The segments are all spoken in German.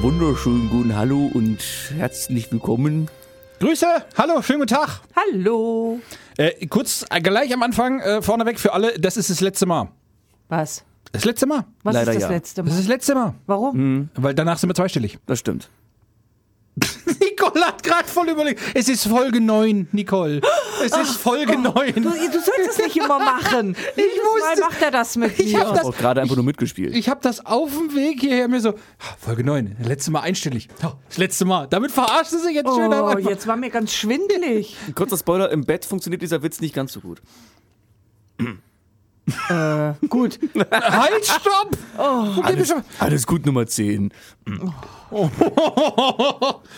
Wunderschönen guten Hallo und herzlich willkommen. Grüße, hallo, schönen guten Tag. Hallo. Äh, kurz äh, gleich am Anfang äh, vorneweg für alle, das ist das letzte Mal. Was? Das letzte Mal. Was Leider ist das ja. letzte Das Mal? ist das letzte Mal. Warum? Weil danach sind wir zweistellig. Das stimmt. Nicole hat gerade voll überlegt. Es ist Folge 9, Nicole. Es ist Folge 9. Du, du sollst es nicht immer machen. Jedes wusste- Mal macht er das mit Ich mir. hab das- Auch gerade einfach nur mitgespielt. Ich habe das auf dem Weg hierher mir so, ah, Folge 9, das letzte Mal einstellig. Ja, Das letzte Mal. Damit verarscht sie sich jetzt schön am Oh, jetzt war mir ganz schwindelig. Kurzer Spoiler, im Bett funktioniert dieser Witz nicht ganz so gut. Gut. Halt, stopp! Oh, Alles, alles gut, Nummer 10.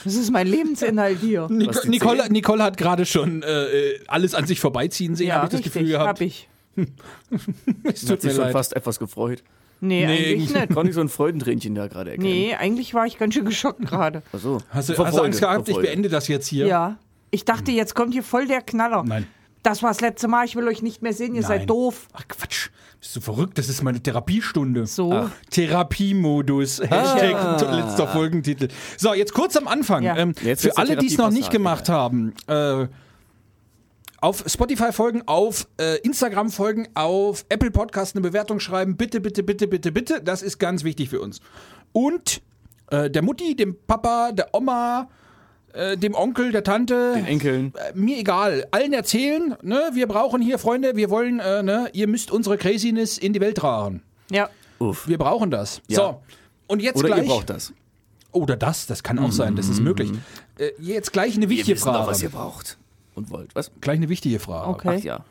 Das ist mein Lebensinhalt hier. Nico, Nicole? Nicole hat gerade schon äh, alles an sich vorbeiziehen sehen, habe ich das Gefühl gehabt. hab ich. Es Hat tut sich schon leid. fast etwas gefreut. Nee, Nee, eigentlich nicht. Konnte ich so ein Freudentränchen da gerade erkennen. Nee, eigentlich war ich ganz schön geschockt gerade. Achso. Hast du, hast du Angst gehabt, ich beende das jetzt hier? Ja. Ich dachte, jetzt kommt hier voll der Knaller. Nein. Das war das letzte Mal, ich will euch nicht mehr sehen, ihr Nein. seid doof. Ach Quatsch, bist du verrückt? Das ist meine Therapiestunde. So. Ach, Therapiemodus. Hashtag letzter Folgentitel. So, jetzt kurz am Anfang. Ja. Ähm, Jetzt für alle, die es noch nicht gemacht haben, äh, auf Spotify folgen, auf äh, Instagram folgen, auf Apple Podcast eine Bewertung schreiben. Bitte, bitte, bitte, bitte, bitte. Das ist ganz wichtig für uns. Und äh, der Mutti, dem Papa, der Oma, äh, dem Onkel, der Tante, Den Enkeln. äh, mir egal, allen erzählen, ne, wir brauchen hier Freunde, wir wollen, äh, ne, ihr müsst unsere Craziness in die Welt tragen. Ja. Uff. Wir brauchen das. Ja. So. Und jetzt Oder gleich. ihr braucht das. Oder das, das kann auch sein, das ist möglich. Äh, jetzt gleich eine wichtige wisst doch, Frage. was ihr braucht. Und wollt. Was? Gleich eine wichtige Frage. Okay. Ach ja.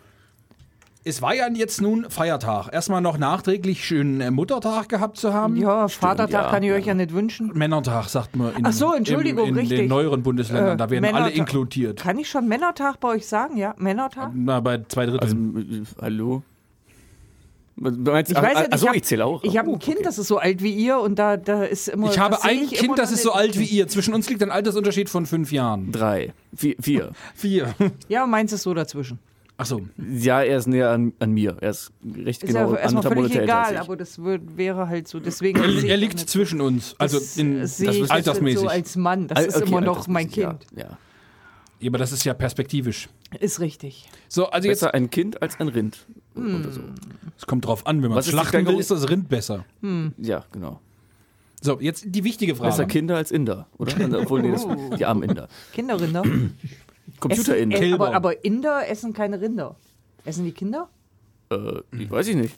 Es war ja jetzt nun Feiertag. Erstmal noch nachträglich schönen äh, Muttertag gehabt zu haben. Ja, Vatertag ja, kann ich euch ja nicht wünschen. Männertag, sagt man in, Ach so, Entschuldigung, in, in richtig. den neueren Bundesländern. Äh, da werden alle Männertag. inkludiert. Kann ich schon Männertag bei euch sagen? Ja, Männertag? Na, bei zwei Drittel. Also, äh, hallo? Meinst, Ich weiß ja nicht, also ich zähle auch. Ich habe Oh, ein Kind, okay. das ist so alt wie ihr und da, da ist immer. ich habe ein ich Kind, das ist so alt wie ihr. Zwischen uns liegt ein Altersunterschied von fünf Jahren. Drei. Vier. vier. Vier. Ja, meins ist so dazwischen. Ach so. ja, er ist näher an, an mir. Er ist recht Ist genau ja anderthalb völlig Monate älter egal, ich. aber das wür- wäre halt so. Deswegen. Er, er liegt zwischen uns. Also Das, in, das ist jetzt altersmäßig. so als Mann. Das Ah, ist okay, immer noch mein Kind. Ja, ja. Ja, aber das ist ja perspektivisch. Ist richtig. So, also jetzt, Besser ein Kind als ein Rind. Hm. Oder so. es kommt drauf an, wenn man Was ist schlachten will, ist das Rind besser. Ja, genau. So, jetzt die wichtige Besser Frage. Kinder als Inder, oder? Obwohl, nee, das, die armen Inder. Kinderrinder. Computerinder. Essen, äh, Kälber. aber, aber Inder essen keine Rinder. Essen die Kinder? Äh, ich weiß ich nicht.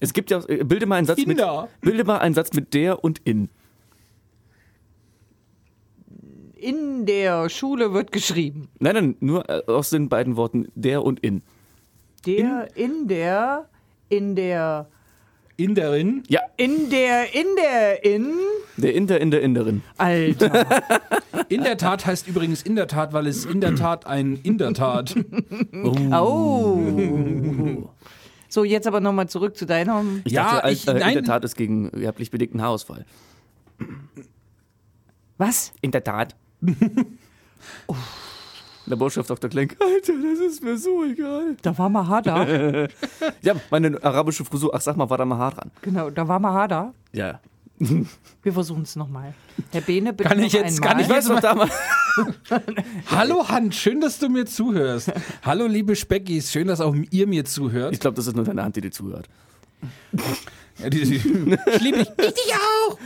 Es gibt ja, äh, bilde mal einen Satz Kinder. mit, bilde mal einen Satz mit der und in. In der Schule wird geschrieben. Nein, nein, nur äh, aus den beiden Worten der und in. Der, in, der, in der, Inderin. Ja, in der, in der, in. der Inder in der Inderin. Alter. In der Tat heißt übrigens in der Tat, weil es in der Tat ein in der Tat. Oh. So, jetzt aber nochmal zurück zu deiner. Ich Ja, dachte, ich- äh, nein. in der Tat ist gegen erblich bedingten Haarausfall. Was? In der Tat. Der Botschaft Dr. Klenk. Alter, das ist mir so egal. Da war Mahada. Ja, meine arabische Frisur. Ach, sag mal, war da mal Haar dran? genau, da war Mahada. Ja. Wir versuchen es nochmal. Herr Bene, bitte Kann ich jetzt- einmal. kann Ich weiß noch damals. Hallo Hand, schön, dass du mir zuhörst. Hallo liebe Speckis, schön, dass auch ihr mir zuhört. Ich glaube, das ist nur deine Hand, die dir zuhört. Ja, die, die, ich liebe dich. Ich dich auch.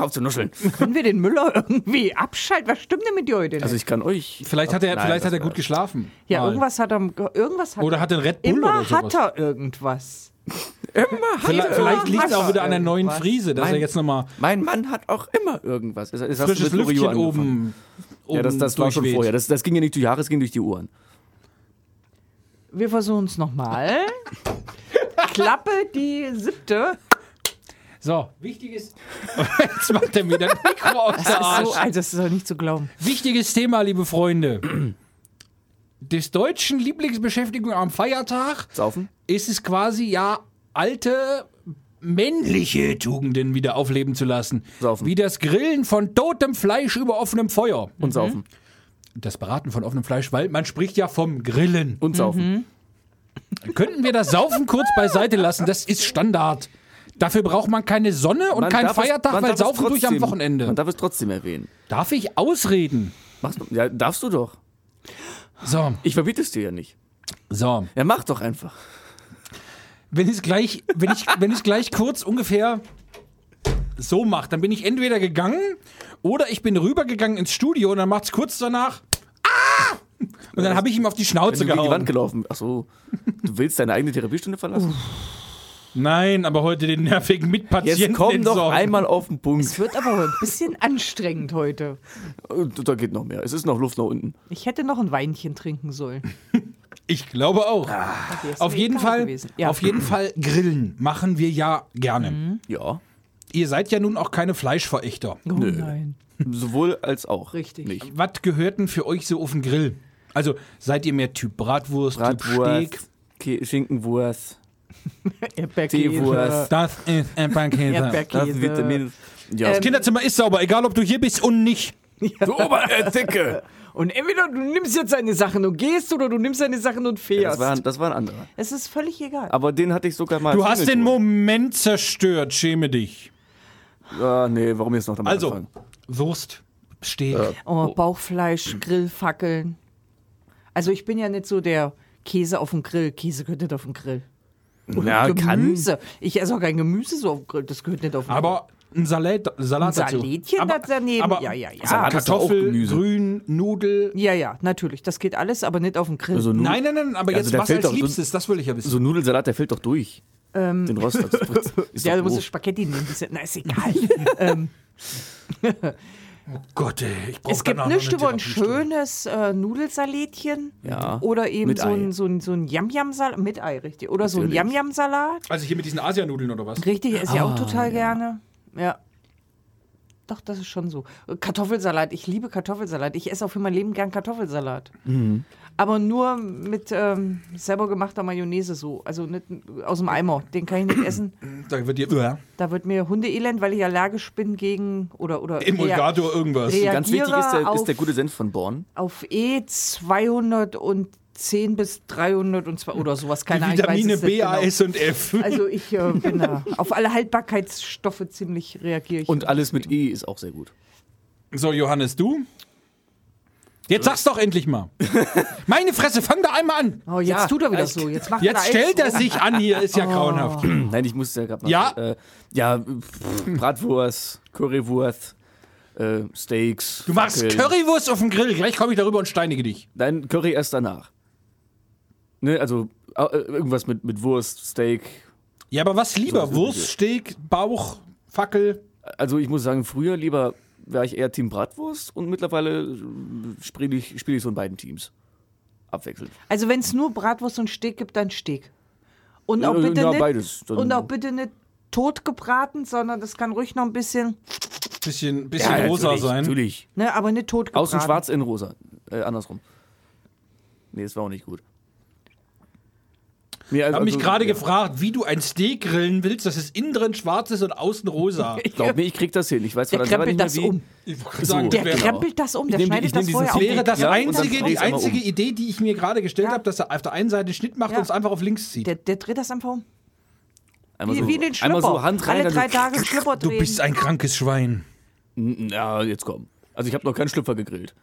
Auf zu nuscheln. Können wir den Müller irgendwie abschalten? Was stimmt denn mit dir heute? Nicht? Also ich kann euch. Vielleicht hat er, Nein, vielleicht hat er gut geschlafen. ja, Mal. irgendwas hat er. Irgendwas hat Oder er. hat er einen Red Bull Immer oder sowas. hat er irgendwas. Vielleicht, vielleicht liegt es auch wieder an der neuen irgendwas. Frise, dass er Mein- jetzt nochmal Mein Mann hat auch immer irgendwas. Hast du frisches Lüftchen angefangen. oben, Ja, das, das war schon vorher. Das, das ging ja nicht durch die Haare, es ging durch die Ohren. Wir versuchen es nochmal. Klappe die siebte. So, wichtiges. Jetzt macht er mir das Mikro aus der ist, so, Arsch. also das ist doch nicht zu glauben. Wichtiges Thema, liebe Freunde. des deutschen Lieblingsbeschäftigung am Feiertag Saufen? ist es quasi ja alte männliche Tugenden wieder aufleben zu lassen. Saufen. Wie das Grillen von totem Fleisch über offenem Feuer. Und saufen. Das Braten von offenem Fleisch, weil man spricht ja vom Grillen. Und saufen. Könnten wir das Saufen kurz beiseite lassen? Das ist Standard. Dafür braucht man keine Sonne und Man keinen es- Feiertag, man weil es Saufen durch am trotzdem- Wochenende. Man darf es trotzdem erwähnen. Darf ich ausreden? Machst du, ja, darfst du doch. So, Ich verbiete es dir ja nicht. so. Ja, mach doch einfach. Wenn ich gleich, wenn ich, wenn ich gleich kurz ungefähr so mache, dann bin ich entweder gegangen oder ich bin rübergegangen ins Studio und dann macht's kurz danach. Ah! Und dann habe ich ihm auf die Schnauze gegen die Wand gehauen. gelaufen. Ach so. Du willst deine eigene Therapiestunde verlassen? Nein, aber heute den nervigen Mitpatienten Jetzt komm doch entsorgen. einmal auf den Punkt. Es wird aber ein bisschen anstrengend heute. Da geht noch mehr. Es ist noch Luft nach unten. Ich hätte noch ein Weinchen trinken sollen. Ich glaube auch. Wär's Auf jeden Fall. Ja. auf jeden Fall grillen machen wir ja gerne. Ja. Ihr seid ja nun auch keine Fleischverächter. oh Nö. nein. Sowohl als auch. Richtig. Nicht. Was gehört denn für euch so auf den Grill? Also seid ihr mehr Typ Bratwurst, Typ Steak? Bratwurst, Ke- Schinkenwurst, Erdbeerkäse. Teewurst. Das ist ein Paket. das Erdbeerkäse. Vitamin. Ja. Ähm, Kinderzimmer ist sauber, egal ob du hier bist und nicht. du Obererzicke! Und entweder du nimmst jetzt deine Sachen und gehst oder du nimmst deine Sachen und Das fährst. war, das war ein anderer. es ist völlig egal. Aber den hatte ich sogar mal. Du hast den. Moment zerstört, schäme dich. Ah, nee, warum jetzt noch damit Also, anfangen? Wurst, Steak. Oh, Bauchfleisch, Grillfackeln. Also ich bin ja nicht so der Käse auf dem Grill. Käse gehört nicht auf dem Grill. Ja, kann. Gemüse. Ich esse auch kein Gemüse so auf dem Grill. Das gehört nicht auf dem Aber ein Salat, Salat Ein dazu. Salätchen aber, daneben. Aber Ja, ja, ja. Salat Kartoffel, Gemüse. Grün, Nudel. Grill. Ja, ja, natürlich. Das geht alles, aber nicht auf dem Grill. Also, Nein, nein, nein, aber Also jetzt der was fällt als doch so- Liebstes, das will ich ja wissen. So Nudelsalat, der fällt doch durch. Den Rost. Ja, du musst. Spaghetti nehmen. Das ist- Na, ist egal. ähm, Gott, ey, ich brauch es gibt nichts über ein schönes äh, Nudelsalätchen. Ja. Oder eben Mit so Ei. ein, so ein, so ein Yam-Yam-Salat. Mit Ei, richtig. Oder so ein. Yam-Yam-Salat. Also hier mit diesen Asianudeln oder was? Richtig, esse ich auch Ah, total gerne. Ja. Doch, das ist schon so. Kartoffelsalat, ich liebe Kartoffelsalat. Ich esse auch für mein Leben gern Kartoffelsalat. Mhm. Aber nur mit ähm, selber gemachter Mayonnaise so. Also nicht aus dem Eimer. Den kann ich nicht essen. Da wird dir ja. Da wird mir Hundeelend, weil ich allergisch bin gegen oder oder Emulgator irgendwas. Ganz wichtig ist der, auf- ist der gute Senf von Born. auf E 210 bis 300 und zwei oder sowas. Keine Ahnung. weiß Vitamine B, A, genau. S und F. Also ich äh, bin da. Auf alle Haltbarkeitsstoffe ziemlich reagiere ich. Und alles mit E ist auch sehr gut. So, Johannes, du? Jetzt sag's doch endlich mal. Meine Fresse, fang da einmal an. Oh, jetzt Ja, tut er wieder so. Jetzt macht Jetzt er stellt er sich an hier, ist ja grauenhaft. Nein, ich muss ja gerade mal. Ja. Äh, ja, pff, Bratwurst, Currywurst, äh, Steaks. Du machst Fackeln. Currywurst auf dem Grill, gleich komme ich darüber und steinige dich. Nein, Curry erst danach. Ne, also äh, irgendwas mit, mit Wurst, Steak. Ja, aber was lieber? So Wurst, Steak, Bauch, Fackel? Also ich muss sagen, früher lieber wäre ich eher Team Bratwurst und mittlerweile äh, spiele ich, spiel ich so in beiden Teams. Abwechselnd. Also wenn es nur Bratwurst und Steak gibt, dann Steak. Und auch Ja, bitte ja, nicht, beides. Dann- und auch bitte nicht tot gebraten, sondern das kann ruhig noch ein bisschen, Bisschen, bisschen rosa natürlich, sein. Natürlich. ne, aber nicht tot gebraten. Außen schwarz, innen rosa. Äh, andersrum. Nee, das war auch nicht gut. Nee, Ich also, habe mich also, gerade ja. gefragt, wie du ein Steak grillen willst, dass es innen drin schwarz ist und außen rosa. Glaub mir, ich krieg das hin. Ich weiß Der krempelt nicht das mehr wie. um. Ich sagen, Der wäre- Genau. krempelt das um, Ich der schneidet ich nehm das vorher auf. wäre das Ja, einzige, die einzige um. Idee, die ich mir gerade gestellt Ja. habe, dass er auf der einen Seite einen Schnitt macht Ja. und es einfach auf links zieht. Der, der dreht das einfach um. Einmal Wie, so, wie den Schlüpper. einmal so Hand rein. Alle drei Tage Schlüpper Du drehen. bist ein krankes Schwein. Ja, jetzt komm. Also ich habe noch keinen Schlüpfer gegrillt.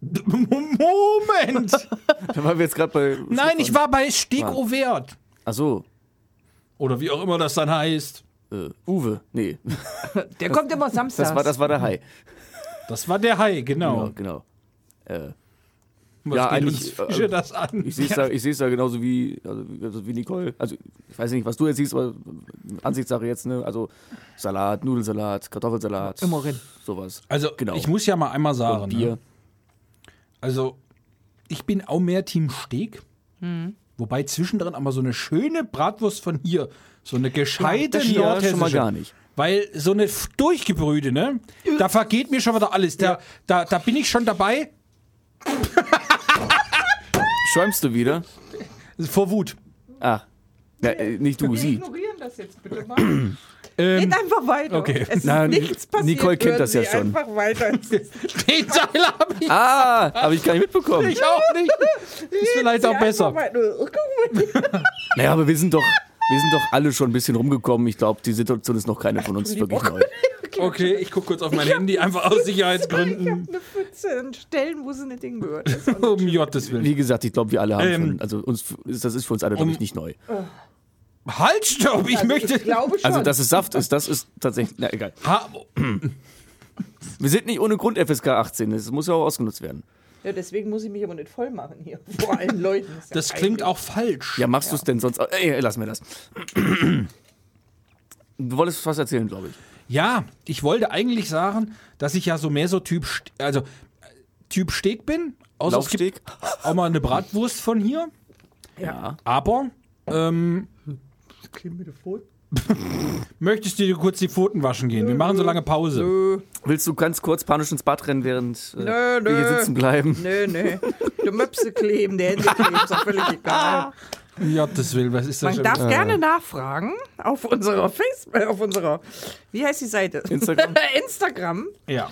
Moment! Da waren wir jetzt gerade bei. Nein, ich war bei Steak au Wert. Ach so. Oder wie auch immer das dann heißt. Äh, Uwe. Nee. Der kommt immer samstags. Das war, das war der Hai. Das war der Hai, Genau, genau. genau. Äh, Was Ja, geht eigentlich, uns Fische äh, das an? ich sehe es da, ich da genauso wie, also, also wie Nicole. Also ich weiß nicht, was du jetzt siehst, aber Ansichtssache jetzt, ne? Also Salat, Nudelsalat, Kartoffelsalat. Immer drin. Sowas. Also, Genau. ich muss ja mal einmal sagen, Und Bier. ne? Also ich bin auch mehr Team Steak. Hm. Wobei zwischendrin aber so eine schöne Bratwurst von hier, so eine gescheite das hier nordhessische, schon mal gar nicht. Weil so eine durchgebrühte, ne? Da vergeht mir schon wieder alles. Da, da, da bin ich schon dabei. Schäumst du wieder? Vor Wut. Ah. Ja, äh, nicht du, Wir sie. ignorieren das jetzt bitte mal. Ähm, Geht einfach weiter. okay. Es ist Nein, nichts passiert. Nicole kennt das ja schon. Einfach weiter. den Teil habe ich, Ah, habe ich gar nicht mitbekommen. ich auch nicht. Ist vielleicht auch besser. Mal. Naja, aber wir sind doch, wir sind doch alle schon ein bisschen rumgekommen. Ich glaube, die Situation ist noch keine von uns wirklich neu. Okay, ich gucke kurz auf mein Handy, einfach aus Ich habe Sicherheitsgründen. eine Pfütze an Stellen, wo sie nicht hingehört. Um Gottes Willen. Wie gesagt, ich glaube, wir alle haben Ähm, schon, also uns, das ist für uns alle, glaube ich, nicht neu. Halt, stopp, ich möchte. Ich glaube schon. Also, dass es Saft ist, das ist tatsächlich, na egal. Ha Wir sind nicht ohne Grund FSK 18, das muss ja auch ausgenutzt werden. ja, deswegen muss ich mich aber nicht voll machen hier. Vor allen Leuten. ist ja das klingt auch falsch. Ja, machst du es denn sonst? Ey, lass mir das. Du wolltest was erzählen, glaube ich. Ja, ich wollte eigentlich sagen, dass ich ja so mehr so Typ, St- also Typ Steg bin. Außer es gibt Laufsteg? auch mal eine Bratwurst von hier. Ja. Aber ähm, möchtest du dir kurz die Pfoten waschen gehen? Wir machen so lange Pause. Nö, Willst du ganz kurz panisch ins Bad rennen, während äh, Nö, wir hier sitzen bleiben? nö, nö. Du Möpse kleben, der Hände kleben, ist doch völlig egal. Ja, das will, was ist das Man schon? darf gerne nachfragen auf unserer Facebook, äh, auf unserer, wie heißt die Seite? Instagram? Instagram. Ja.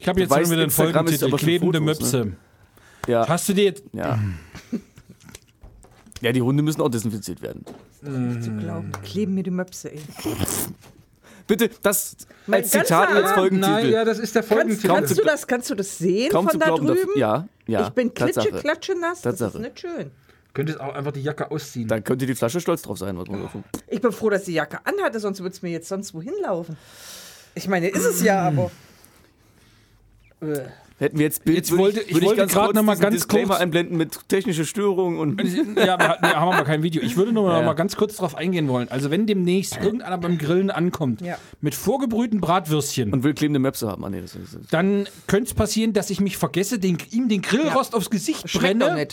Ich habe jetzt weißt, wieder den Instagram Folgentitel, klebende Fotos, ne? Möpse. Ja. Hast du dir jetzt, Ja. Ja, die Hunde müssen auch desinfiziert werden. Nicht zu glauben. Kleben mir die Möpse, ey. Bitte, das Mein als Zitat ganzer als. Folgentitel. nein, ja, das ist der Kannst, Folgentitel. kannst, du das, kannst du das sehen Kaum von da glauben, drüben? ja, ja. ich bin klitsche, Tatsache. klatsche nass. Das ist nicht schön. Könntest auch einfach die Jacke ausziehen. Da könnte die Flasche stolz drauf sein. Ich bin froh, dass die Jacke anhatte, sonst würde es mir jetzt sonst wohin laufen. Ich meine, ist es ja, aber. Hätten wir jetzt Bild, Jetzt würde wollte- ich würde wollte ganz gerade kurz noch mal ganz Disclaimer kurz- einblenden mit technische Störungen und Ja, wir hatten, ja, haben aber kein Video. Ich würde nur Ja, noch ja. mal ganz kurz drauf eingehen wollen. Also wenn demnächst irgendeiner beim Grillen ankommt Ja. mit vorgebrühten Bratwürstchen, und will klebende Möpse haben. Ah, nee, das ist, das dann könnte es passieren, dass ich mich vergesse, den, ihm den Grillrost aufs Gesicht brenne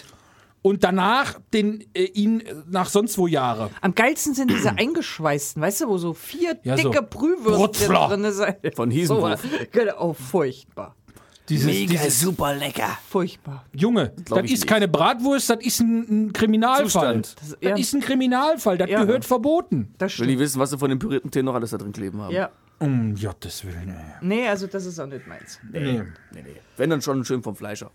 und danach den, äh, ihn äh, nach sonst wo Jahre. Am geilsten sind diese eingeschweißten, weißt du, wo so vier Ja, so dicke Brühwürstchen Brutzfler. drin sind. Von Hiesenhof. So, genau, oh, furchtbar. Dieses, dieses super lecker. Furchtbar. Junge, Glaub das ist nicht. keine Bratwurst, das ist ein, ein Kriminalfall. Zustand. Das, ja. ist ein Kriminalfall, das Ja. gehört verboten. Das Will die stimmt. wissen, was sie von den pürierten Tee noch alles da drin kleben haben. Ja. Um Gottes Willen. Nee, also das ist auch nicht meins. Nee. Nee, nee. Wenn dann schon schön vom Fleischer.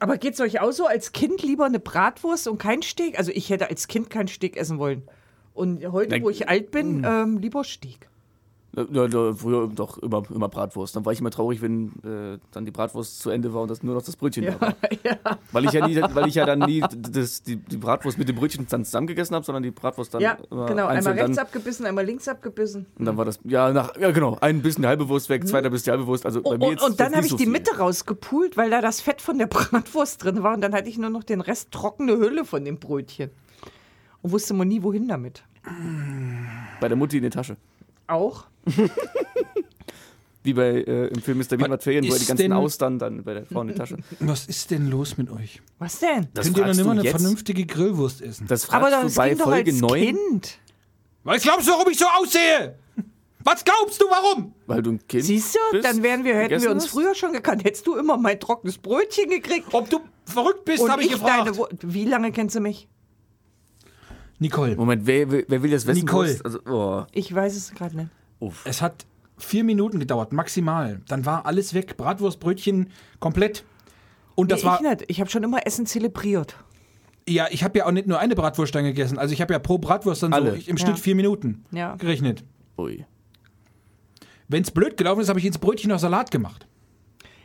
Aber geht's euch auch so, als Kind lieber eine Bratwurst und kein Steak? Also ich hätte als Kind kein Steak essen wollen. Und heute, wo ich alt bin, ähm, lieber Steak. Ja, ja, früher doch immer, immer Bratwurst. Dann war ich immer traurig, wenn äh, dann die Bratwurst zu Ende war und das nur noch das Brötchen da war. ja. Weil ich ja, nie, weil ich ja dann nie das, die, die Bratwurst mit dem Brötchen dann zusammen gegessen habe, sondern die Bratwurst dann ja, genau. Einmal rechts dann, abgebissen, einmal links abgebissen. Und dann war das, ja, nach, ja genau, ein bisschen die halbe Wurst weg, zweiter bisschen die halbe Wurst. Also bei Und, mir jetzt, und dann habe ich so die. Mitte rausgepult, weil da das Fett von der Bratwurst drin war. Und dann hatte ich nur noch den Rest trockene Hülle von dem Brötchen. Und wusste man nie, wohin damit. Bei der Mutti in die Tasche. Auch. Wie bei äh, im Film Mr. Bean Was hat Ferien, wo er die ist ganzen denn- Austern dann bei der Frau in die Tasche. Was ist denn los mit euch? Was denn? Das Könnt ihr mal du eine jetzt? vernünftige Grillwurst essen? Das Aber fragst das du bei ging doch Folge als 9, Kind. Was glaubst du, warum ich so aussehe? Was glaubst du, warum? weil du ein Kind Siehst du, bist, dann wären wir, hätten wir uns hast? früher schon gekannt. Hättest du immer mein trockenes Brötchen gekriegt. Ob du verrückt bist, habe ich, ich gefragt. deine. Wie lange kennst du mich? Nicole, Moment, wer, wer, will das wissen? Nicole. Also, oh. Ich weiß es gerade nicht. es hat vier Minuten gedauert, maximal. Dann war alles weg. Bratwurst, Brötchen, komplett. Und das nee, war, ich nicht. Ich habe schon immer Essen zelebriert. ja, ich habe ja auch nicht nur eine Bratwurst dann gegessen. Also ich habe ja pro Bratwurst dann Alle. so im Ja. Schnitt vier Minuten Ja. gerechnet. Ui. Wenn es blöd gelaufen ist, habe ich ins Brötchen noch Salat gemacht.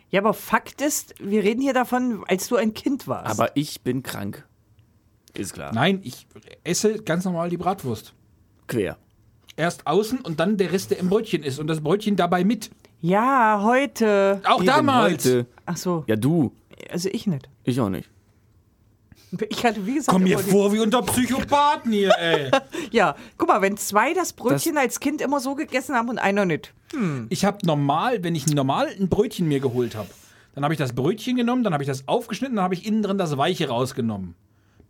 Ja, aber Fakt ist, wir reden hier davon, als du ein Kind warst. Aber ich bin krank. Ist klar. Nein, ich esse ganz normal die Bratwurst. Quer. Erst außen und dann der Rest, der im Brötchen ist. Und das Brötchen dabei mit. ja, heute. Auch Eben damals. Heute. Ach so, Ja, du. also ich nicht. Ich auch nicht. Ich hatte, wie gesagt, Komm mir vor wie unter Psychopathen hier, ey. Ja, guck mal, wenn zwei das Brötchen als Kind immer so gegessen haben und einer nicht. Ich habe normal, wenn ich normal ein Brötchen mir geholt habe, dann habe ich das Brötchen genommen, dann habe ich das aufgeschnitten, dann habe ich innen drin das Weiche rausgenommen.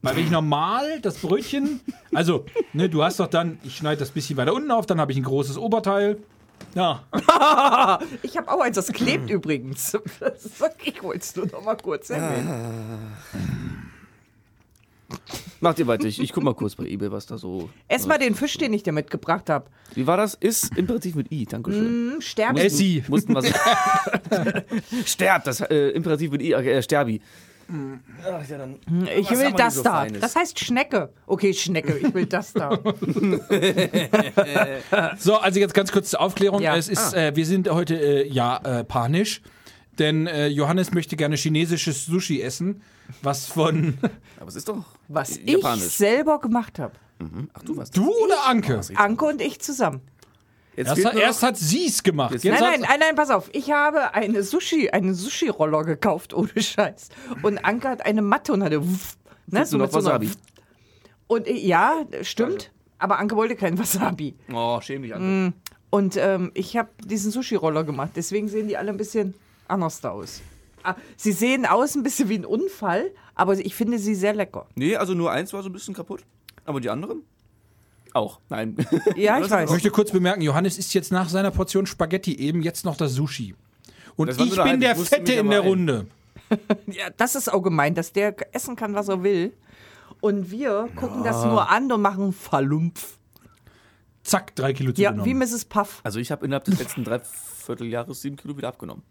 Weil wenn ich normal das Brötchen, also, ne, du hast doch dann, ich schneide das bisschen weiter unten auf, dann habe ich ein großes Oberteil. Ja, Ich habe auch eins, das klebt übrigens. Das, ich wollte es nur noch mal kurz erwähnen. Macht ihr weiter. Ich, ich guck mal kurz bei eBay, was da so. Ess mal den Fisch, den ich dir mitgebracht habe. Wie war das? Ist Imperativ mit I. Dankeschön. Hm, Sterben. Essi. Mussten wir Sterb, das äh, Imperativ mit I, äh, Sterbi. Ach, ja, dann. Ich Was will das so da. Feines? Das heißt Schnecke. Okay, Schnecke, ich will das da. So, also jetzt ganz kurz zur Aufklärung. Ja. Es ist, äh, wir sind heute äh, ja äh, panisch, denn äh, Johannes möchte gerne chinesisches Sushi essen, was von Aber es ist doch Was japanisch. ich selber gemacht habe. Ach, du was? du oder Anke. Anke und ich zusammen. Jetzt Erst, erst hat sie's gemacht. Jetzt- Nein, nein, nein, nein, pass auf. Ich habe eine Sushi, einen Sushi-Roller gekauft, ohne Scheiß. Und Anke hat eine Matte und hatte. Wuff, ne, noch mit einer- Wasabi. Und ich- ja, stimmt. Aber Anke wollte kein Wasabi. Oh, schäm dich an. Und ähm, ich habe diesen Sushi-Roller gemacht. Deswegen sehen die alle ein bisschen anders da aus. Ah, Sie sehen aus ein bisschen wie ein Unfall, aber ich finde sie sehr lecker. Nee, also nur eins war so ein bisschen kaputt. Aber die anderen? Auch. Nein. Ja, ich Ich weiß. möchte kurz bemerken, Johannes isst jetzt nach seiner Portion Spaghetti eben jetzt noch das Sushi. Und Das ich bin halbe, der ich Fette in der ein- Runde. Ja, das ist auch gemein, dass der essen kann, was er will. Und wir gucken das nur an und machen Verlumpf. Zack, drei Kilo Ja, zugenommen. wie Mrs. Puff. Also ich habe innerhalb des letzten Dreivierteljahres sieben Kilo wieder abgenommen.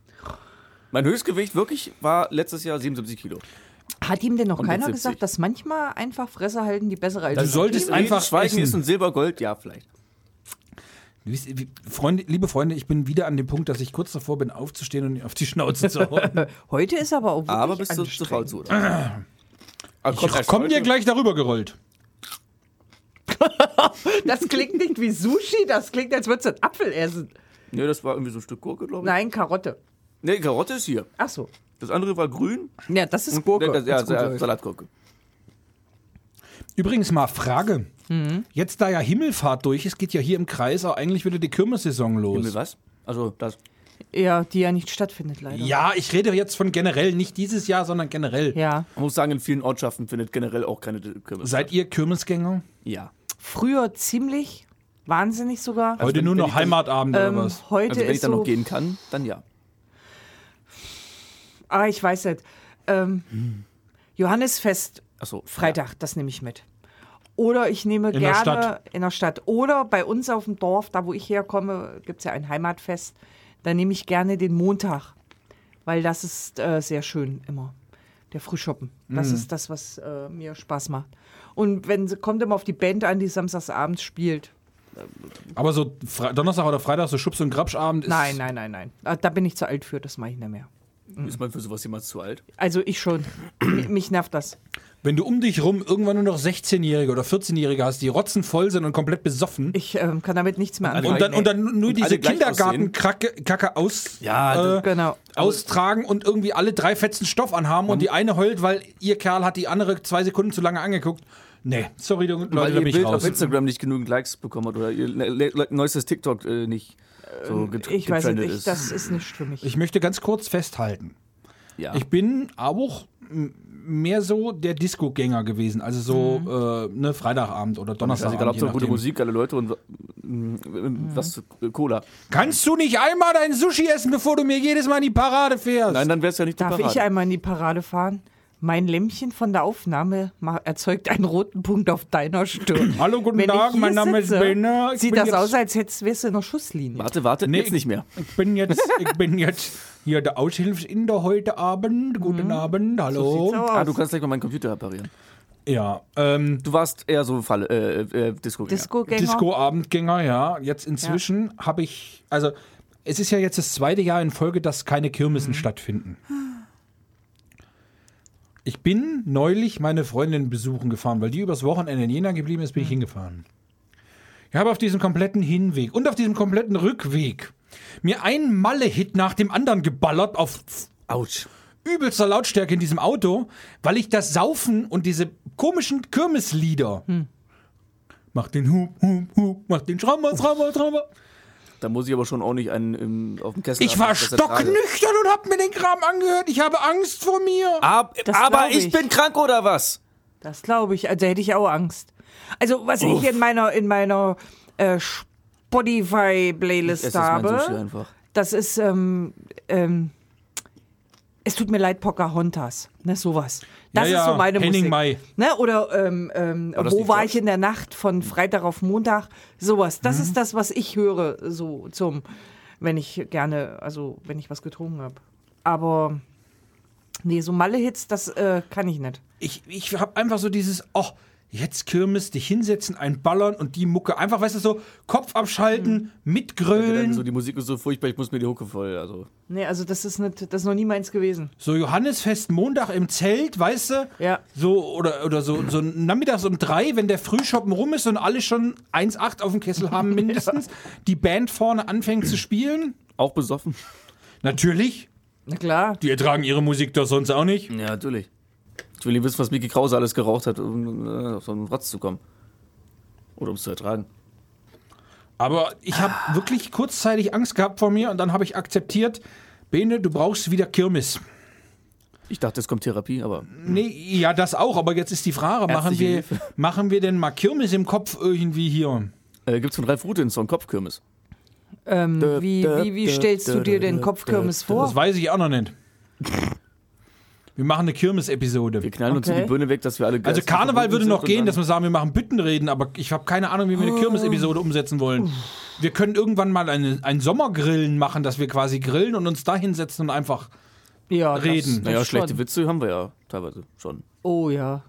Mein Höchstgewicht wirklich war letztes Jahr 77 Kilo. Hat ihm denn noch Und keiner jetzt 70. gesagt, dass manchmal einfach Fresse halten die bessere als Du solltest einfach Schweigen ist ein Silbergold, ja, vielleicht. Freunde, liebe Freunde, ich bin wieder an dem Punkt, dass ich kurz davor bin, aufzustehen und auf die Schnauze zu hauen. Heute ist aber auch wirklich Aber bist du zu faul zu, oder? Ich erst komm dir gleich darüber gerollt. Das klingt nicht wie Sushi, das klingt, als würdest du einen Apfel essen. Nee, das war irgendwie so ein Stück Gurke, glaube ich. Nein, Karotte. Nee, Karotte ist hier. Ach so. Das andere war grün. Ja, das ist Und Gurke. Das, ja, Sa- läuft. Salatgurke. Übrigens mal Frage. Mhm. Jetzt da ja Himmelfahrt durch ist, geht ja hier im Kreis auch eigentlich wieder die Kirmessaison los. Himmel, was? Also, das. Ja, die ja nicht stattfindet, leider. Ja, ich rede jetzt von generell, nicht dieses Jahr, sondern generell. Ja. Man muss sagen, in vielen Ortschaften findet generell auch keine Kirmes. Seid ihr Kirmesgänger? Ja. Früher ziemlich, wahnsinnig sogar. Heute wenn- nur wenn noch Heimatabend ähm, oder was? heute Also, wenn ich ist dann so, noch gehen kann, dann ja. Ah, ich weiß nicht. Ähm, Johannesfest Achso. Freitag, das nehme ich mit. Oder ich nehme In der gerne Stadt. in der Stadt. Oder bei uns auf dem Dorf, da wo ich herkomme, gibt es ja ein Heimatfest. Da nehme ich gerne den Montag. Weil das ist äh, sehr schön immer. Der Frühschoppen. Das ist das, was äh, mir Spaß macht. Und wenn sie kommt immer auf die Band an, die samstags abends spielt. Aber so Fre Donnerstag oder Freitag, so Schubs- und Grabschabend ist. Nein, nein, nein, nein. Ah, Da bin ich zu alt für, das mache ich nicht mehr. Ist man für sowas jemals zu alt? Also ich schon. Mi- Mich nervt das. Wenn du um dich rum irgendwann nur noch 16-Jährige oder 14-Jährige hast, die rotzenvoll sind und komplett besoffen. Ich ähm, kann damit nichts mehr alle Und anfangen. dann, und dann nur Und diese Kindergartenkacke Kacke aus, Ja, äh, Genau. austragen und irgendwie alle drei fetzen Stoff anhaben und die eine heult, weil ihr Kerl hat die andere zwei Sekunden zu lange angeguckt. Nee, sorry, du- Leute, Weil ihr Bild raus. auf Instagram nicht genügend Likes bekommen hat oder ihr neuestes TikTok äh, nicht so get Ich weiß nicht, ist. das ist nicht für mich. Ich möchte ganz kurz festhalten. ja. Ich bin auch mehr so der Disco-Gänger gewesen. Also so äh, ne, Freitagabend oder Donnerstagabend. egal, ob so gute. Musik, geile Leute und mm, was äh, Cola. Kannst du nicht einmal dein Sushi essen, bevor du mir jedes Mal in die Parade fährst? Nein, dann wär's ja nicht die Darf Parade. ich einmal in die Parade fahren? Mein Lämpchen von der Aufnahme ma- erzeugt einen roten Punkt auf deiner Stirn. Hallo, guten Wenn Tag, mein Name ist sitze, Benner. Ich Sieht bin das aus, als hättest, wärst du in der Schusslinie. Warte, warte, Nee, jetzt nicht mehr. Ich bin jetzt, ich bin jetzt hier der Aushilfsinder heute Abend. Guten Abend, hallo. aus. Ah, du kannst gleich mal meinen Computer reparieren. ja, ähm, Du warst eher so Falle, äh, äh, Disco. Disco-Gänger. Disco-Abendgänger, ja. Jetzt inzwischen habe ich, also es ist ja jetzt das zweite Jahr in Folge, dass keine Kirmessen stattfinden. Ich bin neulich meine Freundin besuchen gefahren, weil die übers Wochenende in Jena geblieben ist, bin ich hingefahren. Ich habe auf diesem kompletten Hinweg und auf diesem kompletten Rückweg mir einen Malle-Hit nach dem anderen geballert auf Autsch. übelster Lautstärke in diesem Auto, weil ich das Saufen und diese komischen Kirmeslieder. Mach den Hup, Hup, Hup, mach den Schrammer, Schrammer, Schrammer. Da muss ich aber schon auch nicht einen im, auf dem Kessel Ich haben, war stocknüchtern und hab mir den Kram angehört. Ich habe Angst vor mir. Ab, aber ich ich. bin krank oder was? Das glaube ich. Also hätte ich auch Angst. Also was Uff. ich in meiner in meiner äh, Spotify-Playlist habe, Sushi einfach. das ist ähm, ähm, es tut mir leid, Pocahontas. Ne, sowas. Das Ja, ist so meine Henning Musik. Mai. Ne, oder ähm, ähm, das wo war ich in der Nacht von Freitag auf Montag? Sowas. Das Mhm. ist das, was ich höre, so zum, wenn ich gerne, also wenn ich was getrunken habe. Aber nee, so Malle-Hits, das äh, kann ich nicht. Ich, ich habe einfach so dieses, oh, jetzt Kirmes, dich hinsetzen, ein Ballern und die Mucke. Einfach, weißt du, so Kopf abschalten, Mhm. Mitgrölen. so, die Musik ist so furchtbar, ich muss mir die Hucke voll. Also, Nee, also das ist nicht, das ist noch nie meins gewesen. So Johannesfest Montag im Zelt, weißt du? Ja. So, oder, oder so, so nachmittags um drei, wenn der Frühschoppen rum ist und alle schon 1,8 auf dem Kessel haben mindestens, die Band vorne anfängt zu spielen. auch besoffen? Natürlich. Na klar. Die ertragen ihre Musik doch sonst auch nicht. Ja, natürlich. Ich will nicht wissen, was Mickey Krause alles geraucht hat, um äh, auf so einen Rotz zu kommen. Oder um es zu ertragen. Aber ich habe wirklich kurzzeitig Angst gehabt vor mir und dann habe ich akzeptiert, Bene, du brauchst wieder Kirmes. Ich dachte, es kommt Therapie, aber Nee, ja, das auch, aber jetzt ist die Frage, machen wir, Hilfe. machen wir denn mal Kirmes im Kopf irgendwie hier? äh, gibt es von Ralf Rute einen Song Kopfkirmes? Ähm, wie, wie, wie stellst du dir den Kopfkirmes vor? Das weiß ich auch noch nicht. Wir machen eine Kirmes-Episode. Wir knallen uns Okay. so die Birne weg, dass wir alle Also Karneval würde noch gehen, dass wir sagen, wir machen Büttenreden, aber ich habe keine Ahnung, wie wir eine Kirmes-Episode umsetzen wollen. Wir können irgendwann mal eine, ein Sommergrillen machen, dass wir quasi grillen und uns da hinsetzen und einfach. ja, reden. Naja, das schlechte schon. Witze haben wir ja teilweise schon. Oh ja.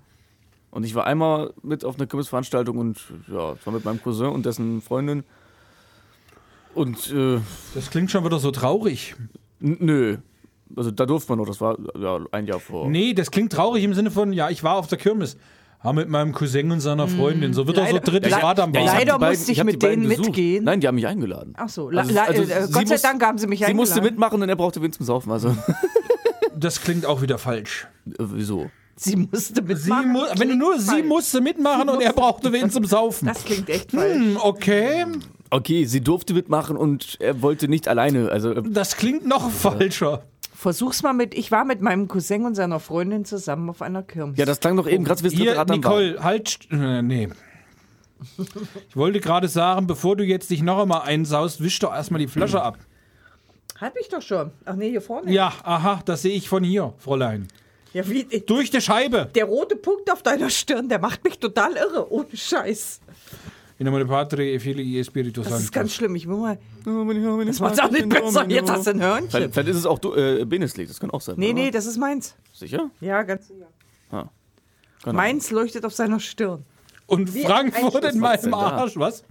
Und ich war einmal mit auf einer Kirmesveranstaltung und ja, das war mit meinem Cousin und dessen Freundin. Und äh, Das klingt schon wieder so traurig. n- nö. Also da durfte man noch, das war ja ein Jahr vor. Nee, das klingt traurig im Sinne von, ja, ich war auf der Kirmes. Ja, mit meinem Cousin und seiner Freundin. So wird doch so Leider- drittes Le- Rad am Ja, Bauch. ich hab- Leider die musste ich hab mit beiden denen besucht. mitgehen. Nein, die haben mich eingeladen. Ach so. Also- also äh, sie Gott sei Dank haben sie mich Sie musste eingeladen. mitmachen und er brauchte Wind zum Saufen. Also, äh, Das klingt auch wieder falsch. wieso? Sie musste Sie mitmachen. mu wenn du nur sie falsch. musste mitmachen und er brauchte wen zum Saufen. Das klingt echt falsch. Hm, okay, Okay, sie durfte mitmachen und er wollte nicht alleine. Also, äh, das klingt noch falscher. Versuch's mal mit. Ich war mit meinem Cousin und seiner Freundin zusammen auf einer Kirmes. ja, das klang doch eben gerade wie Rad am Wagen. Nicole, halt. Äh, nee. Ich wollte gerade sagen, bevor du jetzt dich noch einmal einsaust, wisch doch erstmal die Flasche ab. Hab ich doch schon. Ach nee, hier vorne. Ja, aha, das sehe ich von hier, Fräulein. Ja, wie, Durch die Scheibe. der rote Punkt auf deiner Stirn, der macht mich total irre. Ohne Scheiß. In nome del Padre e Filii e Spiritus Das ist Sanctus. ganz schlimm. Ich will mal. Das macht's auch nicht besser. Jetzt hast du ein Hörnchen. Vielleicht, vielleicht ist es auch du- äh, Beneslied, das kann auch sein. Nee, oder? nee, das ist meins. Sicher? Ja, ganz sicher. Ah. Keine Meins leuchtet auf seiner Stirn. Und Wie Frankfurt in meinem da? Arsch, was?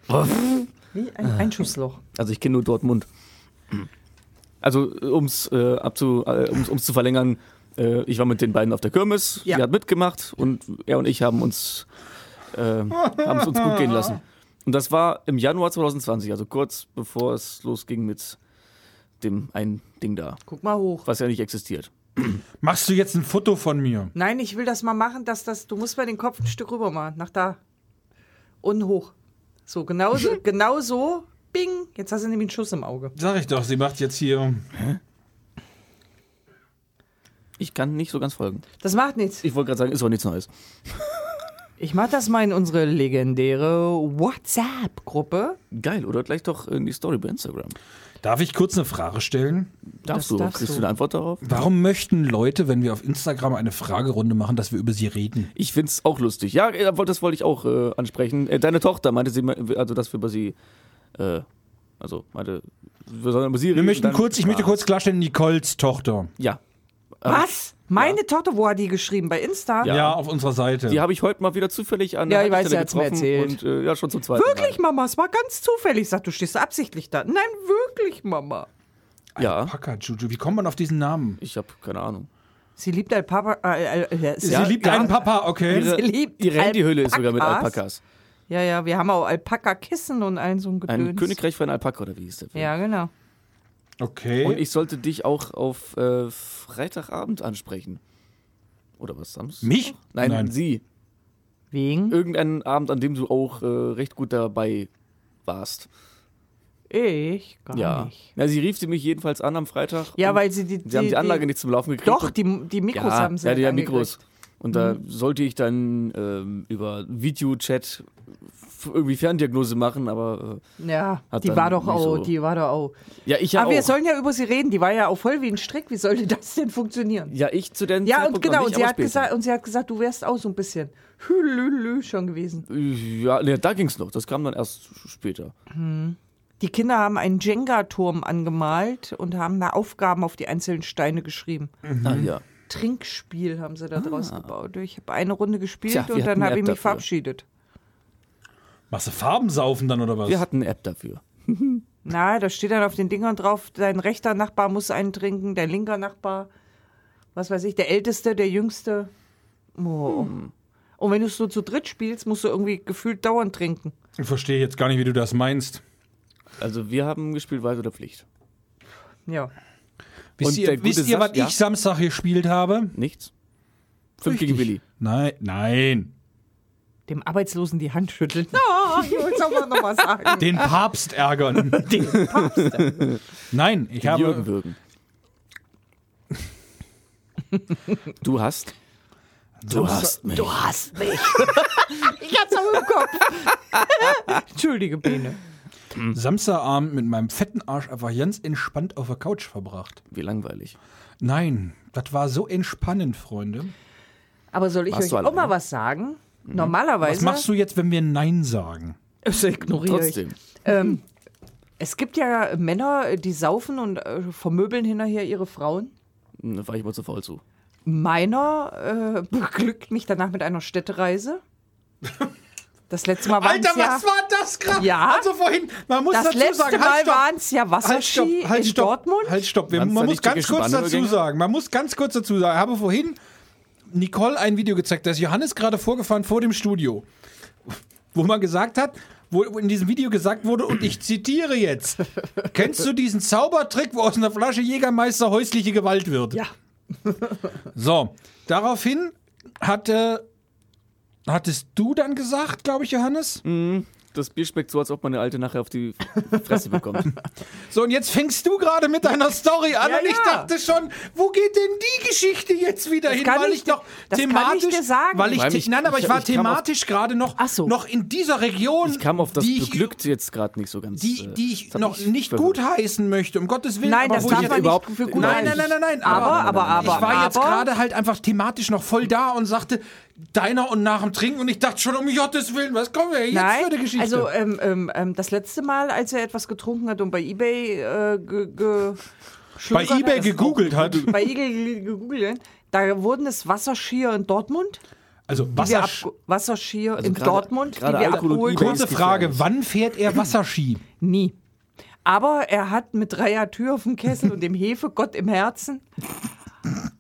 Wie ein Einschussloch. Also ich kenne nur Dortmund. Also ums äh, abzu, äh, ums, ums zu verlängern, äh, ich war mit den beiden auf der Kirmes, Ja. sie hat mitgemacht und er und ich haben uns äh, haben es uns gut gehen lassen. Und das war im Januar 2020, also kurz bevor es losging mit dem einen Ding da, Guck mal hoch. was ja nicht existiert. Machst du jetzt ein Foto von mir? Nein, ich will das mal machen, dass das. Du musst mal den Kopf ein Stück rüber machen. Nach da. Und hoch. So, genau so. genau so. Bing. Jetzt hast du nämlich einen Schuss im Auge. Sag ich doch, sie macht jetzt hier. Ich kann nicht so ganz folgen. Das macht nichts. Ich wollte gerade sagen, ist auch nichts Neues. Ich mach das mal in unsere legendäre WhatsApp-Gruppe. Geil, oder gleich doch in die Story bei Instagram. Darf ich kurz eine Frage stellen? Darfst Das du? darfst Kriegst du. eine Antwort darauf? Warum möchten Leute, wenn wir auf Instagram eine Fragerunde machen, dass wir über sie reden? Ich find's auch lustig. Ja, äh, das wollte ich auch äh, ansprechen. Äh, deine Tochter meinte sie, also dass wir über sie, äh, also meinte, wir sollen über sie Wir reden. möchten dann- kurz, ich möchte kurz klarstellen, Nicoles Tochter. Ja, Was? Meine Tochter, wo hat die geschrieben? Bei Insta? Ja. Ja, auf unserer Seite. die habe ich heute mal wieder zufällig an Ja, der ich weiß, sie hat's mir getroffen erzählt. Und äh, ja, schon zum zweiten Wirklich, Mama? Es war ganz zufällig. Sag, du stehst absichtlich da. Nein, wirklich, Mama. Mal. Ja, Alpaka, Juju. Wie kommt man auf diesen Namen? ich habe keine Ahnung. Sie liebt Alpaka. Äh, äh, äh, Sie Ja, liebt ja. einen Papa, okay. Ihre, Sie liebt ihre Handyhülle ist sogar mit Alpakas. Ja, ja, wir haben auch Alpaka-Kissen und allen so ein Gedöns. Ein Königreich für einen Alpaka, oder wie hieß der Film? Ja, genau. Okay. Und ich sollte dich auch auf äh, Freitagabend ansprechen. Oder was, Samstag? Mich? Nein, Nein. sie. Wegen? Irgendeinen Abend, an dem du auch äh, recht gut dabei warst. Ich? Gar Ja. nicht. ja. Sie rief sie mich jedenfalls an am Freitag. Ja, weil sie die. Sie haben die Anlage nicht zum Laufen gekriegt. Doch, die, die Mikros ja, haben sie. Ja, die haben Mikros. Und da Mhm. sollte ich dann ähm, über Videochat irgendwie Ferndiagnose machen, aber Ja, Hat die war doch auch, so- die war doch auch. äh, ja, ich ja Aber auch. wir sollen ja über sie reden. Die war ja auch voll wie ein Strick. Wie sollte das denn funktionieren? ja, ich zu den Ja, und Zeitpunkt noch genau, nicht, und sie, hat gesagt, und sie hat gesagt, du wärst auch so ein bisschen hülülü schon gewesen. Ja, ne, da ging's noch. Das kam dann erst später. Die Kinder haben einen Jenga-Turm angemalt und haben da Aufgaben auf die einzelnen Steine geschrieben. Ah, ja. Trinkspiel haben sie da draus gebaut. Ich habe eine Runde gespielt Tja, und dann habe ich mich dafür. verabschiedet. Machst du Farben saufen dann oder was? Wir hatten eine App dafür. Na, da steht dann auf den Dingern drauf, dein rechter Nachbar muss einen trinken, dein linker Nachbar, was weiß ich, der Älteste, der Jüngste. Oh. Hm. Und wenn du es so zu dritt spielst, musst du irgendwie gefühlt dauernd trinken. Ich verstehe jetzt gar nicht, wie du das meinst. Also wir haben gespielt Weit oder Pflicht. Ja. Wisst Und ihr, der gute wisst ihr was ja? ich Samstag gespielt habe? Nichts? Fünf gegen Willi. Nein, nein. Dem Arbeitslosen die Hand schütteln. Ah, ich wollte es aber noch mal sagen. Den Papst ärgern. Den Papst. Nein, ich Jürgen habe. würgen. Du hast. Du hast mich. Du hast mich. ich hab's auch im Kopf. Entschuldige, Bene. Samstagabend mit meinem fetten Arsch einfach ganz entspannt auf der Couch verbracht. Wie langweilig. Nein, das war so entspannend, Freunde. Aber soll ich Warst euch auch mal was sagen? Normalerweise. Was machst du jetzt, wenn wir Nein sagen? Das ignoriere ich. Trotzdem. Ähm, es gibt ja Männer, die saufen und äh, vermöbeln hinterher ihre Frauen. Da war ich mal zu faul zu. Meiner äh, beglückt mich danach mit einer Städtereise. Das letzte Mal waren Alter, es ja, was war das gerade? Ja. Also vorhin, man muss das dazu letzte sagen, Mal halt, stopp. waren es ja Halt, Wasserski stopp, halt, in stopp, Dortmund. Halt, stopp. Wir, man muss ganz kurz dazu sagen, man muss ganz kurz dazu sagen, ich habe vorhin Nicole ein Video gezeigt, da ist Johannes gerade vorgefahren vor dem Studio, wo man gesagt hat, wo in diesem Video gesagt wurde, und ich zitiere jetzt, kennst du diesen Zaubertrick, wo aus einer Flasche Jägermeister häusliche Gewalt wird? Ja. So, daraufhin hatte, hattest du dann gesagt, glaube ich, Johannes? Das Bier schmeckt so, als ob man eine alte nachher auf die Fresse bekommt. So, und jetzt fängst du gerade mit deiner Story an Ja, und ich ja. dachte schon, wo geht denn die Geschichte jetzt wieder hin? kann weil ich ich noch das kann thematisch, ich dir sagen. weil ich, Weil mich- nein, aber ich, ich- war ich thematisch gerade noch, so. noch in dieser Region, Ich kam auf das die ich, beglückt jetzt gerade nicht so ganz. die, äh, die ich das noch nicht gut heißen möchte, um Gottes Willen. Nein, aber das wo darf ich jetzt man nicht überhaupt- für gut Nein, nein, nein, nein, nein. Aber, aber, aber, ich war jetzt gerade halt einfach thematisch noch voll da und sagte, deiner und nach dem Trinken und ich dachte schon, um Gottes Willen, was kommen wir jetzt Nein, für eine Geschichte? also ähm, ähm, ähm, das letzte Mal, als er etwas getrunken hat und bei Ebay äh, ge, ge bei Ebay hat, gegoogelt hat. bei Ebay gegoogelt, da wurden es Wasserskier in Dortmund, Also die wir Wasser, ab, Wasserskier Also in gerade- Dortmund, die gerade wir abholen kurze Frage, wann fährt er Wasserski? Nie. Aber er hat mit Dreier Tür auf dem Kessel und dem Hefegott im Herzen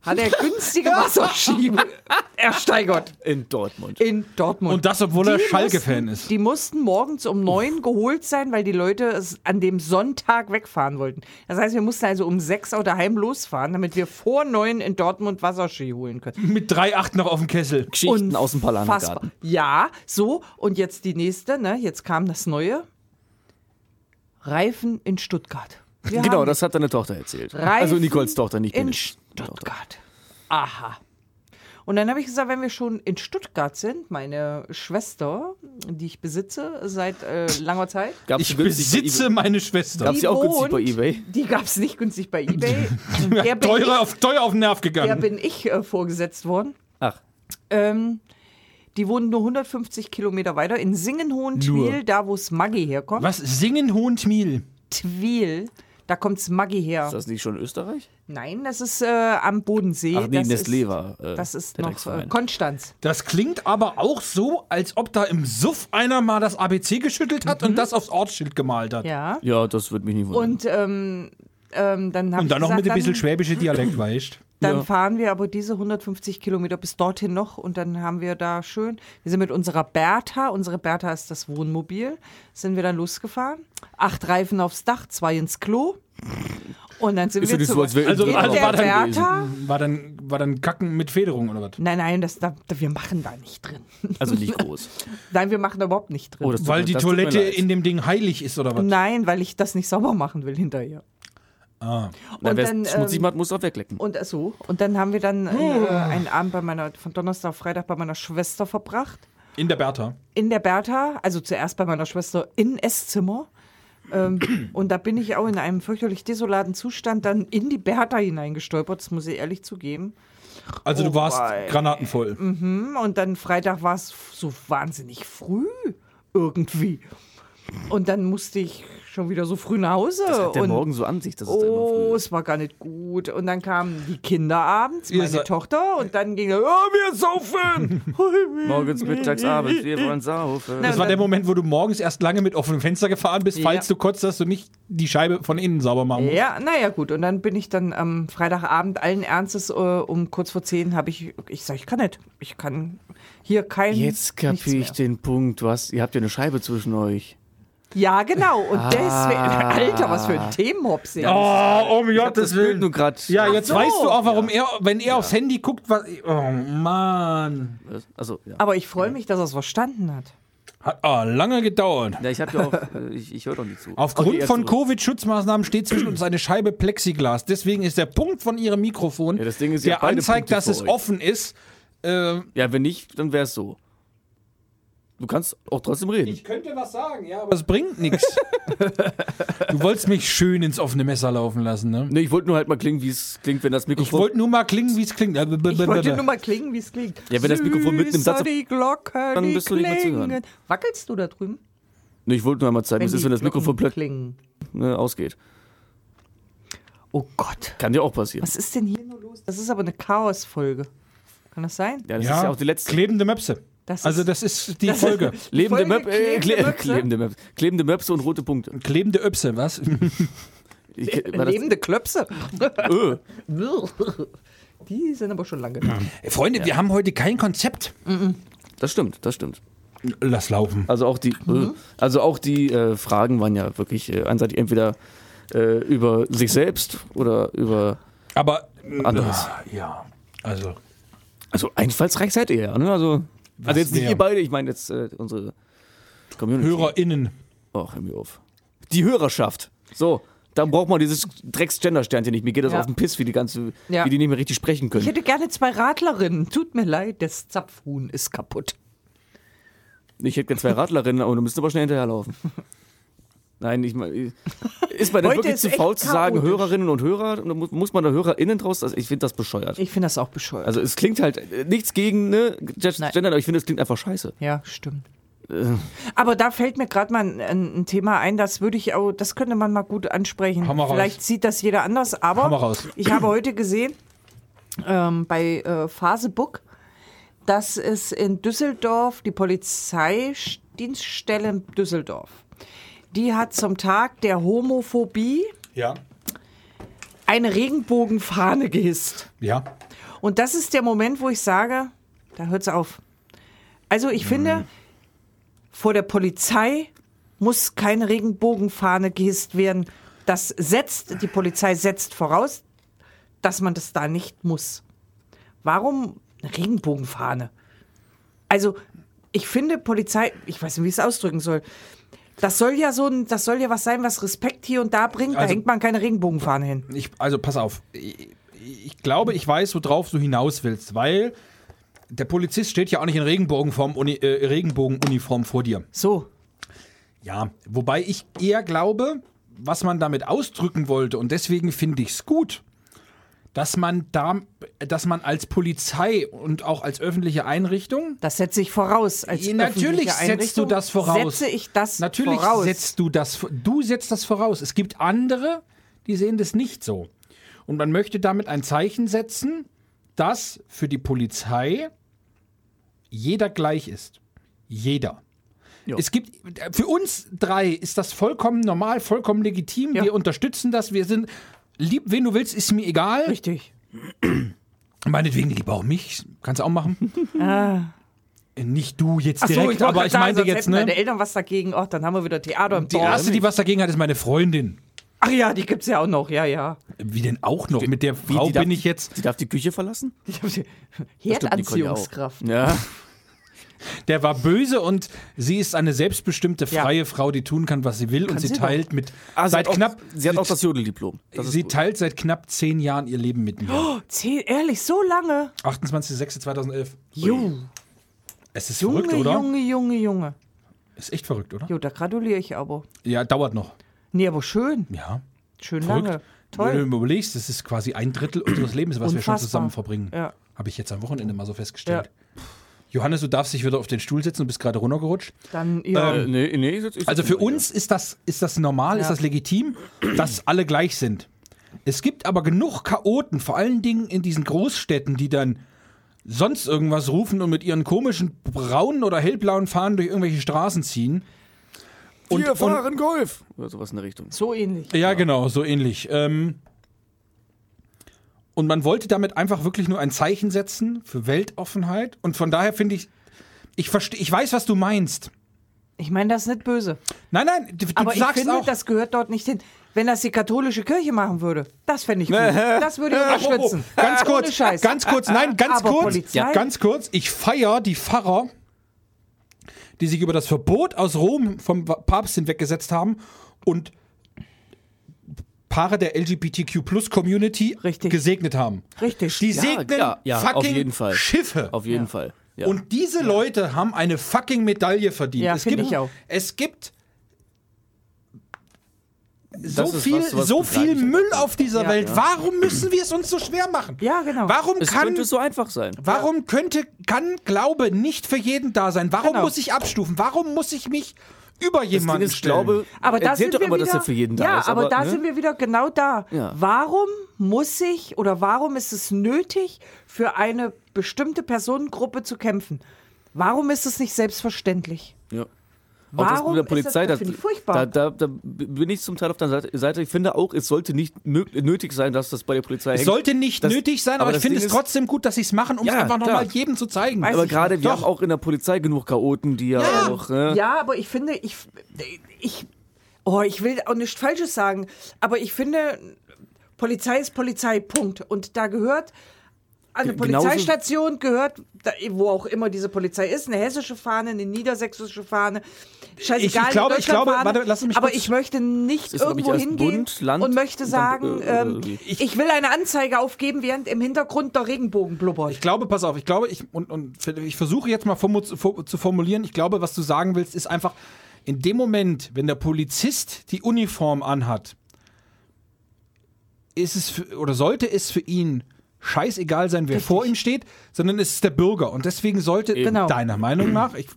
hat er günstige Wasserski ersteigert In Dortmund. in Dortmund. Und das, obwohl er Schalke-Fan ist. Die mussten morgens um neun geholt sein, weil die Leute es an dem Sonntag wegfahren wollten. Das heißt, wir mussten also um sechs Uhr daheim losfahren, damit wir vor neun in Dortmund Wasserski holen können. Mit 3,8 noch auf dem Kessel. Geschichten aus dem. Palanergarten. Ja, so. Und jetzt die nächste, ne? Jetzt kam das Neue. Reifen in Stuttgart. Wir Genau, das hat deine Tochter erzählt. Reifen also Nicoles Tochter, nicht in Stuttgart. Aha. Und dann habe ich gesagt, wenn wir schon in Stuttgart sind, meine Schwester, die ich besitze seit äh, langer Zeit, Gab's Ich besitze meine Schwester. Gab's die auch günstig bei wohnt- eBay? Die gab es nicht günstig bei eBay. der, bin Teuer ich, auf, teuer auf den Nerv der gegangen. bin ich äh, vorgesetzt worden. Ach, Ähm, die wohnen nur 150 Kilometer weiter in Singenhohen-Twil, da wo es Maggi herkommt. Was? Singen Hohentmiel. Twil, da kommt Maggi her. ist das nicht schon Österreich? Nein, das ist äh, am Bodensee. Ach nee, das Nestlé ist, war. Äh, Das ist noch äh. Konstanz. Das klingt aber auch so, als ob da im Suff einer mal das ABC geschüttelt hat und das aufs Ortsschild gemalt hat. Mhm. Ja. ja, das würde mich nicht wundern. Und ähm, ähm, dann habe Und ich dann noch gesagt, mit ein bisschen dann, schwäbische Dialekt, weißt dann Ja. fahren wir aber diese 150 Kilometer bis dorthin noch und dann haben wir da schön, wir sind mit unserer Bertha, unsere Bertha ist das Wohnmobil, sind wir dann losgefahren. Acht Reifen aufs Dach, zwei ins Klo. Und dann sind Ist ja wir nicht zu so, als wäre Also- in also der war dann Bertha. War dann, war dann Kacken mit Federung oder was? Nein, nein, das, da, wir machen da nicht drin. also nicht groß. Nein, wir machen da überhaupt nicht drin. Oh, Weil mir- die Toilette in dem Ding heilig ist oder was? Nein, weil ich das nicht sauber machen will hinterher. Ah. Und wer dann, schmutzig ähm, macht, muss auch weglecken. Und äh, so. Und dann haben wir dann äh, einen Abend bei meiner, von Donnerstag auf Freitag bei meiner Schwester verbracht. In der Bertha. in der Bertha, also zuerst bei meiner Schwester in Esszimmer. Ähm, und da bin ich auch in einem fürchterlich desolaten Zustand dann in die Bertha hineingestolpert, das muss ich ehrlich zugeben. Also Oh du warst wei. granatenvoll. Hm, Und dann Freitag war es so wahnsinnig früh irgendwie. Und dann musste ich schon wieder so früh nach Hause. Hat der und Morgen so an sich, dass es da immer Oh, früh es war gar nicht gut. Und dann kamen die Kinder abends, meine seid- Tochter, und dann ging er, oh, wir saufen! Morgens, mittags, abends, wir wollen saufen. Das war der Moment, wo du morgens erst lange mit offenem Fenster gefahren bist, falls Ja. du kotzt, dass du nicht die Scheibe von innen sauber machen musst. Ja, naja, gut. Und dann bin ich dann am Freitagabend allen Ernstes äh, um kurz vor zehn habe ich, ich sage, ich kann nicht. Ich kann hier kein. Jetzt nichts kapier ich mehr. den Punkt. Du hast, ihr habt ja eine Scheibe zwischen euch. Ja, genau. Und Ah. deswegen, Alter, was für ein Themenmops. Ja. Oh, um Ich hab das Gottes Bild Willen. nur gerade. Ja, jetzt so. weißt du auch, warum er, wenn er aufs Handy guckt, was. Oh, Mann. Also, ja. Aber ich freue mich, dass er es verstanden hat. Hat oh, lange gedauert. ja ich habe ja auch, äh, ich, ich höre doch nicht zu. Aufgrund Okay, von Covid-Schutzmaßnahmen steht zwischen uns eine Scheibe Plexiglas. Deswegen ist der Punkt von ihrem Mikrofon, Ja, das Ding ist, ihr der anzeigt, Punkte dass es euch. offen ist. Äh, Ja, wenn nicht, dann wäre es so. Du kannst auch trotzdem reden. ich könnte was sagen, ja, aber es bringt nichts. Du wolltest mich schön ins offene Messer laufen lassen, ne? Nee, ich wollte nur halt mal klingen, wie es klingt, wenn das Ich Mikrofon. wollte nur mal klingen, wie es klingt. Ich wollte nur mal klingen, wie es klingt. Ja, wenn das Mikrofon mitten im Satz- die Glocke, dann bist du nicht mehr zu hören. Wackelst du da drüben? nee, ich wollte nur einmal zeigen, wie es ist, wenn das Mikrofon plötzlich klingen. ne, ausgeht. Oh Gott. Kann dir auch passieren. Was ist denn hier nur los? Das ist aber eine Chaos-Folge. Kann das sein? Ja, das ist ja auch die letzte. Klebende Möpse. Das also ist- das ist die Folge. Lebende, Folge Möp äh, klebende kle Möpse? klebende, Möpse. klebende Möpse und rote Punkte. Klebende Öpse, was? Ich, das, Lebende Klöpse. äh, Die sind aber schon lange da. Freunde, wir haben heute kein Konzept. das stimmt, das stimmt. Lass laufen. Also auch die, Mhm. äh, also auch die äh, Fragen waren ja wirklich äh, einseitig entweder äh, über sich selbst oder über Aber Anderes. Ja, also Also einfallsreich seid ihr ja, ne? Also, also jetzt nicht ihr beide, ich meine jetzt äh, unsere Community. HörerInnen. Ach, hör mir auf. Die Hörerschaft. So, dann braucht man dieses Drecks-Gender-Sternchen nicht. Mir geht das Ja. auf den Piss, wie die ganze, Ja. wie die nicht mehr richtig sprechen Ich können. hätte gerne zwei Radlerinnen. Tut mir leid, das Zapfhuhn ist kaputt. Ich hätte gerne zwei Radlerinnen, aber du müsstest aber schnell hinterherlaufen. Nein, ich meine, ist man denn Heute wirklich zu faul zu sagen, chaotisch. Hörerinnen und Hörer? Muss, man da HörerInnen draus? Also ich finde das bescheuert. Ich finde das auch bescheuert. Also es klingt halt äh, nichts gegen ne, Nein. Gender, aber ich finde, es klingt einfach scheiße. ja, stimmt. Aber da fällt mir gerade mal ein, ein Thema ein, das würde ich auch, das könnte man mal gut ansprechen. Hau mal raus. Vielleicht sieht das jeder anders, aber ich habe heute gesehen ähm, bei äh, Phasebook, dass es in Düsseldorf die Polizeidienststelle in Düsseldorf, die hat zum Tag der Homophobie Ja. eine Regenbogenfahne gehisst. Ja. Und das ist der Moment, wo ich sage, da hört's auf. Also ich finde, vor der Polizei muss keine Regenbogenfahne gehisst werden. Das setzt, die Polizei setzt voraus, dass man das da nicht muss. Warum eine Regenbogenfahne? Also, ich finde Polizei, ich weiß nicht, wie ich es ausdrücken soll. Das soll ja so ein, das soll ja was sein, was Respekt hier und da bringt. da Also- hängt man keine Regenbogenfahne hin. Ich, also pass auf. Ich, ich glaube, ich weiß, worauf du hinaus willst, weil der Polizist steht ja auch nicht in Regenbogenform, Uni, äh, Regenbogenuniform vor dir. So. Ja, wobei ich eher glaube, was man damit ausdrücken wollte, und deswegen finde ich es gut, dass man da, dass man als Polizei und auch als öffentliche Einrichtung Das setze ich voraus. Als natürlich setzt du das voraus. Setze ich das Natürlich voraus. setzt du das, du setzt das voraus. Es gibt andere, die sehen das nicht so. Und man möchte damit ein Zeichen setzen, dass für die Polizei jeder gleich ist. Jeder. Ja. Es gibt, für uns drei ist das vollkommen normal, vollkommen legitim. Ja. Wir unterstützen das. Wir sind, lieb, wen du willst, ist mir egal. Richtig. Meinetwegen lieb auch mich. Kannst du auch machen. Nicht du jetzt Ach so, direkt, ich aber ich sagen, meinte sonst jetzt, ne? Meine Eltern was dagegen. Ach, dann haben wir wieder Theater im Die Dorf. erste, die was dagegen hat, ist meine Freundin. Ach ja, die gibt's ja auch noch. Ja, ja. Wie denn auch noch? Mit der Wie, Frau die darf- bin ich jetzt. Sie darf die Küche verlassen? Ich hab die. Herdanziehungskraft. Ja. Der war böse und sie ist eine selbstbeststimmte, Ja. freie Frau, die tun kann, was sie will. und sie sie teilt mit Ah, sie seit auch, knapp. Sie hat auch das Jodeldiplom. Das sie teilt seit knapp zehn Jahren ihr Leben mit mir. Zehn, ehrlich, so lange? 28.06.2011. Jo. Es ist Junge, verrückt, oder? Junge, Junge, Junge. Ist echt verrückt, oder? Jo, da gratuliere ich aber. Ja, dauert noch. Nee, aber schön. Ja. Schön Verrückt. lange. Wenn du Toll. überlegst, das ist quasi ein Drittel unseres Lebens, was wir schon Unfassbar. zusammen verbringen. Ja. Habe ich jetzt am Wochenende mal so festgestellt. Johannes, du darfst dich wieder auf den Stuhl setzen und bist gerade runtergerutscht. Dann, ja. Äh, nee, nee, ich ich Also für uns ist das, ist das normal, ist Ja. das legitim, dass alle gleich sind. Es gibt aber genug Chaoten, vor allen Dingen in diesen Großstädten, die dann sonst irgendwas rufen und mit ihren komischen braunen oder hellblauen Fahnen durch irgendwelche Straßen ziehen. hier. Und- Wir fahren Golf. Oder sowas in der Richtung. so ähnlich. Ja, genau, so ähnlich. Ähm, und man wollte damit einfach wirklich nur ein Zeichen setzen für Weltoffenheit. Und von daher finde ich, ich verstehe, ich weiß, was du meinst. Ich meine, das ist nicht böse. Nein, nein, du, du Aber ich sagst finde, auch. das gehört dort nicht hin. Wenn das die katholische Kirche machen würde, das fände ich gut. Das würde ich unterstützen. Ganz Ohne kurz, Scheiß. ganz kurz, nein, ganz Aber kurz, Polizei? ganz kurz. Ich feiere die Pfarrer, die sich über das Verbot aus Rom vom Papst hinweggesetzt haben und Paare der LGBTQ-Plus-Community Richtig. gesegnet haben. Richtig. Die Ja, segnen ja, ja, fucking auf jeden Fall. Schiffe. Auf jeden Fall. Ja. Und diese Leute haben eine fucking Medaille verdient. Ja, es gibt, ich auch. Es gibt so ist viel, was, was so viel. Müll auf dieser Ja. Welt. Warum müssen wir es uns so schwer machen? Ja, genau. Warum es kann könnte so einfach sein. Warum könnte, kann Glaube nicht für jeden da sein? Warum Genau. muss ich abstufen? Warum muss ich mich über Das Ding jemanden ist, stellen? glaube, Aber da sind doch wir immer, wieder, dass er für jeden da ja, ist. aber, da ne? sind wir wieder genau da. Ja. Warum muss ich oder warum ist es nötig, für eine bestimmte Personengruppe zu kämpfen? Warum ist es nicht selbstverständlich? Ja. Auch das Warum mit der ist Polizei, das- das ich furchtbar. da, da, da bin ich zum Teil auf der Seite-. Ich finde auch, es sollte nicht nötig sein, dass das bei der Polizei es hängt. sollte nicht Das- nötig sein, aber, aber ich finde es ist- trotzdem gut, dass sie es machen, um es Ja, einfach nochmal jedem zu zeigen. Weiß aber gerade, wir Doch. haben auch in der Polizei genug Chaoten, die ja, Ja. auch. Ne? Ja, aber ich finde, ich, ich, oh, ich will auch nichts Falsches sagen, aber ich finde, Polizei ist Polizei, Punkt. Und da gehört eine genauso- Polizeistation gehört, da, wo auch immer diese Polizei ist, eine hessische Fahne, eine niedersächsische Fahne. Scheißegal, Ich- ich glaube- ich glaube- warte, lass mich Aber kurz- ich möchte nicht ist, glaub ich, irgendwo hingehen Bund, Land und möchte und dann, sagen, äh, äh, ich, ich will eine Anzeige aufgeben, während im Hintergrund der Regenbogen blubbert. Ich glaube, pass auf, ich glaube, ich, und, und ich versuche jetzt mal zu formulieren, ich glaube, was du sagen willst, ist einfach, in dem Moment, wenn der Polizist die Uniform anhat, ist es für, oder sollte es für ihn scheißegal sein, wer vor ihm steht, sondern es ist der Bürger. Und deswegen sollte, Genau. deiner Meinung nach, ich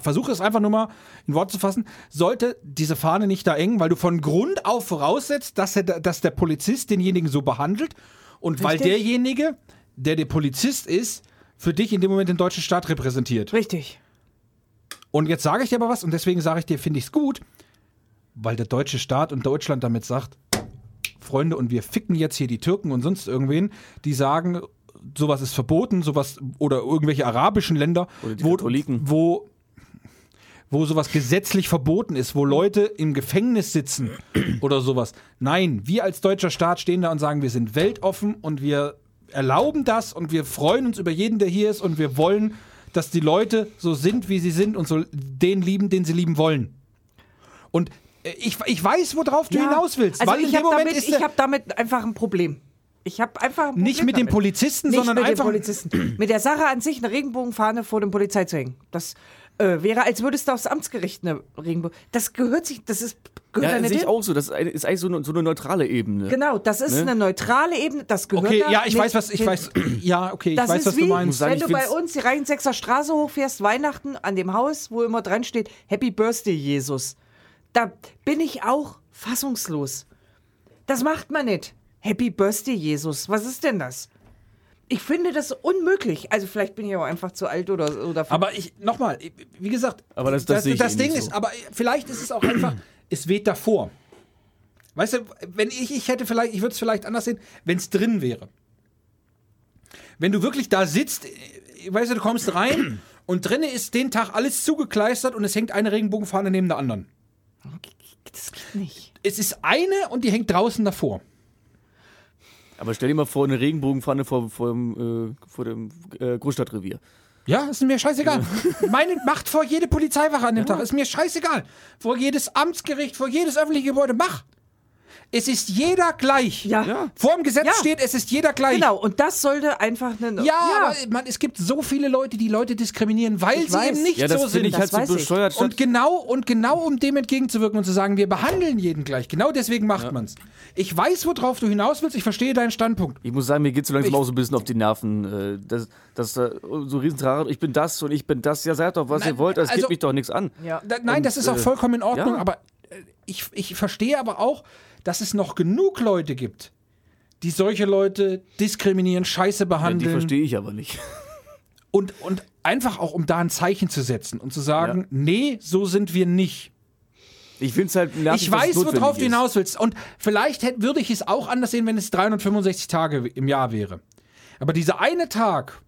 versuche es einfach nur mal in Wort zu fassen, sollte diese Fahne nicht da eng, weil du von Grund auf voraussetzt, dass, er, da- dass der Polizist denjenigen so behandelt und weil Richtig. derjenige, der der Polizist ist, für dich in dem Moment den deutschen Staat repräsentiert. Richtig. Und jetzt sage ich dir aber was und deswegen sage ich dir, finde ich es gut, weil der deutsche Staat und Deutschland damit sagt, Freunde, und wir ficken jetzt hier die Türken und sonst irgendwen, die sagen, sowas ist verboten, sowas oder irgendwelche arabischen Länder, wo, wo wo sowas gesetzlich verboten ist, wo Leute im Gefängnis sitzen oder sowas. Nein, wir als deutscher Staat stehen da und sagen, wir sind weltoffen und wir erlauben das und wir freuen uns über jeden, der hier ist und wir wollen, dass die Leute so sind, wie sie sind und so den lieben, den sie lieben wollen. Und ich, ich weiß, worauf du Ja. hinaus willst, Also weil ich dem habe Moment damit, ist ich der, hab damit einfach ein Problem. Ich habe einfach ein Problem nicht mit dem damit. Polizisten, Nicht sondern mit einfach den Polizisten. mit der Sache an sich eine Regenbogenfahne vor dem Polizei zu hängen. Das äh, wäre, als würdest du aufs Amtsgericht eine Regenbogen. Das gehört sich, das ist gehört da Ja, nicht sehe ich hin. auch so. Das ist, eigentlich so eine, so eine neutrale Ebene. Genau, das ist Ne? eine neutrale Ebene, das gehört Okay, da ja, ich nicht weiß, was ich weiß. Ja, okay, ich Das weiß, ist was wie, du meinst. wenn du bei uns die Rhein-Sechser Straße hochfährst, Weihnachten an dem Haus, wo immer dran steht, Happy Birthday, Jesus. Da bin ich auch fassungslos. Das macht man nicht. Happy Birthday, Jesus. Was ist denn das? Ich finde das unmöglich. Also vielleicht bin ich auch einfach zu alt oder, oder Aber ich, nochmal, wie gesagt, Aber das- das ich das eh Ding nicht ist, so. aber vielleicht ist es auch einfach, es weht davor. Weißt du, wenn ich, ich hätte vielleicht, ich würde es vielleicht anders sehen, wenn es drin wäre. Wenn du wirklich da sitzt, äh, weißt du, du kommst rein und drinnen ist den Tag alles zugekleistert und es hängt eine Regenbogenfahne neben der anderen. Das geht nicht. Es ist eine und die hängt draußen davor. Aber stell dir mal vor, eine Regenbogenpfanne vor, vor dem, äh, vor dem äh, Großstadtrevier. Ja, ist mir scheißegal. Meine macht vor jede Polizeiwache an dem Tag. Ist mir scheißegal. Vor jedes Amtsgericht, vor jedes öffentliche Gebäude, mach. Es ist jeder gleich. Ja. Ja. Vor dem Gesetz Ja. steht, es ist jeder gleich. Genau, und das sollte einfach eine. Ja, aber man, es gibt so viele Leute, die Leute diskriminieren, weil Ich sie weiß. eben nicht Ja, das so finde sind. ich halt so ich. bescheuert. statt- Und genau, und genau um dem entgegenzuwirken und zu sagen, wir behandeln jeden gleich. Genau deswegen macht man's. Ich weiß, worauf du hinaus willst, ich verstehe deinen Standpunkt. Ich muss sagen, mir geht so langsam Ich- auch so ein bisschen auf die Nerven. Äh, das, das äh, so riesentrara, ich bin das und ich bin das. Ja, seid doch, was Nein, ihr wollt. Das also- geht mich doch nichts an. Ja. Da, nein, Und, das ist auch äh, vollkommen in Ordnung, ja. aber ich, ich verstehe aber auch, dass es noch genug Leute gibt, die solche Leute diskriminieren, scheiße Ja, die behandeln. verstehe ich aber nicht. und, und einfach auch, um da ein Zeichen zu setzen und zu sagen, Ja. nee, so sind wir nicht. Ich finde es halt nervig, Ich weiß, worauf du hinaus willst. Und vielleicht hätt, würde ich es auch anders sehen, wenn es 365 Tage im Jahr wäre. Aber dieser eine Tag,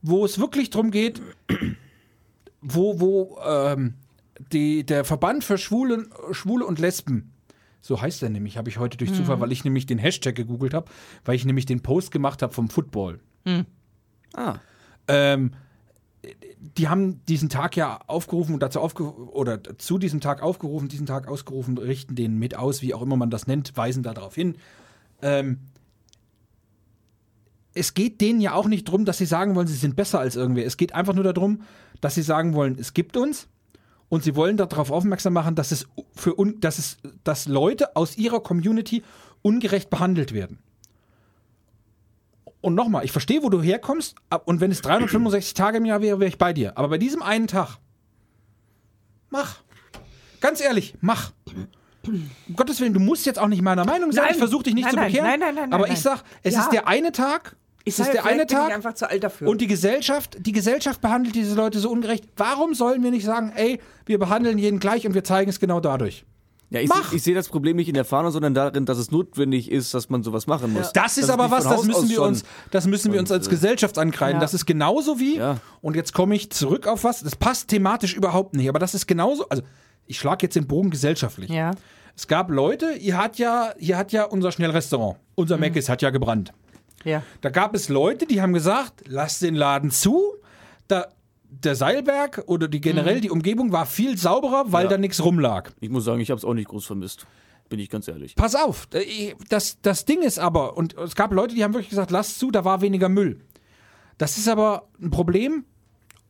wo es wirklich darum geht, wo, wo ähm, die, der Verband für Schwule, Schwule und Lesben, so heißt er nämlich, habe ich heute durch Zufall, weil ich nämlich den Hashtag gegoogelt habe, weil ich nämlich den Post gemacht habe vom Football. Ah, Ähm, die haben diesen Tag ja aufgerufen und dazu aufgerufen oder zu diesem Tag aufgerufen, diesen Tag ausgerufen, richten den mit aus, wie auch immer man das nennt, weisen da darauf hin. Ähm, es geht denen ja auch nicht darum, dass sie sagen wollen, sie sind besser als irgendwer. Es geht einfach nur darum, dass sie sagen wollen, es gibt uns und sie wollen darauf aufmerksam machen, dass es für un, dass es, dass Leute aus ihrer Community ungerecht behandelt werden. Und nochmal, ich verstehe, wo du herkommst, und wenn es 365 Tage im Jahr wäre, wäre ich bei dir. Aber bei diesem einen Tag, mach. Ganz ehrlich, mach. Um Gottes Willen, du musst jetzt auch nicht meiner Meinung sein. Nein. Ich versuche dich nicht Nein, zu nein, bekehren. nein, nein, nein, aber nein, ich sag, es Ja. ist der eine Tag. Ich es ist der eine Tag. einfach zu alt dafür. Und die Gesellschaft, die Gesellschaft behandelt diese Leute so ungerecht. Warum sollen wir nicht sagen, ey, wir behandeln jeden gleich und wir zeigen es genau dadurch? ja, ich, Mach! ich sehe das Problem nicht in der Fahne, sondern darin, dass es notwendig ist, dass man sowas machen muss. Das ist Dass es aber was, das müssen wir uns, das müssen wir uns als Gesellschaft ankreiden. Ja. Das ist genauso wie, Ja. und jetzt komme ich zurück auf was, das passt thematisch überhaupt nicht, aber das ist genauso, also ich schlage jetzt den Bogen gesellschaftlich. ja. Es gab Leute, hier hat ja, hier hat ja unser Schnellrestaurant, unser Mhm. Mc's hat ja gebrannt. Ja. Da gab es Leute, die haben gesagt, lass den Laden zu. Da, der Seilberg oder die generell Mhm. die Umgebung war viel sauberer, weil Ja. da nichts rumlag. Ich muss sagen, ich habe es auch nicht groß vermisst. Bin ich ganz ehrlich. Pass auf, äh, das, das Ding ist aber, und es gab Leute, die haben wirklich gesagt, lass zu, da war weniger Müll. Das ist aber ein Problem.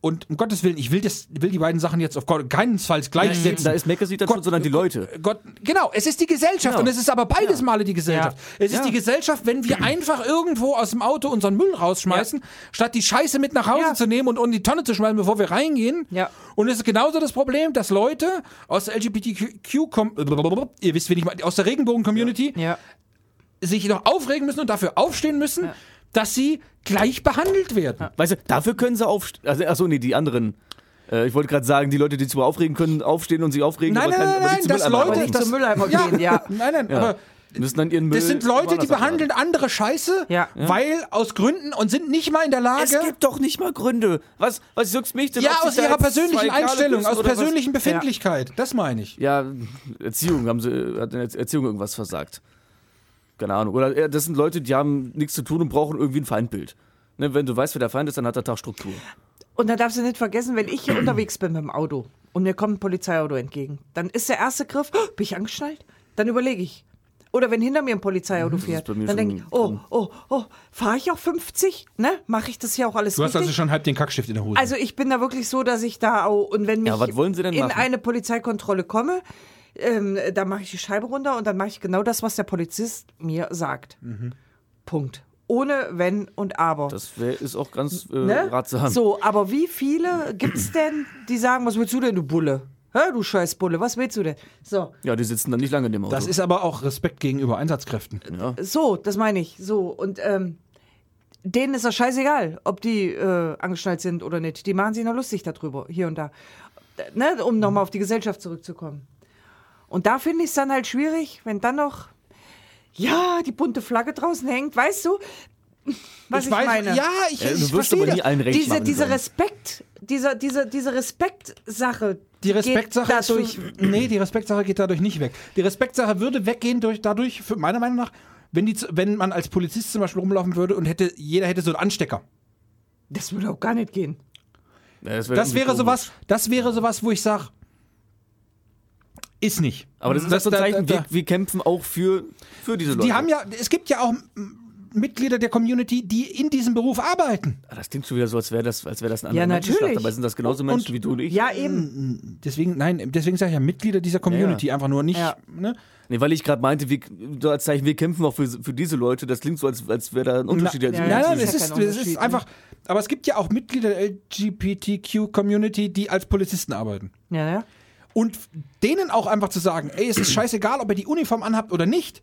Und um Gottes Willen, ich will, das, will die beiden Sachen jetzt auf keinenfalls gleichsetzen. Da ist nicht dazu, Gott- sondern die Leute. Gott, genau, es ist die Gesellschaft Genau. und es ist aber beides Male die Gesellschaft. Es ist Ja. die Gesellschaft, wenn wir einfach irgendwo aus dem Auto unseren Müll rausschmeißen, statt die Scheiße mit nach Hause Ja. zu nehmen und in die Tonne zu schmeißen, bevor wir reingehen. Ja. Und es ist genauso das Problem, dass Leute aus der LGBTQ, ihr wisst, wen ich meine, aus der Regenbogen-Community Ja. sich noch aufregen müssen und dafür aufstehen müssen, dass sie gleich behandelt werden. Weißt du, dafür können sie aufstehen. Also, achso, nee, die anderen. Äh, ich wollte gerade sagen, die Leute, die mal aufregen können, aufstehen und sich aufregen, Nein, nein, kann, nein, aber nein, nicht dass Leute, das- zum Mülleimer gehen, ja. Nein, nein, Ja. aber müssen dann ihren Müll. das sind Leute, die behandeln andere Scheiße, Ja. weil aus Gründen und sind nicht mal in der Lage. Es gibt doch nicht mal Gründe. Was, was juckst mich denn? Ja, aus ihrer persönlichen Einstellung, aus oder was? persönlichen Befindlichkeit. Das meine ich. Ja, Erziehung haben sie, hat in der Erziehung irgendwas versagt. Keine Ahnung. Oder das sind Leute, die haben nichts zu tun und brauchen irgendwie ein Feindbild. Ne, wenn du weißt, wer der Feind ist, dann hat der Tag Struktur. Und dann darfst du nicht vergessen, wenn ich hier unterwegs bin mit dem Auto und mir kommt ein Polizeiauto entgegen, dann ist der erste Griff, "Oh, bin ich angeschnallt? Dann überlege ich. Oder wenn hinter mir ein Polizeiauto fährt, bei mir dann denke ich, oh, oh, oh, fahre ich auch 50? Ne? Mache ich das hier auch alles Du hast richtig? also schon halb den Kackstift in der Hose. Also ich bin da wirklich so, dass ich da auch, und wenn Ja, ich was wollen Sie denn in machen? eine Polizeikontrolle komme, ähm, da mache ich die Scheibe runter und dann mache ich genau das, was der Polizist mir sagt. Mhm. Punkt. Ohne Wenn und Aber. Das wär, ist auch ganz äh, ne? ratsam. So, aber wie viele gibt's denn, die sagen, was willst du denn, du Bulle? Hä, du scheiß Bulle, was willst du denn? So, Ja, die sitzen dann nicht lange in dem Auto. das ist aber auch Respekt gegenüber Einsatzkräften. ja. so, das meine ich. So, und ähm, denen ist das scheißegal, ob die äh, angeschnallt sind oder nicht. Die machen sich noch lustig darüber, hier und da. Äh, Ne, um nochmal auf die Gesellschaft zurückzukommen. Und da finde ich es dann halt schwierig, wenn dann noch, ja, die bunte Flagge draußen hängt, weißt du, was ich, meine? Ja, ich, Äh, ich du wirst verstehe aber nie allen recht diese, machen diese. Respekt, diese, diese, diese Respektsache. Die Respektsache geht ist durch. Nee, die Respektsache geht dadurch nicht weg. Die Respektsache würde weggehen durch, dadurch, für meiner Meinung nach, wenn, die, wenn man als Polizist zum Beispiel rumlaufen würde und hätte, jeder hätte so einen Anstecker. Das würde auch gar nicht gehen. Ja, das wär Das wäre komisch. sowas, das wäre sowas, wo ich sage, Ist nicht. Aber das ist das, so ein Zeichen, wir, wir kämpfen auch für, für diese Leute. Die haben ja, es gibt ja auch Mitglieder der Community, die in diesem Beruf arbeiten. Ah, Das klingt schon wieder so, als wäre das, als wäre das ein Ja, anderer Menschenschlag. natürlich. Dabei sind das genauso Menschen wie du und ich. Ja, eben. Deswegen, nein, deswegen sage ich ja Mitglieder dieser Community, einfach nur nicht. Ja. Ne? Nee, weil ich gerade meinte, wir, so als Zeichen, wir kämpfen auch für, für diese Leute. Das klingt so, als, als wäre da ein Unterschied. Na, ja, nein, nein, es ja ist, es ist ne? einfach. Aber es gibt ja auch Mitglieder der LGBTQ-Community, die als Polizisten arbeiten. Ja, ja. Und denen auch einfach zu sagen, ey, es ist scheißegal, ob ihr die Uniform anhabt oder nicht.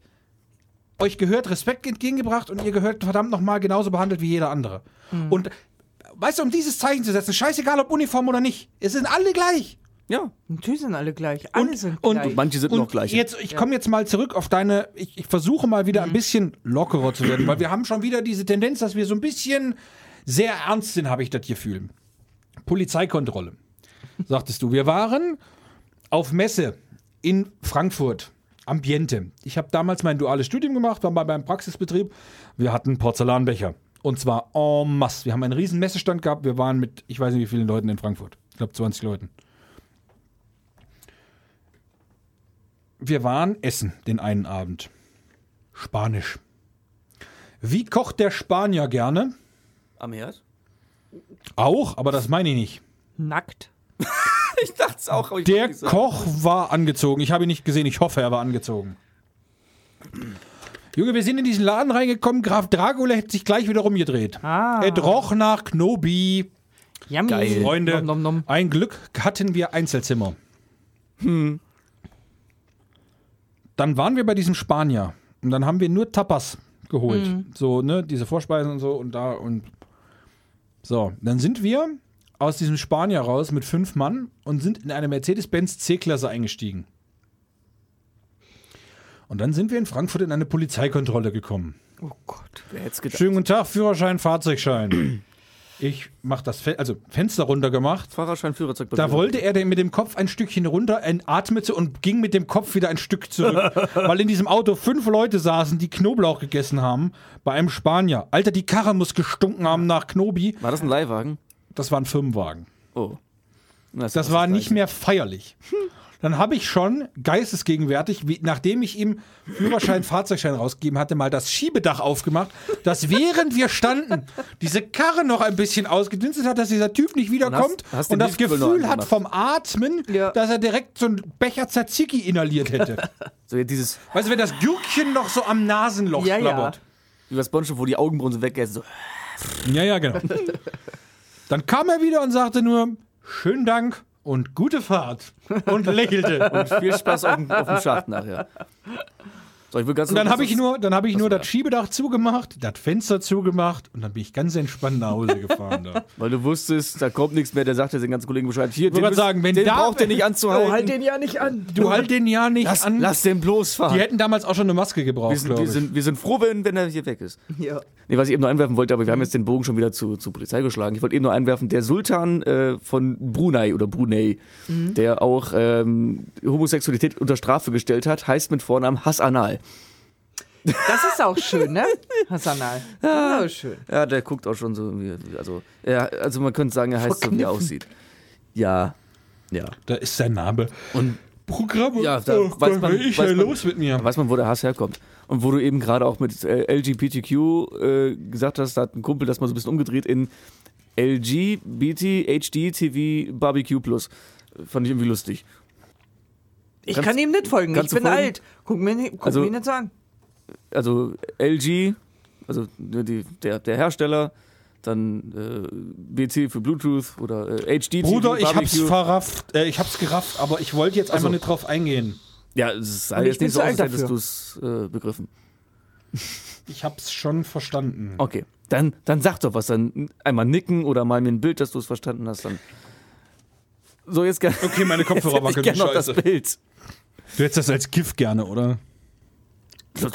Euch gehört Respekt entgegengebracht und ihr gehört verdammt nochmal genauso behandelt wie jeder andere. Und weißt du, um dieses Zeichen zu setzen, scheißegal ob Uniform oder nicht, es sind alle gleich. Ja. Natürlich sind alle gleich. Alle sind und- gleich. Manche sind Und noch gleich. jetzt, ich komme jetzt mal zurück auf deine, ich, ich versuche mal wieder ein bisschen lockerer zu werden, weil wir haben schon wieder diese Tendenz, dass wir so ein bisschen sehr ernst sind, habe ich das Gefühl. Polizeikontrolle, sagtest du. Wir waren auf Messe in Frankfurt. Ambiente. Ich habe damals mein duales Studium gemacht, war bei meinem Praxisbetrieb. Wir hatten Porzellanbecher. Und zwar en masse. Wir haben einen riesen Messestand gehabt. Wir waren mit, ich weiß nicht wie vielen Leuten in Frankfurt. Ich glaube 20 Leuten. Wir waren essen den einen Abend. Spanisch. Wie kocht der Spanier gerne? Am Herd? Auch, aber das meine ich nicht. Nackt. Ich dachte es auch. Aber ich Der. Koch war angezogen. Ich habe ihn nicht gesehen. Ich hoffe, er war angezogen. Junge, wir sind in diesen Laden reingekommen. Graf Dracula hätte sich gleich wieder rumgedreht. Ah. Es roch nach Knobi. Yummy. Geil. Freunde, Nom, nom, nom. ein Glück hatten wir Einzelzimmer. Dann waren wir bei diesem Spanier. Und dann haben wir nur Tapas geholt. So, ne, diese Vorspeisen und so und da und. So, dann sind wir aus diesem Spanier raus mit fünf Mann und sind in eine Mercedes-Benz C-Klasse eingestiegen. Und dann sind wir in Frankfurt in eine Polizeikontrolle gekommen. Oh Gott. Wer hätte es gedacht? Schönen guten Tag, Führerschein, Fahrzeugschein. Ich mach das Fe also Fenster runter gemacht. Fahrerschein, Führerzeug. Da wollte er mit dem Kopf ein Stückchen runter, atmete und ging mit dem Kopf wieder ein Stück zurück, weil in diesem Auto fünf Leute saßen, die Knoblauch gegessen haben, bei einem Spanier. Alter, die Karre muss gestunken haben nach Knobi. War das ein Leihwagen? Das war ein Firmenwagen. Oh. Na, Das war nicht mehr feierlich. Dann habe ich schon geistesgegenwärtig, wie, nachdem ich ihm Führerschein, Fahrzeugschein rausgegeben hatte, mal das Schiebedach aufgemacht, dass während wir standen, diese Karre noch ein bisschen ausgedünstet hat, dass dieser Typ nicht wiederkommt hast- hast und den das Gefühl hat vom Atmen, Ja. dass er direkt so einen Becher Tzatziki inhaliert hätte. So ja, dieses, weißt du, wenn das Gürkchen noch so am Nasenloch Ja, ja. schlabbert. wie das Boncho, wo die Augenbrauen so weggehen. So, Ja, ja, genau. Dann kam er wieder und sagte nur, schönen Dank und gute Fahrt und lächelte. viel Spaß auf dem, auf dem Schacht nachher. So, ich will ganz Und dann habe ich nur, dann habe ich nur war- das Schiebedach zugemacht, das Fenster zugemacht und dann bin ich ganz entspannt nach Hause gefahren. Da. Weil du wusstest, da kommt nichts mehr, der sagt ja den ganzen Kollegen Bescheid. Hier, den, grad müsst- sagen, wenn den da- braucht ihr nicht anzuhalten. Halt den ja nicht an. Du halt den ja nicht lass, an. lass den bloß fahren. Die hätten damals auch schon eine Maske wir, gebraucht, sind, glaube wir, ich. sind, wir sind froh, wenn, wenn er hier weg ist. Ja. Nee, was ich eben noch einwerfen wollte, aber wir haben jetzt den Bogen schon wieder zu, zur Polizei geschlagen. Ich wollte eben noch einwerfen, der Sultan äh, von Brunei oder Brunei, der auch ähm, Homosexualität unter Strafe gestellt hat, heißt mit Vornamen Hassanal. Das ist auch schön, ne? Hassanal. Ja, schön. Ja, der guckt auch schon so, wie, also, ja, also man könnte sagen, er heißt so, wie er aussieht. Ja, ja. Da ist sein Name. Und Programm. Ja, da oh, weiß man- was ist weiß denn man- los mit mir? Da weiß man, wo der Hass herkommt. Und wo du eben gerade auch mit äh, LGBTQ äh, gesagt hast, da hat ein Kumpel das mal so ein bisschen umgedreht in LGBT HD TV Barbecue Plus. Fand ich irgendwie lustig. Ich Kannst- kann ihm nicht folgen. Ich bin folgen? alt. Guck mir, nicht- guck Also- mir nicht so an. Also LG, also die, der, der Hersteller, dann äh, BT für Bluetooth oder äh, HD Bruder, ich hab's verrafft, äh, ich hab's gerafft, aber ich wollte jetzt einfach so. nicht drauf eingehen. Ja, es Und ich jetzt nicht so als hättest du es äh, begriffen. Ich hab's schon verstanden. Okay, dann, dann sag doch was, dann einmal nicken oder mal mir ein Bild, dass du es verstanden hast. Dann so, jetzt gerne. Okay, meine Kopfhörer wackeln, ich noch das scheiße. Bild. Du hättest das als GIF gerne, oder?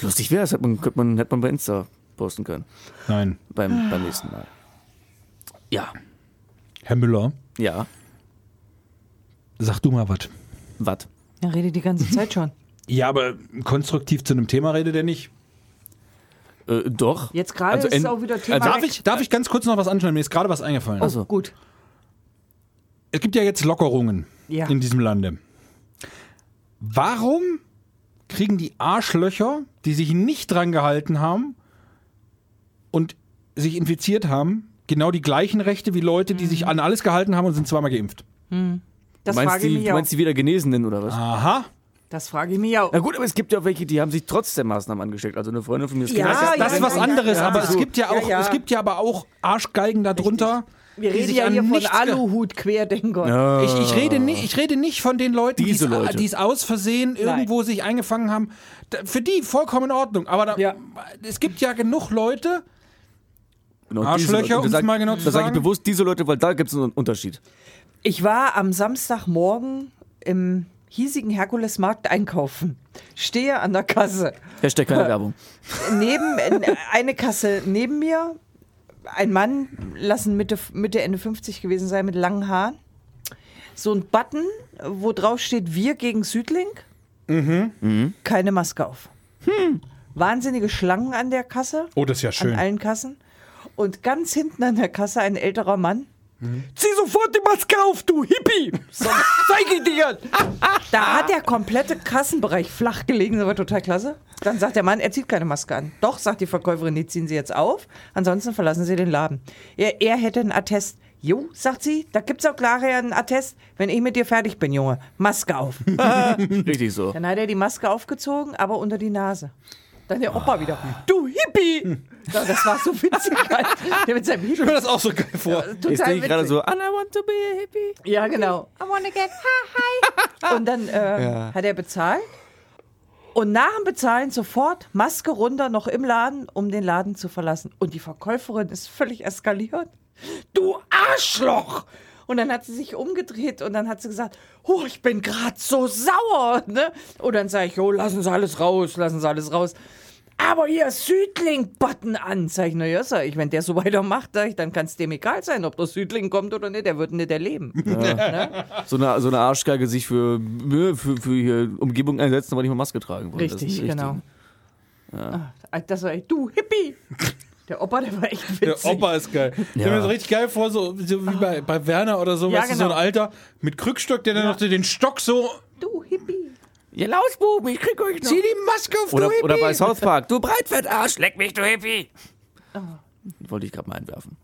Lustig wäre es, hätte man, könnte man, hätte man bei Insta posten können. Nein. Beim, beim nächsten Mal. Ja, Herr Müller, ja, sag du mal was. was? Er redet die ganze Zeit schon. Ja, aber konstruktiv zu einem Thema redet er nicht. Äh, doch. Jetzt gerade Also ist es auch wieder Thema. also Darf ich, darf ich ganz kurz noch was anschneiden? Mir ist gerade was eingefallen. Ach so. Gut. Es gibt ja jetzt Lockerungen Ja. in diesem Lande. Warum kriegen die Arschlöcher, die sich nicht dran gehalten haben und sich infiziert haben, genau die gleichen Rechte wie Leute, die sich an alles gehalten haben und sind zweimal geimpft? Das du meinst, frage ich die, mich du auch. meinst die wieder Genesenen oder was? Aha. Das frage ich mich auch. Na gut, aber es gibt ja auch welche, die haben sich trotz der Maßnahmen angesteckt. Also eine Freundin von mir ist Ja, ja, Das ist was anderes, ja, aber so. es gibt ja auch, Ja, ja. es gibt ja aber auch Arschgeigen darunter. Wir die reden sich ja an hier von nichts ge- Aluhut-Querdenker. Ja. Ich, ich, rede nicht, ich rede nicht von den Leuten, die Diese es- Leute. es aus Versehen irgendwo sich eingefangen haben. Da- Für die vollkommen in Ordnung. Aber da, Ja. es gibt ja genug Leute, Genau, Arschlöcher, da sag- mal genau zu Da sage ich sagen. bewusst diese Leute, weil da gibt es einen Unterschied. Ich war am Samstagmorgen im hiesigen Herkulesmarkt einkaufen. Stehe an der Kasse. Hashtag keine Werbung. Neben äh, eine Kasse neben mir ein Mann, lassen Mitte, Mitte Ende 50 gewesen sein, mit langen Haaren. So ein Button, wo drauf steht Wir gegen Südlink. Keine Maske auf. Wahnsinnige Schlangen an der Kasse. Oh, das ist ja schön. An allen Kassen. Und ganz hinten an der Kasse ein älterer Mann. Zieh sofort die Maske auf, du Hippie! Sonst zeig ich dir! Da hat der komplette Kassenbereich flach gelegen, das war total klasse. Dann sagt der Mann, er zieht keine Maske an. Doch, sagt die Verkäuferin, die ziehen Sie jetzt auf, ansonsten verlassen Sie den Laden. Er, er hätte einen Attest. Jo, sagt sie, da gibt's auch klar einen Attest. Wenn ich mit dir fertig bin, Junge, Maske auf. Richtig so. Dann hat er die Maske aufgezogen, aber unter die Nase. Dann der Opa wieder. Du Hippie! Ja, das war so witzig. halt. Der mit seinem Ich Hippie. stelle mir das auch so geil vor. Denke ich gerade so, and I want to be a hippie. Ja, genau. I wanna get high. Und dann äh, hat er bezahlt. Und nach dem Bezahlen sofort Maske runter, noch im Laden, um den Laden zu verlassen. Und die Verkäuferin ist völlig eskaliert. Du Arschloch! Und dann hat sie sich umgedreht und dann hat sie gesagt, oh, ich bin gerade so sauer. Ne? Und dann sage ich, oh, lassen Sie alles raus, lassen Sie alles raus. Aber hier Südling-Button an. Sag ich, na ja, sag ich, wenn der so weitermacht, ich, dann kann es dem egal sein, ob der Südling kommt oder nicht, der wird nicht erleben. Ne? So eine, so eine Arschgeige sich für, für, für hier Umgebung einsetzen, aber nicht mal Maske tragen wollen. Ist Richtig, nicht genau. Ah, Das war echt, du Hippie! Der Opa, der war echt Der witzig. Opa ist geil. Ich stelle mir so richtig geil vor, so, so wie bei, bei Werner oder so, Ja, weißt du, so ein genau. Alter mit Krückstock, der dann noch den Stock so. Du Hippie! Ihr Lausbuben, ich krieg euch noch. Zieh die Maske auf, Oder, du Hippie. oder bei South Park, du Breitfettarsch, leck mich, du Hippie. Wollte ich gerade mal einwerfen.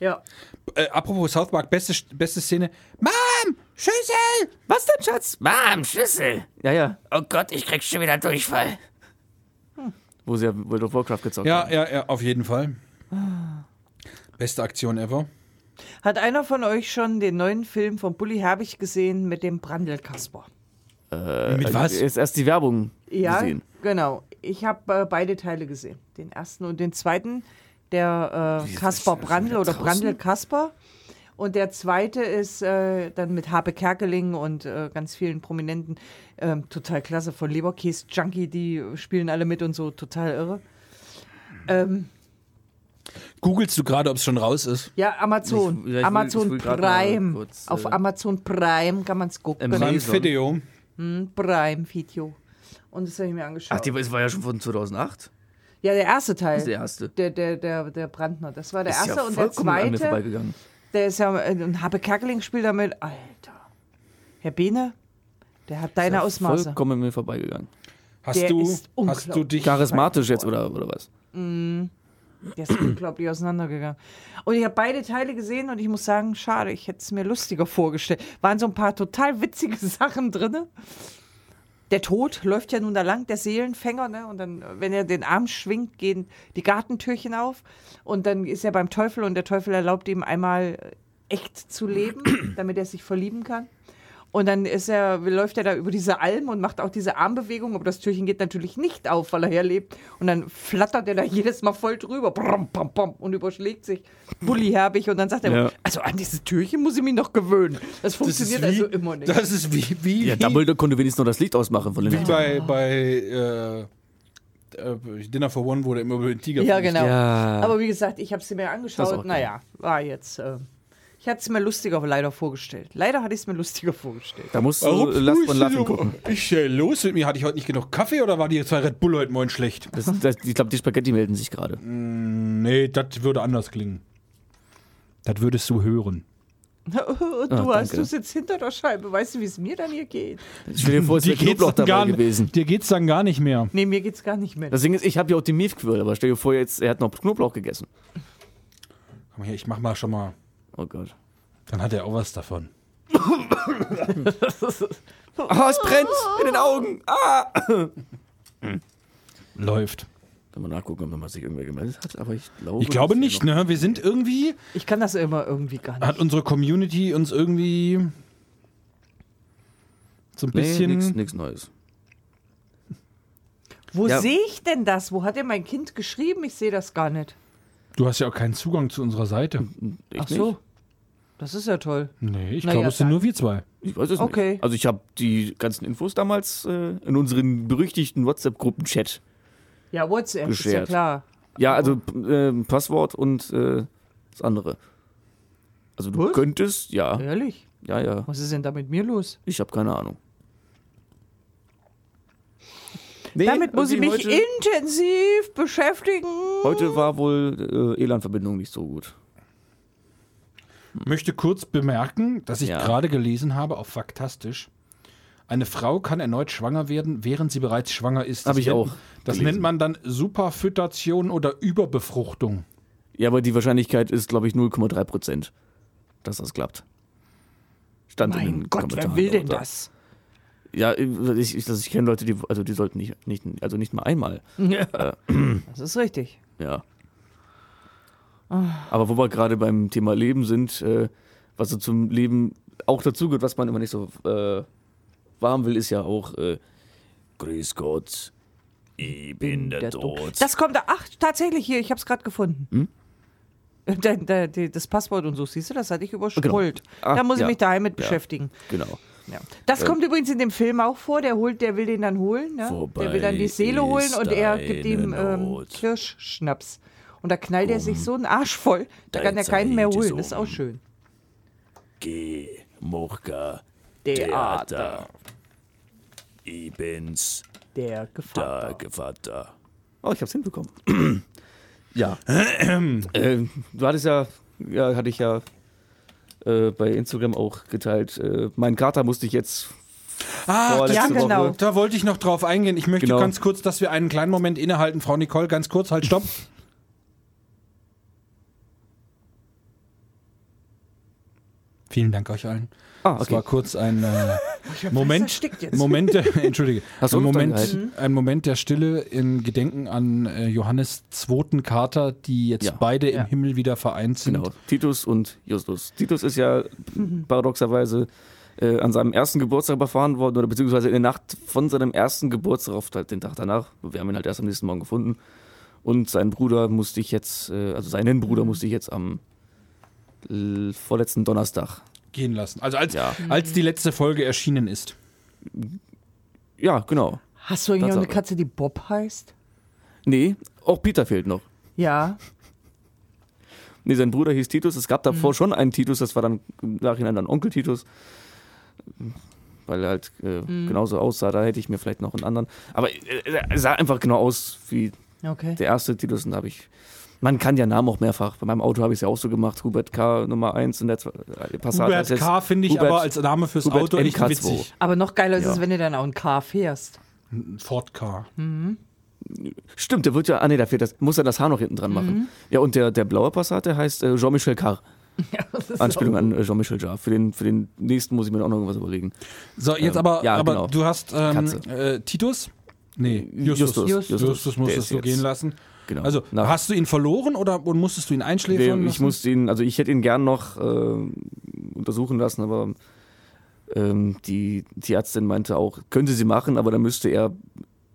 Ja. Äh, apropos South Park, beste, beste Szene. Mom, Schüssel! Was denn, Schatz? Mom, Schlüssel. Ja, ja. Oh Gott, ich krieg schon wieder Durchfall. Wo sie ja World of Warcraft gezockt Ja, haben. ja, ja, auf jeden Fall. Beste Aktion ever. Hat einer von euch schon den neuen Film von Bully Herbig gesehen mit dem Brandelkasper? Mit was? Jetzt erst die Werbung Ja, gesehen. genau. Ich habe äh, beide Teile gesehen. Den ersten und den zweiten. Der äh, Kasper Brandl oder Brandl Kasper. Und der zweite ist äh, dann mit Habe Kerkeling und äh, ganz vielen Prominenten. Ähm, total klasse. Von Leberkäse Junkie, die spielen alle mit und so. Total irre. Ähm, Googlest du gerade, ob es schon raus ist? ja, Amazon. Ich- ich will- Amazon ich will mal Prime. kurz, äh, Auf Amazon Prime kann man es gucken. Im Prime Amazon. Video. Prime Video. Und das habe ich mir angeschaut. Ach, die das war ja schon von 2008. ja, der erste Teil. Das ist der erste. Der, der, der, der Brandner. Das war der ist erste ja und der vollkommen an mir zweite. vorbeigegangen. Der ist ja, äh, und Habe Kerkeling spielt damit. Alter. Herr Behne, der hat deine Ausmaße. Vollkommen mir vorbeigegangen. Hast Der du, ist hast du dich. Charismatisch jetzt oder, oder was? Der ist unglaublich auseinandergegangen. Und ich habe beide Teile gesehen und ich muss sagen, schade, ich hätte es mir lustiger vorgestellt. Waren so ein paar total witzige Sachen drin. Der Tod läuft ja nun da lang, der Seelenfänger, ne? Und dann, wenn er den Arm schwingt, gehen die Gartentürchen auf. Und dann ist er beim Teufel und der Teufel erlaubt ihm einmal echt zu leben, damit er sich verlieben kann. Und dann ist er, läuft er da über diese Alm und macht auch diese Armbewegung, aber das Türchen geht natürlich nicht auf, weil er herlebt. Und dann flattert er da jedes Mal voll drüber brum, brum, brum, und überschlägt sich Bulli herbig. Und dann sagt er, Ja. also an dieses Türchen muss ich mich noch gewöhnen. Das Das funktioniert wie, also immer nicht. Das ist wie, wie, Ja, Dumbledore konnte wenigstens noch das Licht ausmachen von dem wie bei, bei äh, äh, Dinner for One, wo der immer über den Tiger Ja, genau. Ja. Aber wie gesagt, ich habe sie mir Das angeschaut. Naja, war jetzt. Äh, ich hatte es mir lustiger leider vorgestellt. Leider hatte ich es mir lustiger vorgestellt. Da musst du Last von ich Laffen gucken. Ich äh, los mit mir. Hatte ich heute nicht genug Kaffee oder war die zwei Red Bull heute Morgen schlecht? Das, das, ich glaube, die Spaghetti melden sich gerade. Nee, das würde anders klingen. Das würdest du hören. Und du Ah, hast du sitzt hinter der Scheibe. Weißt du, wie es mir dann hier geht? Stell dir vor, es wäre Knoblauch dabei gar, gewesen. dir geht's dann gar nicht mehr. Nee, mir geht's gar nicht mehr. Das Ding ist, ich habe ja auch die Miefquirl, aber stell dir vor, jetzt, er hat noch Knoblauch gegessen. Komm her, ich mach mal schon mal. Oh Gott. Dann hat er auch was davon. Ah, es brennt in den Augen. Ah! Läuft. Kann man nachgucken, ob man sich irgendwer gemeldet hat, aber ich glaube. Ich glaube nicht, ne? Wir sind irgendwie, Ich kann das immer irgendwie gar nicht. hat unsere Community uns irgendwie so ein Nee, bisschen. nix, nix Neues. Wo Ja. sehe ich denn das? Wo hat denn mein Kind geschrieben? Ich sehe das gar nicht. Du hast ja auch keinen Zugang zu unserer Seite. Ich Ach so. Nicht. Das ist ja toll. Nee, ich glaube, ja, es sind nur wir zwei. Ich weiß es Okay. nicht. Also ich habe die ganzen Infos damals äh, in unseren berüchtigten WhatsApp-Gruppen-Chat. Ja, WhatsApp, ist ja Geshared. klar. Ja, also äh, Passwort und äh, das andere. Also du Was? könntest, ja, Ehrlich? ja, ja. Was ist denn da mit mir los? Ich habe keine Ahnung. Nee, Damit muss ich mich heute, intensiv beschäftigen. heute war wohl äh, ELAN-Verbindung nicht so gut. Möchte kurz bemerken, dass ich Ja. gerade gelesen habe auf Faktastisch. Eine Frau kann erneut schwanger werden, während sie bereits schwanger ist. Hab Das ich nennt- auch Das gelesen. nennt man dann Superfütation oder Überbefruchtung. Ja, aber die Wahrscheinlichkeit ist, glaube ich, 0,3 Prozent, dass das klappt. Stand in Mein Gott, wer will denn drunter. das? Ja, ich, ich, ich kenne Leute, die, also die sollten nicht, nicht, also nicht mal einmal. Das ist richtig. Ja. Aber wo wir gerade beim Thema Leben sind, äh, was so zum Leben auch dazugehört, was man immer nicht so äh, warm will, ist ja auch äh, Grüß Gott, ich bin der, Tod. Das kommt da. Ach, tatsächlich hier, ich habe es gerade gefunden. Hm? Äh, Der, der, der, das Passwort und so, siehst du, das hatte ich überscrollt. Ah, da muss ich ja. mich daheim mit Ja. beschäftigen. Genau. Ja. Das kommt übrigens in dem Film auch vor. Der holt, der will den dann holen. Ne? Der will dann die Seele holen und er gibt ihm ähm. Kirschschnaps. Und da knallt er sich so einen Arsch voll, da kann er keinen mehr holen. Das ist auch um. schön. Geh, Murka, Theater. ich bin's, Der Gefahr. der Gevatter. Oh, ich hab's hinbekommen. ja. äh, du hattest ja, ja, hatte ich ja äh, bei Instagram auch geteilt. Äh, meinen Kater musste ich jetzt Ah, ja, genau. Woche. Da wollte ich noch drauf eingehen. Ich möchte Genau. ganz kurz, dass wir einen kleinen Moment innehalten. Frau Nicole, ganz kurz, halt, stopp. Vielen Dank euch allen. Ah, Das okay. war kurz ein äh, Moment. Moment, der, entschuldige, Hast ein Moment, gehalten? ein Moment der Stille in Gedenken an äh, Johannes zweiten Kater, die jetzt Ja. beide Ja. im Himmel wieder vereint sind. Genau, Titus und Justus. Titus ist ja paradoxerweise äh, an seinem ersten Geburtstag überfahren worden oder beziehungsweise in der Nacht von seinem ersten Geburtstag auf halt den Tag danach. Wir haben ihn halt erst am nächsten Morgen gefunden. Und seinen Bruder musste ich jetzt, äh, also seinen Bruder musste ich jetzt am vorletzten Donnerstag. Gehen lassen. Also als, Ja. als die letzte Folge erschienen ist. Ja, genau. Hast du auch eine. Katze, die Bob heißt? Nee, auch Peter fehlt noch. Ja. Nee, sein Bruder hieß Titus. Es gab Mhm. davor schon einen Titus, das war dann im Nachhinein dann Onkel Titus. Weil er halt äh, Mhm. genauso aussah, da hätte ich mir vielleicht noch einen anderen. Aber äh, er sah einfach genau aus wie Okay. der erste Titus. Und da habe ich. Man kann ja Namen auch mehrfach. Bei meinem Auto habe ich es ja auch so gemacht. Hubert K. Nummer 1 in der äh, Passat. Hubert K. finde ich Hubert- aber als Name fürs Hubert Auto echt MK2. witzig. Aber noch geiler ist Ja. es, wenn du dann auch ein Car fährst. Ein Ford Car. Stimmt, der wird ja. Ah, nee, da fehlt das. Muss er das Haar noch hinten dran Mhm. machen. Ja, und der, der blaue Passat, der heißt äh, Jean-Michel Carr. Anspielung an äh, Jean-Michel Jarre. Für den, für den nächsten muss ich mir auch noch irgendwas überlegen. So, jetzt Ähm, aber, ja, aber genau. du hast ähm, äh, Titus? Nee, Justus. Justus. Justus, Justus. Der musstest ist du jetzt- gehen lassen. Genau. Also, Nach- hast du ihn verloren oder musstest du ihn Nee, einschläfern? ich lassen? musste ihn, also ich hätte ihn gern noch äh, untersuchen lassen, aber ähm, die Tierärztin meinte auch, könnte sie machen, aber dann müsste er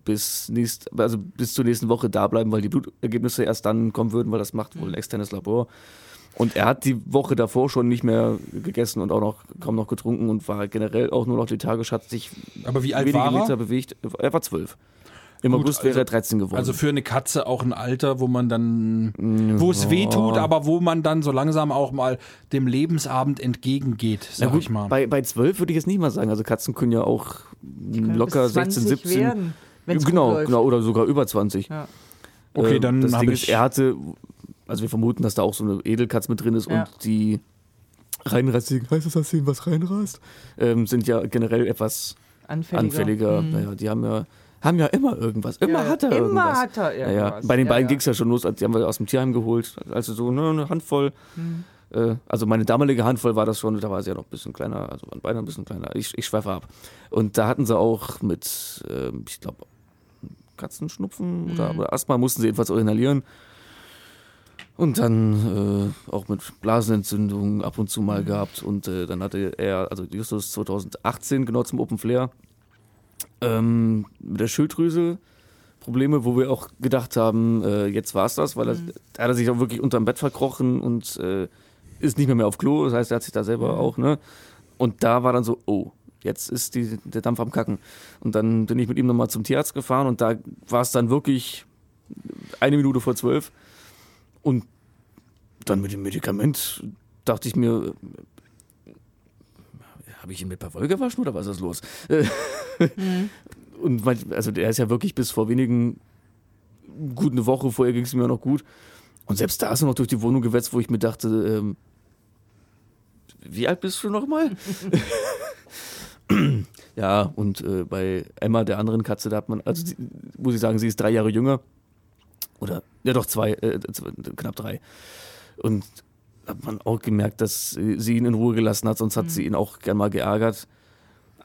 bis nächst, also bis zur nächsten Woche da bleiben, weil die Blutergebnisse erst dann kommen würden, weil das macht wohl ein externes Labor. Und er hat die Woche davor schon nicht mehr gegessen und auch noch kaum noch getrunken und war generell auch nur noch lethargisch, hat sich Aber wie alt wenige war er? Meter bewegt. Er war zwölf. Im Gut, August wäre also- er 13 geworden. Also für eine Katze auch ein Alter, wo man dann, wo es weh tut, aber wo man dann so langsam auch mal dem Lebensabend entgegengeht, sag gut, ich mal. Bei, bei 12 würde ich jetzt nicht mal sagen. Also Katzen können ja auch locker bis 16, 20 17. werden, genau, läuft. genau, oder sogar über 20. Ja. Okay, Ähm, dann das Ding ich- ist, er hatte, also wir vermuten, dass da auch so eine Edelkatz mit drin ist Ja. und die reinrassigen, heißt das, dass ihnen was reinrast, ähm, sind ja generell etwas Anfälliger. anfälliger. Naja, die haben ja, haben ja immer irgendwas. Immer Ja, hat er immer irgendwas. hat er Ja, ja. irgendwas. Bei den Ja, beiden ja. ging es ja schon los, die haben wir aus dem Tierheim geholt. Also so ne, eine Handvoll. Hm. Äh, also meine damalige Handvoll war das schon, da war sie ja noch ein bisschen kleiner, also waren beide ein bisschen kleiner. Ich, ich schweife ab. Und da hatten sie auch mit, ähm, ich glaube, Katzenschnupfen oder, Hm. oder Asthma mussten sie jedenfalls inhalieren. Und dann äh, auch mit Blasenentzündung ab und zu mal Hm. gehabt. Und äh, dann hatte er, also Justus 2018, genau zum Open Flair, ähm, mit der Schilddrüse Probleme, wo wir auch gedacht haben, äh, jetzt war's das, weil er, da hat er sich auch wirklich unterm Bett verkrochen und äh, ist nicht mehr, mehr auf Klo. Das heißt, er hat sich da selber auch, ne? Und da war dann so, oh, jetzt ist die, der Dampf am Kacken. Und dann bin ich mit ihm nochmal zum Tierarzt gefahren und da war es dann wirklich eine Minute vor zwölf. Und dann mit dem Medikament dachte ich mir, habe ich ihn mit Parfum gewaschen oder was ist los? Und mein, also der ist ja wirklich bis vor wenigen gut eine Woche vorher ging es mir noch gut. Und selbst da ist er noch durch die Wohnung gewetzt, wo ich mir dachte, ähm, wie alt bist du nochmal? ja, und äh, bei Emma, der anderen Katze, da hat man, also sie, muss ich sagen, sie ist drei Jahre jünger. Oder, ja doch, zwei, äh, zwei knapp drei. Und hat man auch gemerkt, dass sie ihn in Ruhe gelassen hat, sonst hat sie ihn auch gern mal geärgert.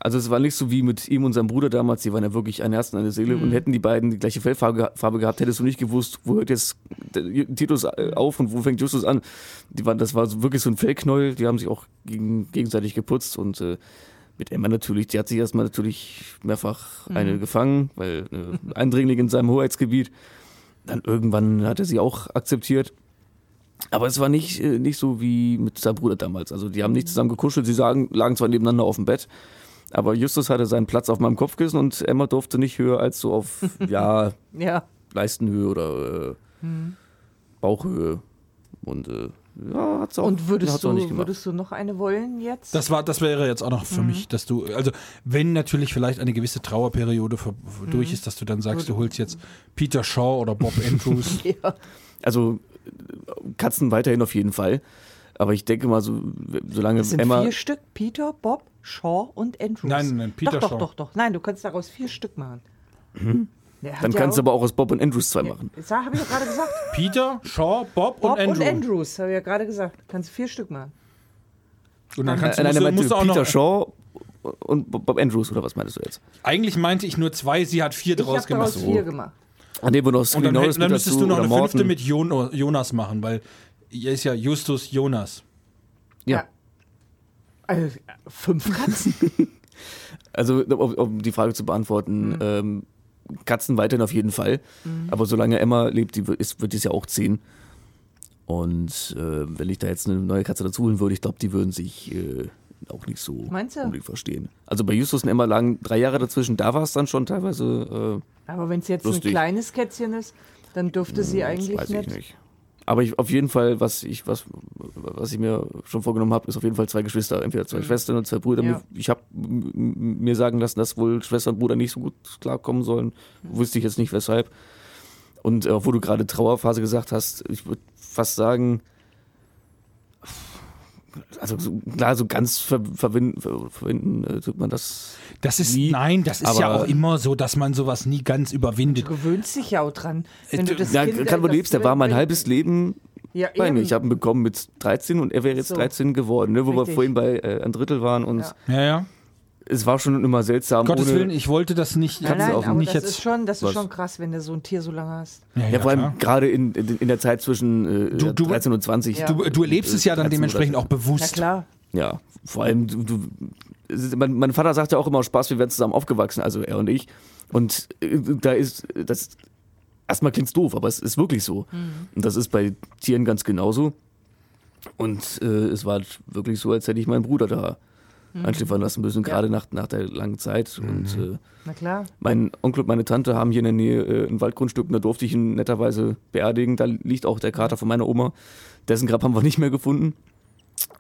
Also es war nicht so wie mit ihm und seinem Bruder damals, die waren ja wirklich ein Herz und eine Seele und hätten die beiden die gleiche Fellfarbe Farbe gehabt, hättest du nicht gewusst, wo hört jetzt Titus äh, auf und wo fängt Justus an. Die waren, das war wirklich so ein Fellknäuel, die haben sich auch gegen, gegenseitig geputzt und äh, mit Emma natürlich, die hat sich erstmal natürlich mehrfach eine gefangen, weil äh, Eindringling in seinem Hoheitsgebiet. Dann irgendwann hat er sie auch akzeptiert. Aber es war nicht, äh, nicht so wie mit seinem Bruder damals. Also die haben nicht zusammen gekuschelt, sie sagen, lagen zwar nebeneinander auf dem Bett, aber Justus hatte seinen Platz auf meinem Kopfkissen und Emma durfte nicht höher als so auf, ja, Ja. Leistenhöhe oder äh, Bauchhöhe. Und äh, ja, hat's auch, Und würdest du, nicht gemacht. würdest du noch eine wollen jetzt? Das war, das wäre jetzt auch noch für mich, dass du, also wenn natürlich vielleicht eine gewisse Trauerperiode vor- vor- durch ist, dass du dann sagst, du holst jetzt Peter Shaw oder Bob Andrews. ja. Also Katzen weiterhin auf jeden Fall. Aber ich denke mal, so, solange Das sind Emma. vier Stück. Peter, Bob, Shaw und Andrews. Nein, nein, Peter doch, Shaw. Doch, doch, doch. Nein, du kannst daraus vier Stück machen. Mhm. Dann ja kannst du aber auch aus Bob und Andrews zwei machen. Das habe ich ja gerade gesagt. Peter, Shaw, Bob, Bob und Andrew. und Andrews, habe ich ja gerade gesagt. Kannst du vier Stück machen. Und dann kannst du, Äh, musst, nein, du, meinte musst du auch Peter noch, Shaw und Bob Andrews, oder was meintest du jetzt? eigentlich meinte ich nur zwei, sie hat vier Ich draus habe daraus gemacht. vier gemacht. An dem wir noch Und Scully dann, dann müsstest du noch eine fünfte Morton. mit Jon Jonas machen, weil er ist ja Justus Jonas. Ja. Also, fünf Katzen. Also, um, um die Frage zu beantworten, ähm, Katzen weiterhin auf jeden Fall. Aber solange Emma lebt, die wird, ist, wird es ja auch zehn. Und äh, wenn ich da jetzt eine neue Katze dazu holen würde, ich glaube, die würden sich äh, auch nicht so Meinst du? unbedingt verstehen. Also bei Justus und Emma lagen drei Jahre dazwischen, da war es dann schon teilweise, äh, Aber wenn es jetzt Lustig. ein kleines Kätzchen ist, dann dürfte sie das eigentlich weiß nicht. ich nicht. Aber ich, auf jeden Fall, was ich, was, was ich mir schon vorgenommen habe, ist auf jeden Fall zwei Geschwister, entweder zwei Schwestern und zwei Brüder. Mhm. Ja. Ich habe mir sagen lassen, dass wohl Schwester und Bruder nicht so gut klarkommen sollen. Mhm. Wusste ich jetzt nicht weshalb. Und äh, wo du gerade Trauerphase gesagt hast, ich würde fast sagen, also so, klar, so ganz ver verwinden, ver verwinden äh, tut man das. Das ist, Nie, nein, das ist ja auch immer so, dass man sowas nie ganz überwindet. Du gewöhnst dich ja auch dran. Wenn du das Ja, kind gerade wo du etwas lebst, der war mein halbes Leben Ja, bei mir. Ich habe ihn bekommen mit 13 und er wäre jetzt So. 13 geworden, ne, wo wir Richtig. vorhin bei äh, ein Drittel waren und Ja. Ja, ja. Es war schon immer seltsam. Gottes ohne, Willen, ich wollte das nicht. Nein, nein, aber nicht das jetzt. ist schon, das ist schon krass, wenn du so ein Tier so lange hast. Ja, Ja, vor allem gerade in, in, in der Zeit zwischen äh, Du- du- 13 und 20. Ja. Du, du erlebst es ja dann 13 dementsprechend auch Na bewusst. klar. Ja, vor allem, du, du, es ist- mein, mein Vater sagt ja auch immer Spaß, wir werden zusammen aufgewachsen, also er und ich. Und äh, da ist, das, erstmal klingt's doof, aber es ist wirklich so. Und das ist bei Tieren ganz genauso. Und äh, es war wirklich so, als hätte ich meinen Bruder da einschläfern lassen müssen, gerade nach, nach der langen Zeit. Und äh, Na klar. mein Onkel und meine Tante haben hier in der Nähe äh, ein Waldgrundstück und da durfte ich ihn netterweise beerdigen. Da liegt auch der Kater von meiner Oma. Dessen Grab haben wir nicht mehr gefunden.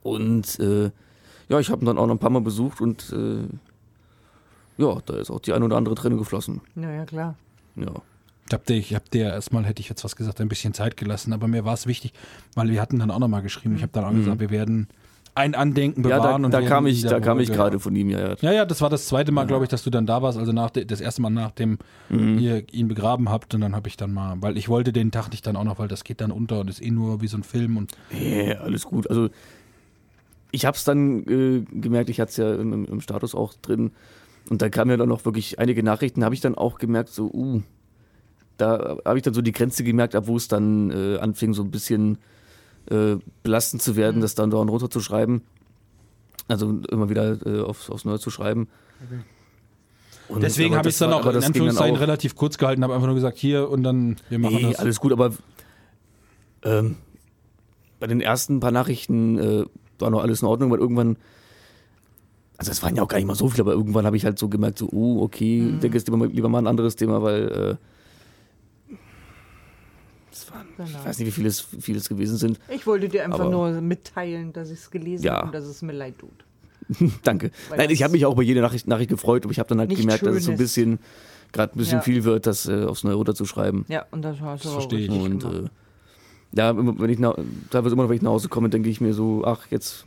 Und äh, ja, ich habe ihn dann auch noch ein paar Mal besucht und äh, ja, da ist auch die ein oder andere Träne geflossen. Ja, ja, klar. Ja. Ich hab dir, ich hab dir erstmal, hätte ich jetzt was gesagt, ein bisschen Zeit gelassen, aber mir war es wichtig, weil wir hatten dann auch nochmal geschrieben, ich habe dann auch gesagt, wir werden ein Andenken Ja, bewahren. da, und da werden kam ich, da kam ich gerade von ihm, ja. ja. Ja, ja, das war das zweite Mal, glaube ich, dass du dann da warst. Also nach das erste Mal, nachdem Mhm. ihr ihn begraben habt. Und dann habe ich dann mal, weil ich wollte den Tag nicht dann auch noch, weil das geht dann unter und ist eh nur wie so ein Film. Und Nee, alles gut. Also ich habe es dann äh, gemerkt, ich hatte es ja im, im- im Status auch drin. Und da kamen ja dann noch wirklich einige Nachrichten, habe ich dann auch gemerkt, so, uh, da habe ich dann so die Grenze gemerkt, ab wo es dann äh, anfing, so ein bisschen äh, belastend zu werden, das dann da runter zu schreiben. Also immer wieder äh, aufs, aufs Neue zu schreiben. Und- deswegen habe ich es dann auch in Anführungszeichen auch- relativ kurz gehalten, habe einfach nur gesagt, hier und dann, wir machen Nee, das. alles gut, aber ähm, bei den ersten paar Nachrichten äh, war noch alles in Ordnung, weil irgendwann, also es waren ja auch gar nicht mal so viele, aber irgendwann habe ich halt so gemerkt, so, oh, okay, Mhm. denke jetzt lieber, mal- lieber mal ein anderes Thema, weil äh, es waren, ich Genau. weiß nicht, wie viele es, viele es gewesen sind. Ich wollte dir einfach Aber- nur mitteilen, dass ich es gelesen Ja. habe und dass es mir leid tut. Danke. Weil Nein, ich habe mich auch über jede Nachricht, Nachricht gefreut, aber ich habe dann halt gemerkt, dass es so ein bisschen, gerade ein bisschen Ja. viel wird, das äh, aufs Neue runterzuschreiben. Ja, und das hast du Das auch verstehe ich. richtig Und äh, ja, wenn ich nach, teilweise immer noch, wenn ich nach Hause komme, denke ich mir so, ach, jetzt.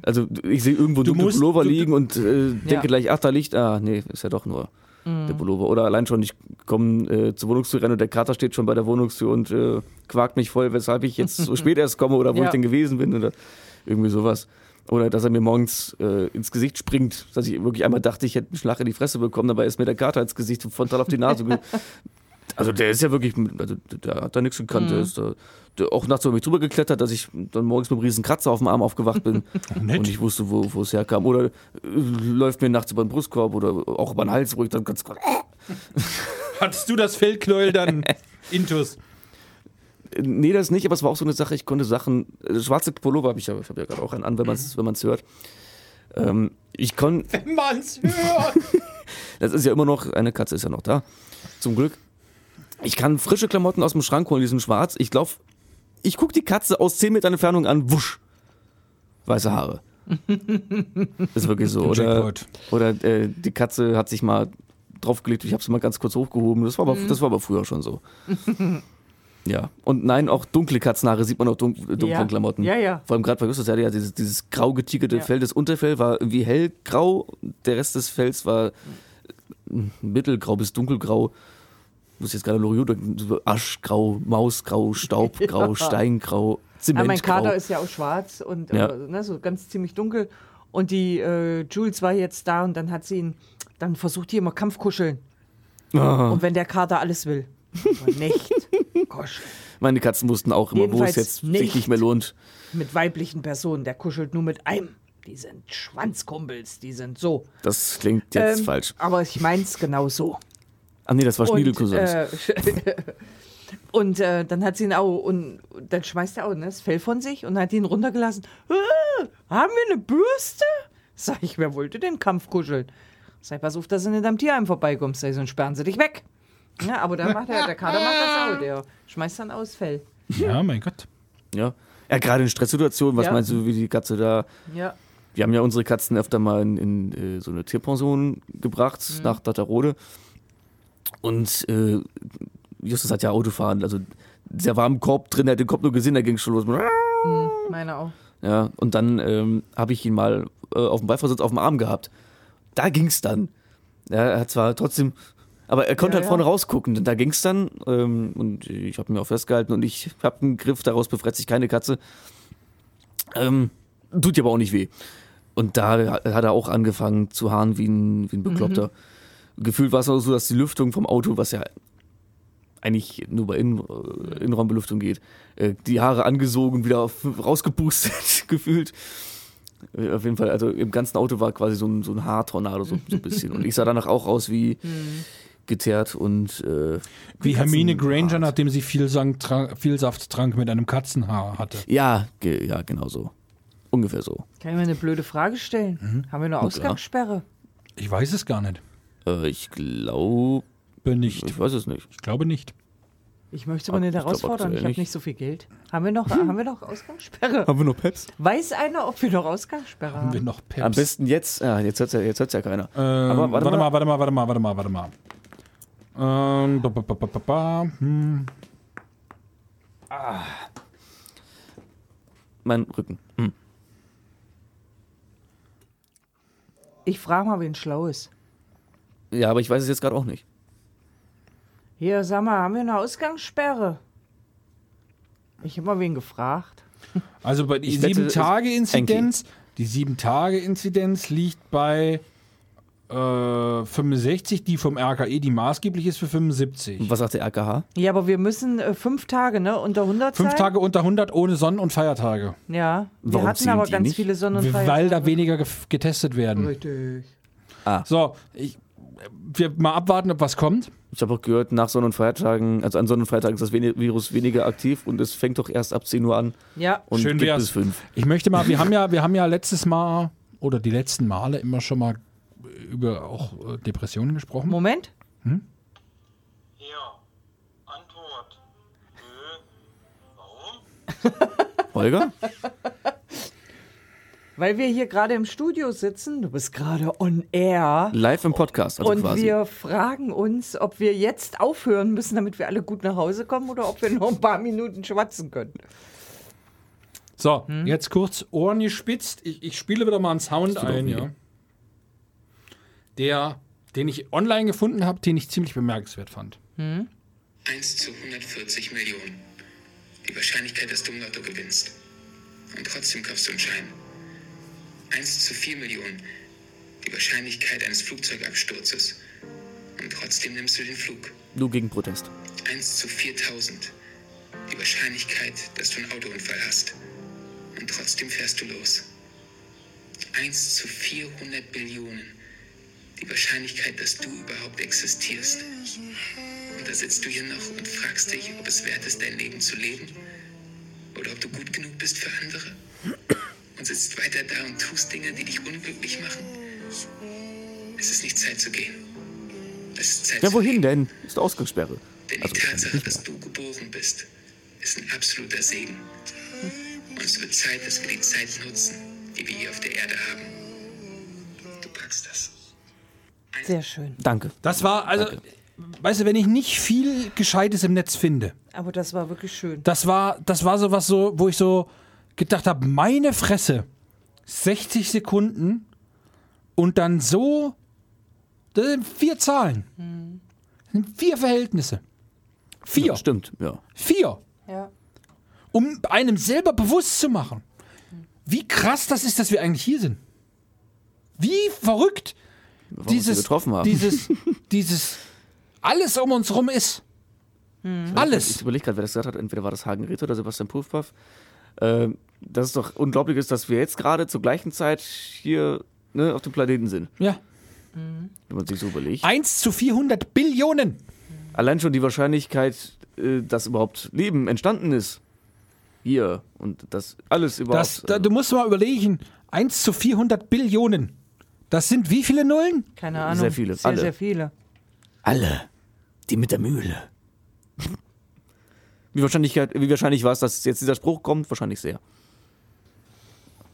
Also ich sehe irgendwo Du einen dunklen musst- Pullover liegen und äh, denke Ja. gleich, ach, da liegt, ah, nee, ist ja doch nur der Pullover. Oder allein schon, ich komme äh, zur Wohnungstür rein und der Kater steht schon bei der Wohnungstür und äh, quakt mich voll, weshalb ich jetzt so spät erst komme oder wo Ja. ich denn gewesen bin oder irgendwie sowas. Oder dass er mir morgens äh, ins Gesicht springt, dass ich wirklich einmal dachte, ich hätte einen Schlag in die Fresse bekommen, dabei ist mir der Kater ins Gesicht frontal auf die Nase. also der ist ja wirklich, also der hat da nichts gekannt. Der ist da, auch nachts über mich drüber geklettert, dass ich dann morgens mit einem riesen Kratzer auf dem Arm aufgewacht bin und ich wusste, wo, wo es herkam. Oder äh, läuft mir nachts über den Brustkorb oder auch über den Hals, wo ich dann ganz Hattest du das Feldknäuel dann intus? Nee, das nicht, aber es war auch so eine Sache, ich konnte Sachen, äh, schwarze Pullover habe ich ja, ich habe ja gerade auch einen an, wenn man es wenn man's hört. Ähm, ich konnte, Wenn man's hört. das ist ja immer noch, eine Katze ist ja noch da, zum Glück. Ich kann frische Klamotten aus dem Schrank holen, die sind schwarz. Ich glaube, ich gucke die Katze aus 10 Metern Entfernung an, wusch, weiße Haare. ist wirklich so. Oder, Jackpot. oder äh, die Katze hat sich mal draufgelegt, ich habe sie mal ganz kurz hochgehoben. Das war aber, das war aber früher schon so. ja. Und nein, auch dunkle Katzenhaare sieht man auf dun dunklen Ja. Klamotten. Ja, ja. Vor allem gerade bei Justus, der hatte ja dieses, dieses grau getigerte Ja. Fell. Das Unterfell war irgendwie hellgrau, der Rest des Fells war äh, mittelgrau bis dunkelgrau. Muss jetzt gerade Loriot denken, Aschgrau, Mausgrau, Staubgrau, Ja. Steingrau, Zementgrau. mein Kater ist ja auch schwarz und Ja. äh, ne, so ganz ziemlich dunkel. Und die äh, Jules war jetzt da und dann hat sie ihn, dann versucht die immer Kampfkuscheln. Ah. Und wenn der Kater alles will. Aber nicht. Gosh. Meine Katzen wussten auch immer, wo es Jedenfalls jetzt sich nicht. nicht mehr lohnt. Mit weiblichen Personen, der kuschelt nur mit einem. Die sind Schwanzkumpels, die sind so. Das klingt jetzt Ähm, falsch. Aber ich mein's genau so. Ach nee, das war Schniedelcousins. äh, und äh, dann hat sie ihn auch, und dann schmeißt er auch ne, das Fell von sich und hat ihn runtergelassen. Äh, haben wir eine Bürste? Sag ich, wer wollte den Kampf kuscheln? Sag, pass auf, dass du nicht am Tierheim vorbeikommst. Sag ich, sonst sperren sie dich weg. Ja, aber da macht er, der Kater macht das auch. Der schmeißt dann aus Fell. Ja, mein Gott. ja. ja, gerade in Stresssituationen, was Ja. meinst du, wie die Katze da. Ja. Wir haben ja unsere Katzen öfter mal in, in äh, so eine Tierpension gebracht, Mhm. nach Datterode. Und äh, Justus hat ja Autofahren, also der war im Korb drin, er hat den Korb nur gesehen, da ging es schon los. Meine auch. Ja, und dann ähm, habe ich ihn mal äh, auf dem Beifahrersitz auf dem Arm gehabt. Da ging's dann. Ja, er hat zwar trotzdem, aber er konnte Ja, halt ja. vorne rausgucken. Und da ging's dann ähm, und ich habe ihn auch festgehalten und ich habe einen Griff, daraus befreit sich keine Katze. Ähm, tut dir aber auch nicht weh. Und da hat er auch angefangen zu haaren wie ein, wie ein Bekloppter. Gefühlt war es auch so, dass die Lüftung vom Auto, was ja eigentlich nur bei Innen, äh, Innenraumbelüftung geht, äh, die Haare angesogen, wieder auf, rausgepustet, gefühlt. Äh, Auf jeden Fall, also im ganzen Auto war quasi so ein, so ein Haartornado, so, so ein bisschen. Und ich sah danach auch aus wie geteert und äh, Wie Hermine Granger, nachdem sie viel, trank, viel Saft trank mit einem Katzenhaar hatte. Ja, ge ja, genau so. Ungefähr so. Kann ich mir eine blöde Frage stellen? Mhm. Haben wir eine Ausgangssperre? Ich weiß es gar nicht. Äh, ich glaube, Nicht. ich weiß es nicht. Ich glaube nicht. Ich möchte mal nicht herausfordern. Ich habe nicht. so viel Geld. Haben wir noch, haben wir noch Ausgangssperre? Haben wir noch Peps? Weiß einer, ob wir noch Ausgangssperre Haben wir haben? noch Peps? Am besten jetzt, ja, jetzt hört ja, jetzt hört's ja keiner. Ähm, Aber warte, warte mal, mal. warte mal, warte mal, warte mal, warte mal. Ähm, ba, ba, ba, ba, ba, ba. Hm. Mein Rücken. Hm. Ich frage mal, wen schlau ist. Ja, aber ich weiß es jetzt gerade auch nicht. Hier, sag mal, haben wir eine Ausgangssperre? Ich habe mal wen gefragt. Also bei die 7-Tage-Inzidenz, die 7-Tage-Inzidenz liegt bei äh, 65, die vom RKI, die maßgeblich ist für 75. Und was sagt der RKH? Ja, aber wir müssen äh, fünf Tage, ne? Unter 100 Fünf sein? Tage unter 100 ohne Sonnen- und Feiertage. Ja. Wir Warum hatten aber ganz nicht? viele Sonne- und Weil Feiertage. da weniger getestet werden. Richtig. So, ich, wir mal abwarten, ob was kommt. Ich habe auch gehört, nach Sonn- und Feiertagen, also an Sonn- und Feiertagen ist das Virus weniger aktiv und es fängt doch erst ab 10 Uhr an Ja. und Schön geht wär's. bis 5. Ich möchte mal, wir haben ja, wir haben ja letztes Mal oder die letzten Male immer schon mal über auch äh, Depressionen gesprochen. Moment. Ja. Antwort. Nö. Warum? Holger? Weil wir hier gerade im Studio sitzen, du bist gerade on air. Live im Podcast, also und quasi. wir fragen uns, ob wir jetzt aufhören müssen, damit wir alle gut nach Hause kommen oder ob wir noch ein paar Minuten schwatzen können. So, jetzt kurz Ohren gespitzt. Ich, ich spiele wieder mal einen Sound ein, weh. ja. Der, den ich online gefunden habe, den ich ziemlich bemerkenswert fand. 1 zu 140 Millionen. Die Wahrscheinlichkeit, dass du im Lotto gewinnst. Und trotzdem kaufst du einen Schein. 1 zu 4 Millionen. Die Wahrscheinlichkeit eines Flugzeugabsturzes. Und trotzdem nimmst du den Flug. Nur gegen Protest. 1 zu 4000. Die Wahrscheinlichkeit, dass du einen Autounfall hast. Und trotzdem fährst du los. 1 zu 400 Billionen. Die Wahrscheinlichkeit, dass du überhaupt existierst. Und da sitzt du hier noch und fragst dich, ob es wert ist, dein Leben zu leben. Oder ob du gut genug bist für andere. Und sitzt weiter da und tust Dinge, die dich unglücklich machen. Es ist nicht Zeit zu gehen. Es ist Zeit Ja, zu wohin denn? Ist Ausgangssperre. Denn Also die Tatsache, dass du geboren bist, ist ein absoluter Segen. Und es wird Zeit, dass wir die Zeit nutzen, die wir hier auf der Erde haben. Du packst das. Sehr schön. Danke. Das war, also, weißt du, wenn ich nicht viel Gescheites im Netz finde, Aber das war wirklich schön. das war, das war so was so, wo ich so gedacht habe, meine Fresse, 60 Sekunden und dann so, das sind vier Zahlen. Das sind vier Verhältnisse. Vier. Ja, stimmt, ja. Vier. Ja. Um einem selber bewusst zu machen, wie krass das ist, dass wir eigentlich hier sind. Wie verrückt Warum dieses, getroffen haben. dieses, dieses, alles um uns rum ist. Ich Alles. überlege gerade, wer das gesagt hat. Entweder war das Hagen Ritter oder Sebastian Puffpaff. Ähm, dass es doch unglaublich ist, dass wir jetzt gerade zur gleichen Zeit hier ne, auf dem Planeten sind. Ja. Wenn man sich so überlegt. 1 zu 400 Billionen. Allein schon die Wahrscheinlichkeit, äh, dass überhaupt Leben entstanden ist. Hier. Und das alles überhaupt. Das, da, du musst mal überlegen, 1 zu 400 Billionen. Das sind wie viele Nullen? Keine Ahnung. Sehr viele, Sehr, alle. sehr viele. alle. Die mit der Mühle. Wie, Wahrscheinlichkeit, wie wahrscheinlich war es, dass jetzt dieser Spruch kommt? Wahrscheinlich sehr.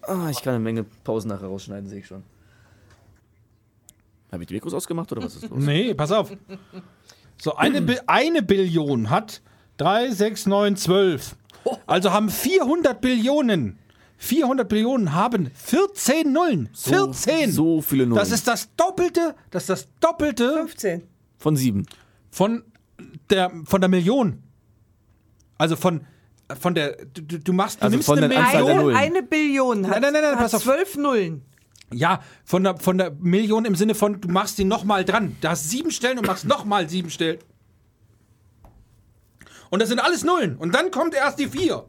Ah, ich kann eine Menge Pausen nachher rausschneiden, sehe ich schon. Habe ich die Mikros ausgemacht oder was ist los? Nee, pass auf. So, eine, Bi eine Billion hat 3, 6, 9, 12. Also haben 400 Billionen. 400 Billionen haben 14 Nullen. 14. So viele Nullen. Das ist das Doppelte, das ist das Doppelte 15. Von sieben. von der, von der Million. Also von, von der, du, du du machst, du Also nimmst von eine Million. Eine Billion hat, Nein, nein, nein, nein, hat pass auf. zwölf Nullen. Ja, von der, von der Million im Sinne von, du machst die nochmal dran. Da hast sieben Stellen und machst nochmal sieben Stellen. Und das sind alles Nullen. Und dann kommt erst die vier.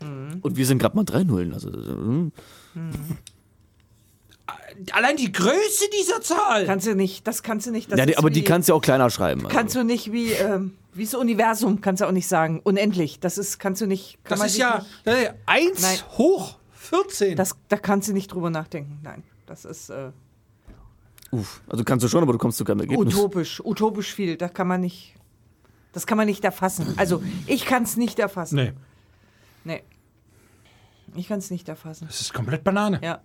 Und wir sind gerade mal drei Nullen. Also, hm. Allein die Größe dieser Zahl. Kannst du nicht, das kannst du nicht. Das ja, die, aber die wie- kannst du ja auch kleiner schreiben. Also. Kannst du nicht wie, ähm, wie das Universum, kannst du auch nicht sagen. Unendlich. Das ist, kannst du nicht. Kann das man ist ja Nicht, das ist ja 1 Nein. hoch 14. das, da kannst du nicht drüber nachdenken. Nein. Das ist äh, Uff. Also kannst du schon, aber du kommst zu keinem Ergebnis. utopisch. Utopisch viel. Da kann man nicht. Das kann man nicht erfassen. Also, ich kann es nicht erfassen. nee, Nee. Ich kann es nicht erfassen. das ist komplett Banane. Ja.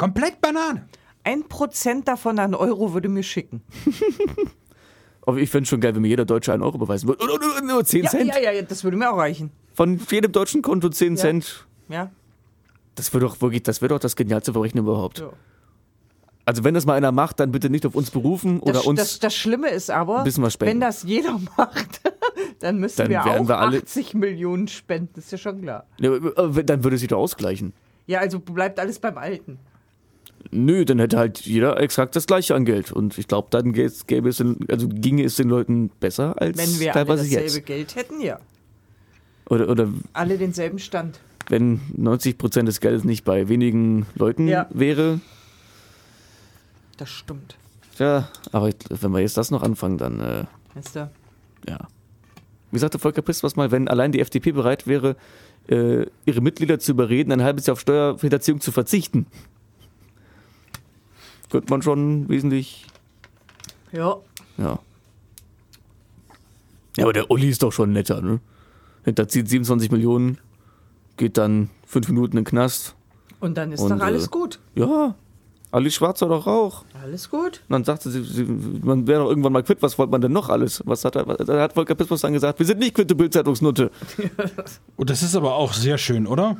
Komplett Banane. Ein Prozent davon an Euro würde mir schicken. Aber ich fände schon geil, wenn mir jeder Deutsche einen Euro beweisen würde. Nur, nur, nur 10 Ja, Cent. ja, ja, ja, das würde mir auch reichen. Von jedem deutschen Konto 10 Ja. Cent. Ja. Das wäre doch wirklich, das wäre doch das genialste Verbrechen überhaupt. Ja. Also wenn das mal einer macht, dann bitte nicht auf uns berufen oder Das, uns. das, das Schlimme ist aber, ein bisschen was spenden. wenn das jeder macht, dann müssen Dann wir auch wir alle- 80 Millionen spenden, das ist ja schon klar. Ja, dann würde es sich doch ausgleichen. Ja, also bleibt alles beim Alten. Nö, dann hätte halt jeder exakt das gleiche an Geld. Und ich glaube, dann gä- gäbe es den, also ginge es den Leuten besser als Wenn wir alle dasselbe jetzt. Geld hätten, ja. Oder, oder Alle denselben Stand. wenn 90 Prozent des Geldes nicht bei wenigen Leuten Ja. wäre. Das stimmt. Tja, aber wenn wir jetzt das noch anfangen, dann äh, Weißt du? ja. Wie sagte Volker Piss was mal, wenn allein die FDP bereit wäre, äh, ihre Mitglieder zu überreden, ein halbes Jahr auf Steuerhinterziehung zu verzichten, könnte man schon wesentlich, Ja. ja. Ja, aber der Uli ist doch schon netter, ne? Hinterzieht 27 Millionen, geht dann fünf Minuten in den Knast. Und dann ist Und, doch alles äh, gut. Ja, Ali Schwarzer doch auch. Alles gut. Und dann sagte sie, sie man wäre doch irgendwann mal quitt, was wollte man denn noch alles? Was hat er, was, da hat Volker Pispers dann gesagt, wir sind nicht quitt, du Bildzeitungsnutte. Und das ist aber auch sehr schön, oder?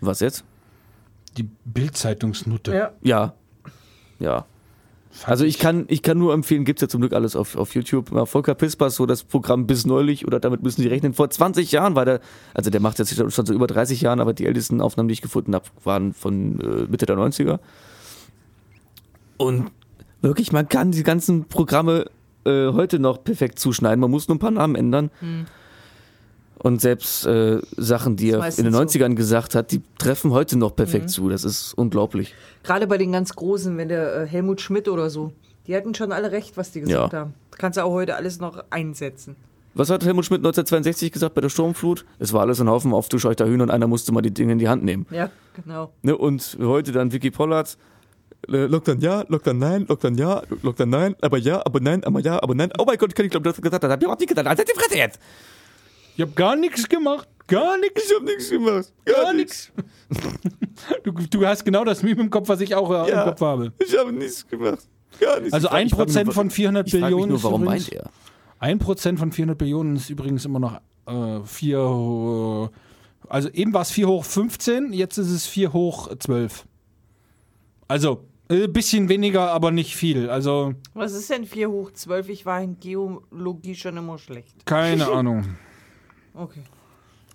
Was jetzt? Die Bild-Zeitungsnutte. Ja. Ja. Ja. Also ich kann, ich kann nur empfehlen, gibt's ja zum Glück alles auf, auf YouTube. Mal Volker Pispers, so das Programm bis neulich, oder damit müssen Sie rechnen, vor 20 Jahren war der, also der macht jetzt schon so über 30 Jahren, aber die ältesten Aufnahmen, die ich gefunden habe, waren von äh, Mitte der 90er. Und wirklich, man kann die ganzen Programme äh, heute noch perfekt zuschneiden. Man muss nur ein paar Namen ändern. Und selbst äh, Sachen, die er in den meistens so. 90ern gesagt hat, die treffen heute noch perfekt zu. Das ist unglaublich. Gerade bei den ganz Großen, wenn der äh, Helmut Schmidt oder so, die hatten schon alle recht, was die gesagt Ja. haben. Kannst du auch heute alles noch einsetzen. Was hat Helmut Schmidt 1962 gesagt bei der Sturmflut? Es war alles ein Haufen aufgescheuchter Hühner und einer musste mal die Dinge in die Hand nehmen. Ja, genau. Ne? Und heute dann Vicky Pollard. äh, Lockdown ja, Lockdown nein, Lockdown ja, Lockdown nein, aber ja, aber nein, aber ja, aber nein. Oh mein Gott, ich kann nicht glauben, dass du gesagt hast. Hab ich überhaupt nicht getan. Halt die Fresse jetzt. Ich habe gar nichts gemacht. Gar nichts. Ich hab nichts gemacht. Gar nichts. Du, du hast genau das Meme im Kopf, was ich auch äh, Ja. im Kopf habe. Ich habe nichts gemacht. Gar nichts. Also Ich frag- ein ich frag mich Prozent nur, von 400 ich Billionen nur, ist warum übrigens, meint er? Ein Prozent von 400 Billionen ist übrigens immer noch äh, 4, äh, also eben war es 4 hoch 15, jetzt ist es 4 hoch 12. Also ein bisschen weniger, aber nicht viel. Also Was ist denn 4 hoch 12? Ich war in Geologie schon immer schlecht. keine Ahnung. Okay.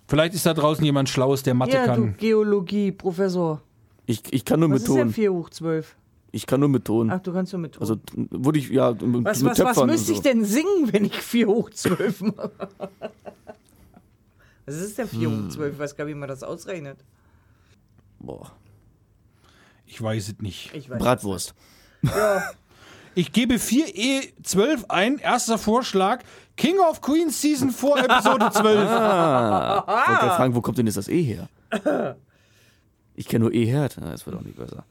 Vielleicht ist da draußen jemand Schlaues, der Mathe Ja, du kann. Geologie, Professor. Ich, ich kann nur Was mit ist denn Ton. 4 hoch 12? Ich kann nur mit Ton. Ach, du kannst nur mit Ton. Also würde ich, ja, mit, was, mit was, was Töpfern müsste ich so. denn singen, wenn ich 4 hoch 12 mache? Was ist denn 4 Hm. hoch 12? Ich weiß gar nicht, wie man das ausrechnet. Boah. Ich weiß es nicht. Ich weiß. Bratwurst. Ich gebe 4E12 ein. Erster Vorschlag. King of Queens Season 4 Episode 12. Ah. Wollte gerade fragen, wo kommt denn jetzt das E her? Ich kenne nur E-Herd. Ah, Das wird auch nicht besser.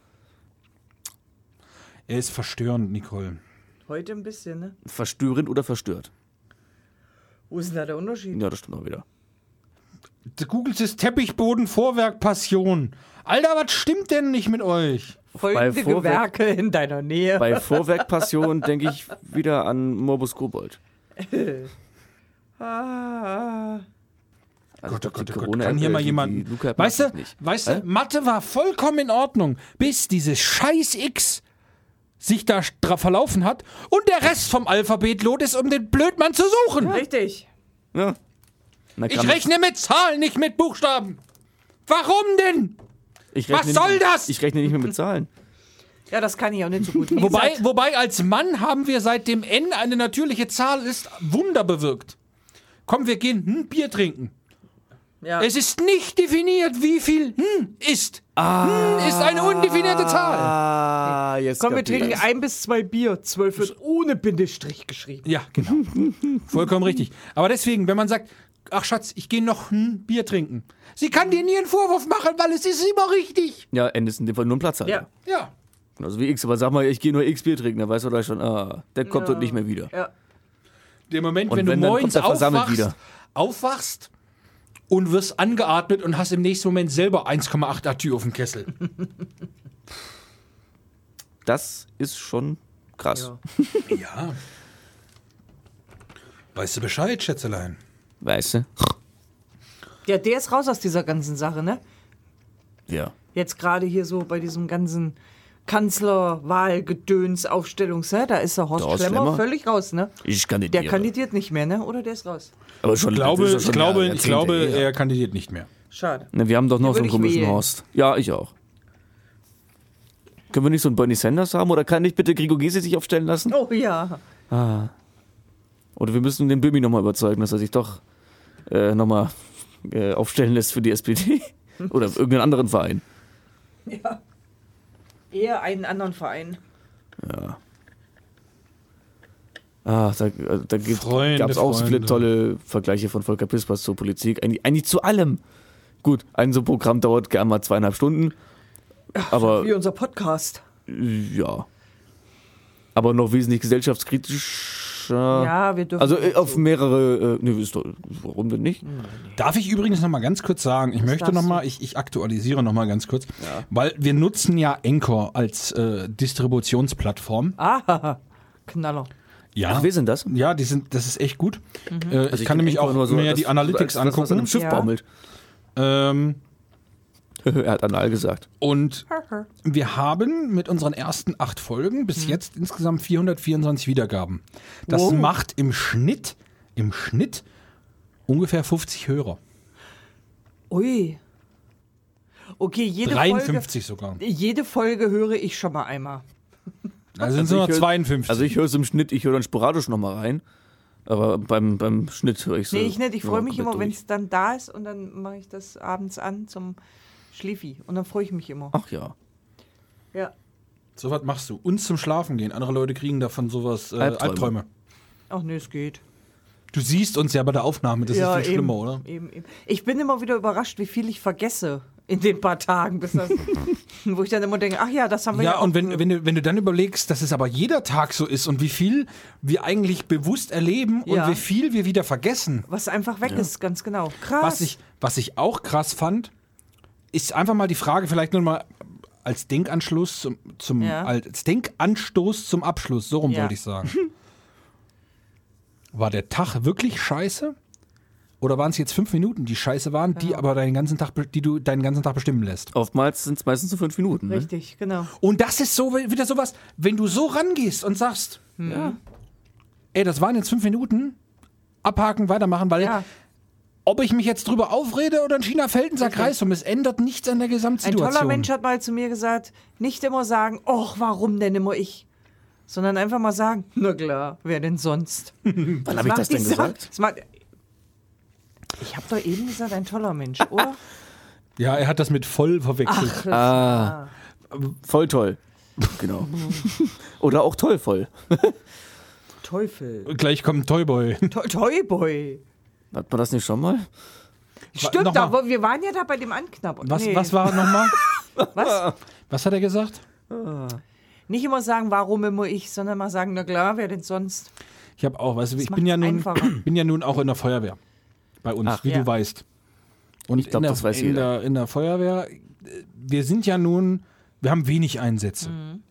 Er ist verstörend, Nicole. Heute ein bisschen, ne? Verstörend oder verstört? Wo ist denn da der Unterschied? Ja, das stimmt auch wieder. Du googelst es Teppichboden Vorwerk Passion. Alter, was stimmt denn nicht mit euch? Folgende Vorwerk- Gewerke in deiner Nähe. Bei Vorwerk Passion denke ich wieder an Morbus Kobold. Ah, Also Gott, oh Gott, oh Gott, Corona- kann hier mal jemand. Weißt du, weißt du? Mathe war vollkommen in Ordnung, bis dieses scheiß X sich da verlaufen hat und der Rest vom Alphabet lot ist, um den Blödmann zu suchen. richtig. Ja. Ich rechne mit Zahlen, nicht mit Buchstaben. Warum denn? was soll nicht, das? Ich rechne nicht mehr mit Zahlen. Ja, das kann ich auch nicht so gut. Wobei, wobei als Mann haben wir seitdem N eine natürliche Zahl ist, Wunder bewirkt. Komm, wir gehen hm, Bier trinken. ja. Es ist nicht definiert, wie viel hm ist. Hm ist eine undefinierte Zahl. Ah, jetzt Komm, wir trinken ich's. ein bis zwei Bier. Zwölf wird ohne Bindestrich geschrieben. Ja, genau. Vollkommen richtig. Aber deswegen, wenn man sagt, ach Schatz, ich gehe noch ein Bier trinken. Sie kann dir nie einen Vorwurf machen, weil es ist immer richtig. Ja, N ist in dem Fall nur ein Platzhalter. Ja. Ja. Genauso wie X. Aber sag mal, ich gehe nur X Bier trinken, dann weißt du da schon, ah, der kommt dort nicht mehr wieder. Ja. Der Moment, Und wenn, wenn, du morgens aufwachst, wieder. aufwachst und wirst angeatmet und hast im nächsten Moment selber 1,8 Atü auf dem Kessel. Das ist schon krass. Ja. ja. Weißt du Bescheid, Schätzelein? Weißt du? ja, der ist raus aus dieser ganzen Sache, ne? Ja. Jetzt gerade hier so bei diesem ganzen Kanzlerwahlgedöns Aufstellungs, ne? Da ist der Horst, Horst Schlemmer, Schlemmer? völlig raus, ne? Ich kandidiere. Der kandidiert nicht mehr, ne? Oder der ist raus? Aber schon, Ich glaube, ja ich schon glaube, ich glaube, er kandidiert nicht mehr. Schade. Ne, wir haben doch noch so einen ich komischen wählen. Horst. Ja, ich auch. Können wir nicht so einen Bernie Sanders haben? Oder kann nicht bitte Gregor Gysi sich aufstellen lassen? Oh ja. Oder wir müssen den Böhmi nochmal überzeugen, dass er sich doch äh, nochmal äh, aufstellen lässt für die SPD. Oder irgendeinen anderen Verein. ja. Eher einen anderen Verein. Ah, da, da Freunde, gab es auch so viele Freunde. tolle Vergleiche von Volker Pispers zur Politik. Eigentlich, eigentlich zu allem. Gut, ein so Programm dauert gerne mal zweieinhalb Stunden. Aber Wie unser Podcast. ja. Aber noch wesentlich gesellschaftskritischer. Ja, wir dürfen. Also äh, auf so. mehrere, äh, ne, ist doch, warum denn nicht? Darf ich übrigens noch mal ganz kurz sagen, ich möchte darfst noch du. mal, ich, ich aktualisiere noch mal ganz kurz, weil wir nutzen ja Anchor als äh, Distributionsplattform. Ah, Knaller. Ja. Ach, wer sind das? Ja, die sind, das ist echt gut. Mhm. Äh, ich, kann nämlich Also auch nur mir das- die Analytics das, das, was an angucken. einem Schiff Ja. baumelt. Ähm, er hat anal gesagt. und wir haben mit unseren ersten acht Folgen bis Mhm. jetzt insgesamt 424 Wiedergaben. Das Wow. macht im Schnitt, im Schnitt ungefähr 50 Hörer. Ui. Okay, jede 53 sogar. Folge. Jede Folge höre ich schon mal einmal. Also sind es nur ich hör- 52. Also ich höre es im Schnitt, ich höre dann sporadisch nochmal rein. Aber beim, beim Schnitt höre ich so. Nee, ich nicht. Ich freue ja, mich immer, wenn es dann da ist und dann mache ich das abends an zum Schläfi. Und dann freue ich mich immer. Ach ja. Ja. So was machst du. Uns zum Schlafen gehen. Andere Leute kriegen davon sowas äh, Albträume. Albträume. Ach nee, es geht. Du siehst uns ja bei der Aufnahme, das ja, ist viel eben, schlimmer, oder? Eben, eben. Ich bin immer wieder überrascht, wie viel ich vergesse in den paar Tagen, bis das, wo ich dann immer denke, ach ja, das haben wir ja, Ja, und wenn, wenn, du, wenn du dann überlegst, dass es aber jeder Tag so ist und wie viel wir eigentlich bewusst erleben und Ja. wie viel wir wieder vergessen. was einfach weg ist, ganz genau. Krass. Was ich, was ich auch krass fand, ist einfach mal die Frage, vielleicht nur mal als Denkanschluss zum, zum Ja. als Denkanstoß zum Abschluss, so rum Ja. wollte ich sagen. War der Tag wirklich scheiße? Oder waren es jetzt fünf Minuten, die scheiße waren, die aber deinen ganzen Tag, die du deinen ganzen Tag bestimmen lässt? Oftmals sind es meistens so fünf Minuten. Ne? Richtig, genau. Und das ist so wieder sowas, wenn du so rangehst und sagst, Hm. ey, das waren jetzt fünf Minuten, abhaken, weitermachen, weil Ja. Ob ich mich jetzt drüber aufrede oder in China fällt ein Sack Reis um, es ändert nichts an der Ein Gesamtsituation. toller Mensch hat mal zu mir gesagt, nicht immer sagen, och, warum denn immer ich? Sondern einfach mal sagen, na klar, wer denn sonst? Wann habe ich das denn gesagt? Macht, ich habe doch eben gesagt, ein toller Mensch, oder? Ja, er hat das mit voll verwechselt. Ah, voll toll. Genau. Oder auch toll voll. Teufel. Gleich kommt Toyboy. To Toyboy. Hat man das nicht schon mal? Stimmt, mal. wo, wir waren ja da bei dem Anknabbern. Was, Nee. was war nochmal? Was? Was hat er gesagt? Nicht immer sagen, warum immer ich, sondern mal sagen, na klar, wer denn sonst? Ich habe auch, weißt du, ich bin ja, nun, bin ja nun auch in der Feuerwehr. Bei uns, Ach, wie ja. du weißt. Und Ich glaub, in, der, das weiß in, jeder. der, in der Feuerwehr, wir sind ja nun, wir haben wenig Einsätze. Mhm.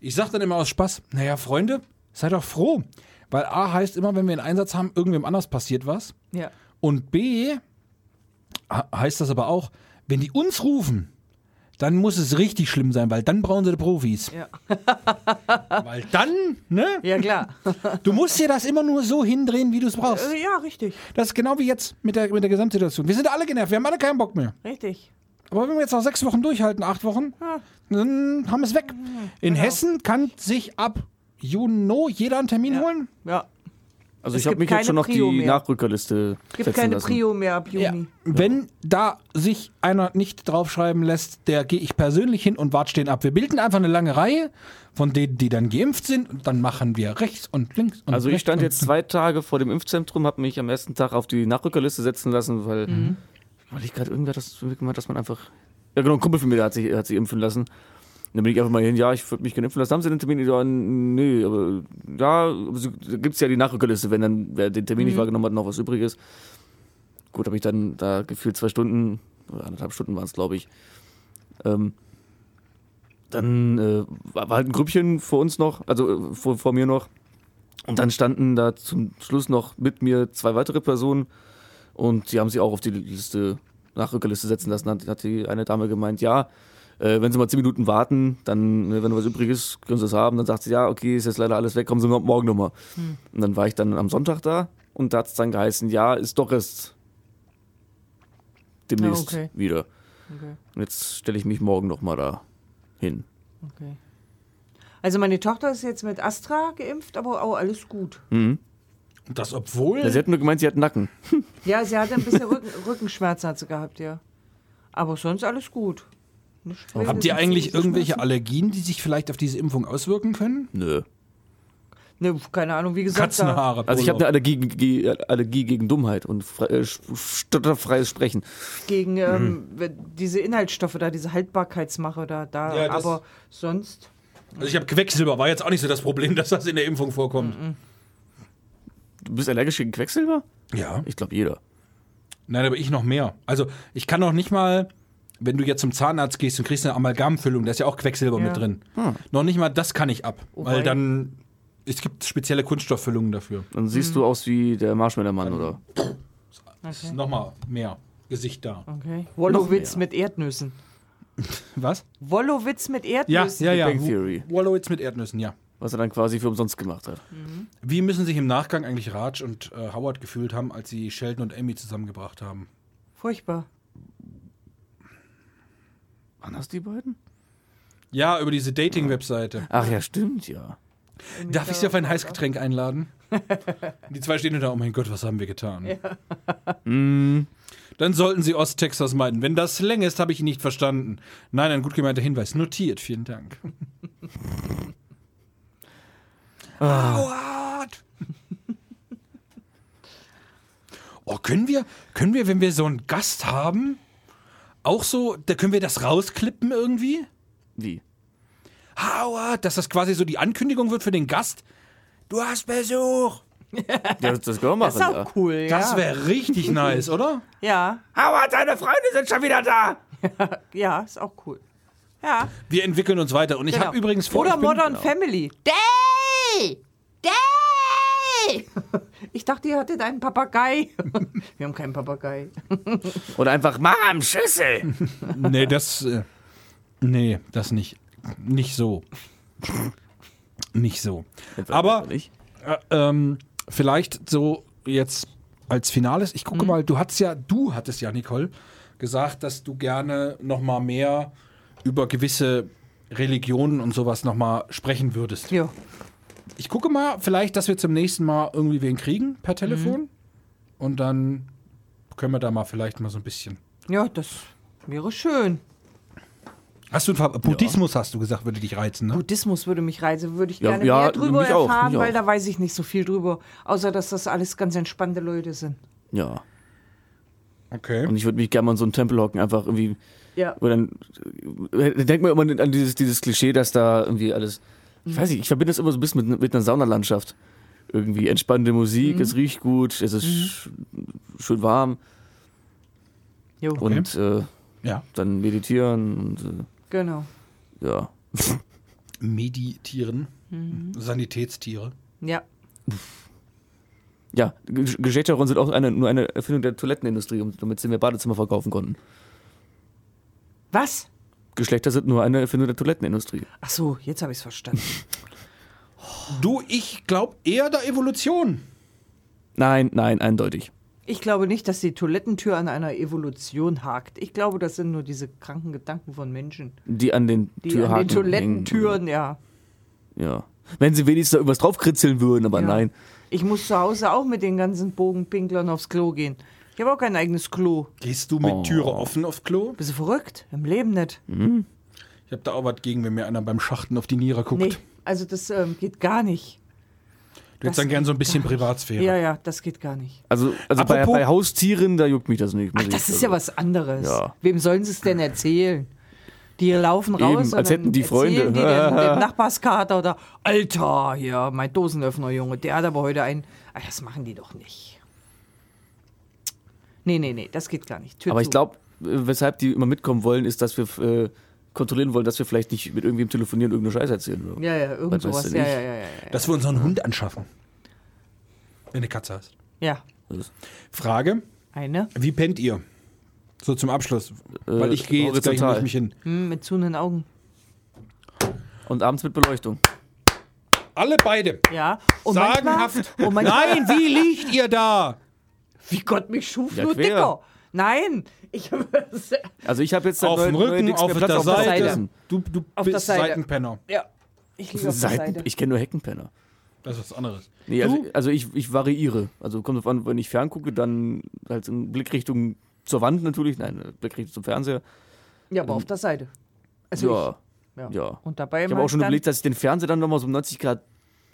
Ich sage dann immer aus Spaß, naja, Freunde, seid doch froh. Weil A heißt immer, wenn wir einen Einsatz haben, irgendwem anders passiert was. Ja. Und B heißt das aber auch, wenn die uns rufen, dann muss es richtig schlimm sein, weil dann brauchen sie die Profis. Ja. Weil dann, ne? Ja, klar. Du musst dir das immer nur so hindrehen, wie du es brauchst. Äh, ja, richtig. Das ist genau wie jetzt mit der, mit der Gesamtsituation. Wir sind alle genervt, wir haben alle keinen Bock mehr. Richtig. Aber wenn wir jetzt noch sechs Wochen durchhalten, acht Wochen, dann haben wir es weg. In Genau. Hessen kann sich ab Juni jeder einen Termin holen. Ja. Also Es ich habe gibt mich jetzt schon noch die mehr. Nachrückerliste Gibt setzen keine lassen. Prio mehr ab Juni. Wenn da sich einer nicht draufschreiben lässt, der gehe ich persönlich hin und warte den ab. Wir bilden einfach eine lange Reihe von denen, die dann geimpft sind und dann machen wir rechts und links und Also ich stand jetzt zwei Tage vor dem Impfzentrum, habe mich am ersten Tag auf die Nachrückerliste setzen lassen, weil, Mhm. weil ich gerade irgendwer das gemeint, dass man einfach. Ja genau, ein Kumpel von mir, der hat sich, hat sich impfen lassen. Dann bin ich einfach mal hin, ja, ich würde mich gerne impfen lassen. Haben Sie den Termin? Ja, nee, aber ja, da gibt es ja die Nachrückerliste, wenn dann wer den Termin Mhm. nicht wahrgenommen hat, noch was übrig ist. Gut, habe ich dann da gefühlt zwei Stunden, oder anderthalb Stunden waren es, glaube ich. Ähm, dann äh, war war halt ein Grüppchen vor uns noch, also äh, vor, vor mir noch. Und dann standen da zum Schluss noch mit mir zwei weitere Personen und die haben sich auch auf die Liste, Nachrückerliste setzen lassen. Hat, hat die eine Dame gemeint, ja, Äh, wenn Sie mal zehn Minuten warten, dann, ne, wenn noch was übrig ist, können Sie es haben. Dann sagt sie, ja, okay, ist jetzt leider alles weg, kommen Sie morgen nochmal. Und dann war ich dann am Sonntag da und da hat es dann geheißen, ja, ist doch erst demnächst Ah, okay. wieder. Okay. Und jetzt stelle ich mich morgen nochmal da hin. Okay. Also meine Tochter ist jetzt mit Astra geimpft, aber auch alles gut. Und das obwohl. Ja, sie hat nur gemeint, sie hat Nacken. Ja, sie hatte ein bisschen Rücken, Rückenschmerzen hat sie gehabt, ja. Aber sonst alles gut. Nicht Habt ihr eigentlich irgendwelche. Allergien, die sich vielleicht auf diese Impfung auswirken können? Nö. Ne, keine Ahnung, wie gesagt. Katzenhaare. Also ich habe eine. Allergie, ge- Allergie gegen Dummheit und äh, stotterfreies Sprechen. Gegen ähm, Mhm. diese Inhaltsstoffe da, diese Haltbarkeitsmache da, da Ja, aber sonst. Also ich habe Quecksilber, war jetzt auch nicht so das Problem, dass das in der Impfung vorkommt. Du bist allergisch gegen Quecksilber? Ja. Ich glaube jeder. Nein, aber ich noch mehr. Also ich kann noch nicht mal, wenn du jetzt zum Zahnarzt gehst und kriegst eine Amalgamfüllung, da ist ja auch Quecksilber Ja. mit drin. Noch nicht mal das kann ich ab, Oh weil wei. dann es gibt spezielle Kunststofffüllungen dafür. Dann siehst Mhm. du aus wie der Marshmallow-Mann, oder? Ist Noch mal mehr Gesicht da. Okay. Wollowitz mit Erdnüssen. Was? Wollowitz mit Ja, Erdnüssen. ja, ja. Bang Theory. Wallowitz mit Erdnüssen, ja. Was er dann quasi für umsonst gemacht hat. Wie müssen sich im Nachgang eigentlich Raj und äh, Howard gefühlt haben, als sie Sheldon und Amy zusammengebracht haben? Furchtbar. Waren das die beiden? Ja, über diese Dating-Webseite. Ach ja, stimmt, ja. Darf ich Sie auf ein Heißgetränk einladen? Die zwei stehen da, oh mein Gott, was haben wir getan? Dann sollten Sie Osttexas meiden. Wenn das Slang ist, habe ich ihn nicht verstanden. Nein, ein gut gemeinter Hinweis. Notiert, vielen Dank. Howard! Oh, können wir, können wir, wenn wir so einen Gast haben, auch so, da können wir das rausklippen irgendwie? Wie? Howard, dass das quasi so die Ankündigung wird für den Gast. Du hast Besuch. Ja, das, das können wir Das machen, ist ja. auch cool, Das ja. wäre richtig nice, oder? Ja, Howard, deine Freunde sind schon wieder da. ja, ist auch cool. Ja, Wir entwickeln uns weiter. Und ich genau. habe übrigens vor. Oder ich bin- Modern Family. Day! Day! Ich dachte, ihr hattet einen Papagei. Wir haben keinen Papagei. Oder einfach, Mom, Schüssel! Nee, das. Äh, nee, das nicht. Nicht so. Nicht so. Aber äh, ähm, vielleicht so jetzt als Finales. Ich gucke mal, du hattest ja, du hattest ja, Nicole, gesagt, dass du gerne noch mal mehr über gewisse Religionen und sowas noch mal sprechen würdest. Ja. Ich gucke mal, vielleicht, dass wir zum nächsten Mal irgendwie wen kriegen per Telefon. Und dann können wir da mal vielleicht mal so ein bisschen. ja, das wäre schön. Hast du Buddhismus, hast du gesagt, würde dich reizen, ne? Buddhismus würde mich reizen, würde ich Ja, gerne ja, mehr drüber auch, erfahren, mich weil auch. da weiß ich nicht so viel drüber. Außer, dass das alles ganz entspannte Leute sind. Ja. Okay. Und ich würde mich gerne mal in so einen Tempel hocken, einfach irgendwie. Ja. Oder dann äh, denkt man immer an dieses, dieses Klischee, dass da irgendwie alles. Ich weiß nicht, ich verbinde das immer so ein bisschen mit, mit einer Saunalandschaft. Irgendwie entspannende Musik, es riecht gut, es ist sch schön warm Jo, und äh, Ja. dann meditieren und genau. äh, ja. Meditieren. Sanitätstiere. Ja. Ja, Ge- Geschlechtsrollen sind auch eine, nur eine Erfindung der Toilettenindustrie, um, damit sie mehr Badezimmer verkaufen konnten. Was? Geschlechter sind nur eine Erfindung der Toilettenindustrie. Ach so, jetzt habe ich es verstanden. Du, ich glaube eher der Evolution. Nein, nein, eindeutig. Ich glaube nicht, dass die Toilettentür an einer Evolution hakt. Ich glaube, das sind nur diese kranken Gedanken von Menschen, Die an den die Türhaken an den Toilettentüren, ja. hängen. Ja. Wenn sie wenigstens da irgendwas draufkritzeln würden, aber ja. nein. Ich muss zu Hause auch mit den ganzen Bogenpinklern aufs Klo gehen. Ich habe auch kein eigenes Klo. Gehst du mit Türe offen aufs Klo? Bist du verrückt? Im Leben nicht. Ich habe da auch was gegen, wenn mir einer beim Schachten auf die Niere guckt. Nee, also das ähm, geht gar nicht. du hättest dann gern so ein bisschen. Privatsphäre. Ja, ja, das geht gar nicht. Also, also bei, Apropos- bei Haustieren, da juckt mich das nicht. muss Ach, ich- das ist also, ja was anderes. Ja. Wem sollen sie es denn erzählen? Die laufen raus Eben, und als dann hätten die Freunde. erzählen Die dem, dem Nachbarskater oder Alter, hier, mein Dosenöffner, Junge, der hat aber heute einen. Ach, das machen die doch nicht. Nee, nee, nee, das geht gar nicht. Tür Aber zu. ich glaube, weshalb die immer mitkommen wollen, ist, dass wir äh, kontrollieren wollen, dass wir vielleicht nicht mit irgendwem telefonieren, irgendeine Scheiße erzählen. Oder? Ja, ja, irgend sowas. Ja, nicht? ja, ja, ja, Dass wir uns noch einen Hund anschaffen. Wenn du eine Katze hast. ja. Ja, Frage: eine. Wie pennt ihr? So zum Abschluss. Weil ich gehe jetzt gleich und leg mich hin. Hm, mit zuhenden Augen. Und abends mit Beleuchtung. Alle beide. Ja. Und Sagenhaft. Manchmal, und manchmal, Nein, wie liegt ihr da? Wie Gott mich schuf, Ja, nur quer. dicker. Nein. Ich, Also ich habe jetzt Auf dem Rücken, auf der Platz Seite. Kissen. Du, du Auf der bist Seite. Seitenpenner. ja. Ich liege auf der Seiten, Seite. ich kenne nur Heckenpenner. Das ist was anderes. Nee, also, also ich, ich variiere. Also kommt drauf an, wenn ich ferngucke, dann halt in Blickrichtung zur Wand natürlich, nein, Blickrichtung zum Fernseher. Ja, aber auf der Seite. Also ja, ich, ja. ja. Und dabei Ich habe auch schon überlegt, dass ich den Fernseher dann nochmal so um 90 Grad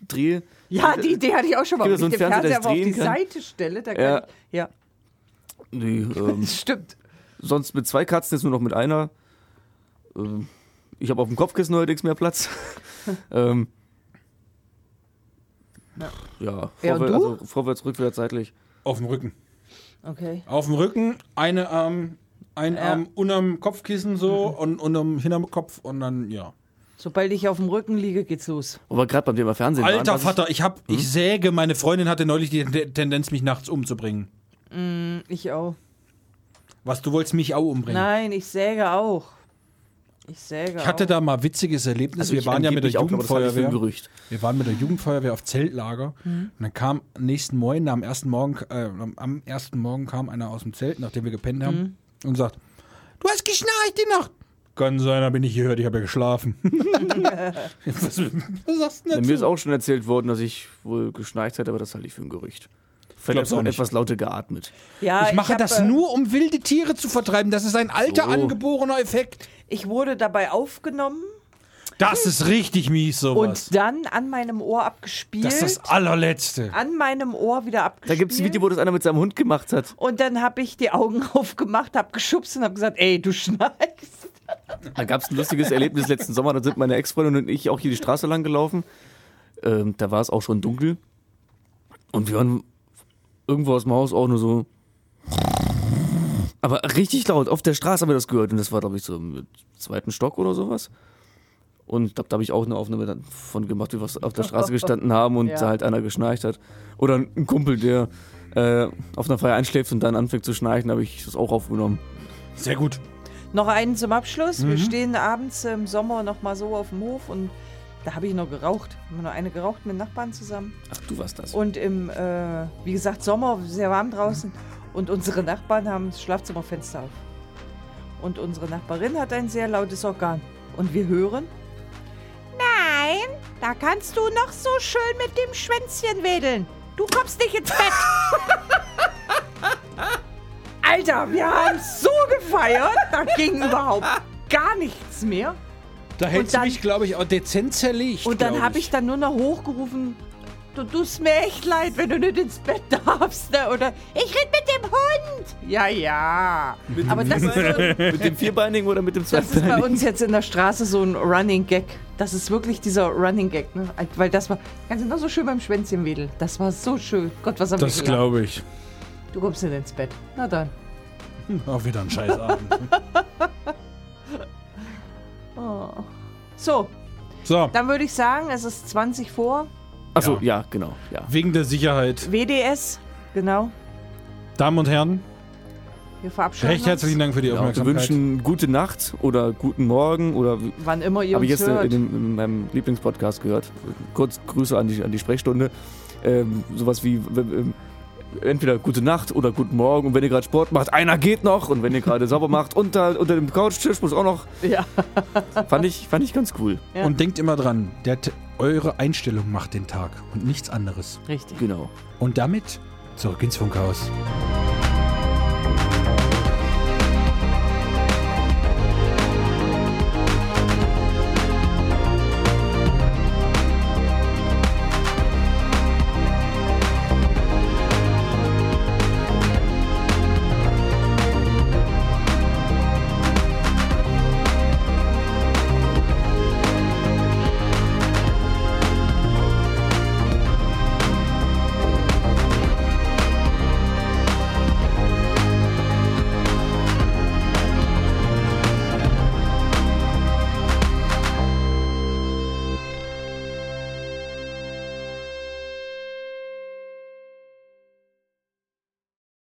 drehe. Ja, die Idee hatte ich auch schon mal. Wenn es ich so den Fernseher, Fernseher aber auf die kann? Seite stelle, da kann Ja. ich, ja, Nee, ähm, das stimmt. sonst mit zwei Katzen, jetzt nur noch mit einer. Ähm, ich habe auf dem Kopfkissen neuerdings mehr Platz. ähm, ja, Ja, du? also vorwärts, rückwärts, seitlich. Auf dem Rücken. Okay. Auf dem Rücken, eine Arm, ein Ja. Arm unterm Kopfkissen so und unterm hinterm Kopf und dann, ja. Sobald ich auf dem Rücken liege, geht's los. Aber gerade beim Thema Fernsehen. waren, Alter was Vater, ich hab, ich säge, meine Freundin hatte neulich die Te- Tendenz, mich nachts umzubringen. Ich auch. Was, du wolltest mich auch umbringen? Nein, ich säge auch. Ich säge Ich hatte auch. da mal witziges Erlebnis. Also wir ich waren ja mit der angeblich auch, aber das ich für ein Jugendfeuerwehr. Gerücht. Wir waren mit der Jugendfeuerwehr auf Zeltlager. Und dann kam am nächsten Morgen, am ersten Morgen, äh, am ersten Morgen kam einer aus dem Zelt, nachdem wir gepennt haben, und sagt: Du hast geschnarcht die Nacht. Kann sein, da bin ich gehört, ich habe ja geschlafen. was, was sagst du denn mir ist dazu? auch schon erzählt worden, dass ich wohl geschnarcht hätte, aber das halte ich für ein Gerücht. Vielleicht auch auch nicht. etwas lauter geatmet. Ja, Ich mache hab, das äh, nur, um wilde Tiere zu vertreiben. Das ist ein alter, So. angeborener Effekt. Ich wurde dabei aufgenommen Das ist richtig mies, sowas. und dann an meinem Ohr abgespielt. Das ist das allerletzte. an meinem Ohr wieder Da abgespielt. gibt es ein Video, wo das einer mit seinem Hund gemacht hat. und dann habe ich die Augen aufgemacht, habe geschubst und habe gesagt, ey, du schnarchst. Da gab es ein lustiges Erlebnis letzten Sommer. Da sind meine Ex-Freundin und ich auch hier die Straße lang gelaufen. Ähm, da war es auch schon dunkel. Und wir waren irgendwo aus dem Haus auch nur so. Aber richtig laut. Auf der Straße haben wir das gehört. Und das war, glaube ich, so im zweiten Stock oder sowas. Und da, da habe ich auch eine Aufnahme davon gemacht, wie wir auf der Straße gestanden haben und Ja. da halt einer geschnarcht hat. Oder ein Kumpel, der äh, auf einer Feier einschläft und dann anfängt zu schnarchen, habe ich das auch aufgenommen. Sehr gut. Noch einen zum Abschluss. Mhm. Wir stehen abends im Sommer noch mal so auf dem Hof und da habe ich noch geraucht. Haben wir noch eine geraucht mit Nachbarn zusammen. Ach, du warst das. Und im, äh, wie gesagt, Sommer, sehr warm draußen. Und unsere Nachbarn haben das Schlafzimmerfenster auf. Und unsere Nachbarin hat ein sehr lautes Organ. Und wir hören. Nein, da kannst du noch so schön mit dem Schwänzchen wedeln. Du kommst nicht ins Bett. Alter, wir haben so gefeiert, da ging überhaupt gar nichts mehr. Da hättest du mich, glaube ich, auch dezent zerlegt. Und dann habe ich dann nur noch hochgerufen, du tust mir echt leid, wenn du nicht ins Bett darfst. Ne? Oder ich red mit dem Hund. Ja, ja. Aber das ist, so, mit dem Vierbeinigen oder mit dem das ist bei Zweibeinigen? uns jetzt in der Straße so ein Running Gag. Das ist wirklich dieser Running Gag. Ne? Weil das war, du noch so schön beim Schwänzchen wedeln. Das war so schön. Gott, was haben Das wir gelacht. glaube ich. Du kommst nicht ins Bett. Na dann. Auch wieder ein Scheißabend. So, so, dann würde ich sagen, es ist 20 vor. Achso, Ja. ja. genau. Ja. wegen der Sicherheit. WDS, genau. Damen und Herren, Wir verabschieden recht herzlichen Dank für die Ja, wir Aufmerksamkeit. wünschen gute Nacht oder guten Morgen oder. Wann immer ihr habe ich jetzt in, hört. in, dem- in meinem Lieblingspodcast gehört. Kurz Grüße an die, an die Sprechstunde. Ähm, sowas wie ähm, entweder gute Nacht oder guten Morgen und wenn ihr gerade Sport macht, einer geht noch und wenn ihr gerade sauber macht, unter, unter dem Couchtisch muss auch noch. Ja. Fand ich, fand ich ganz cool. Ja. Und denkt immer dran, der, eure Einstellung macht den Tag und nichts anderes. Richtig. Genau. Und damit zurück ins Funkhaus.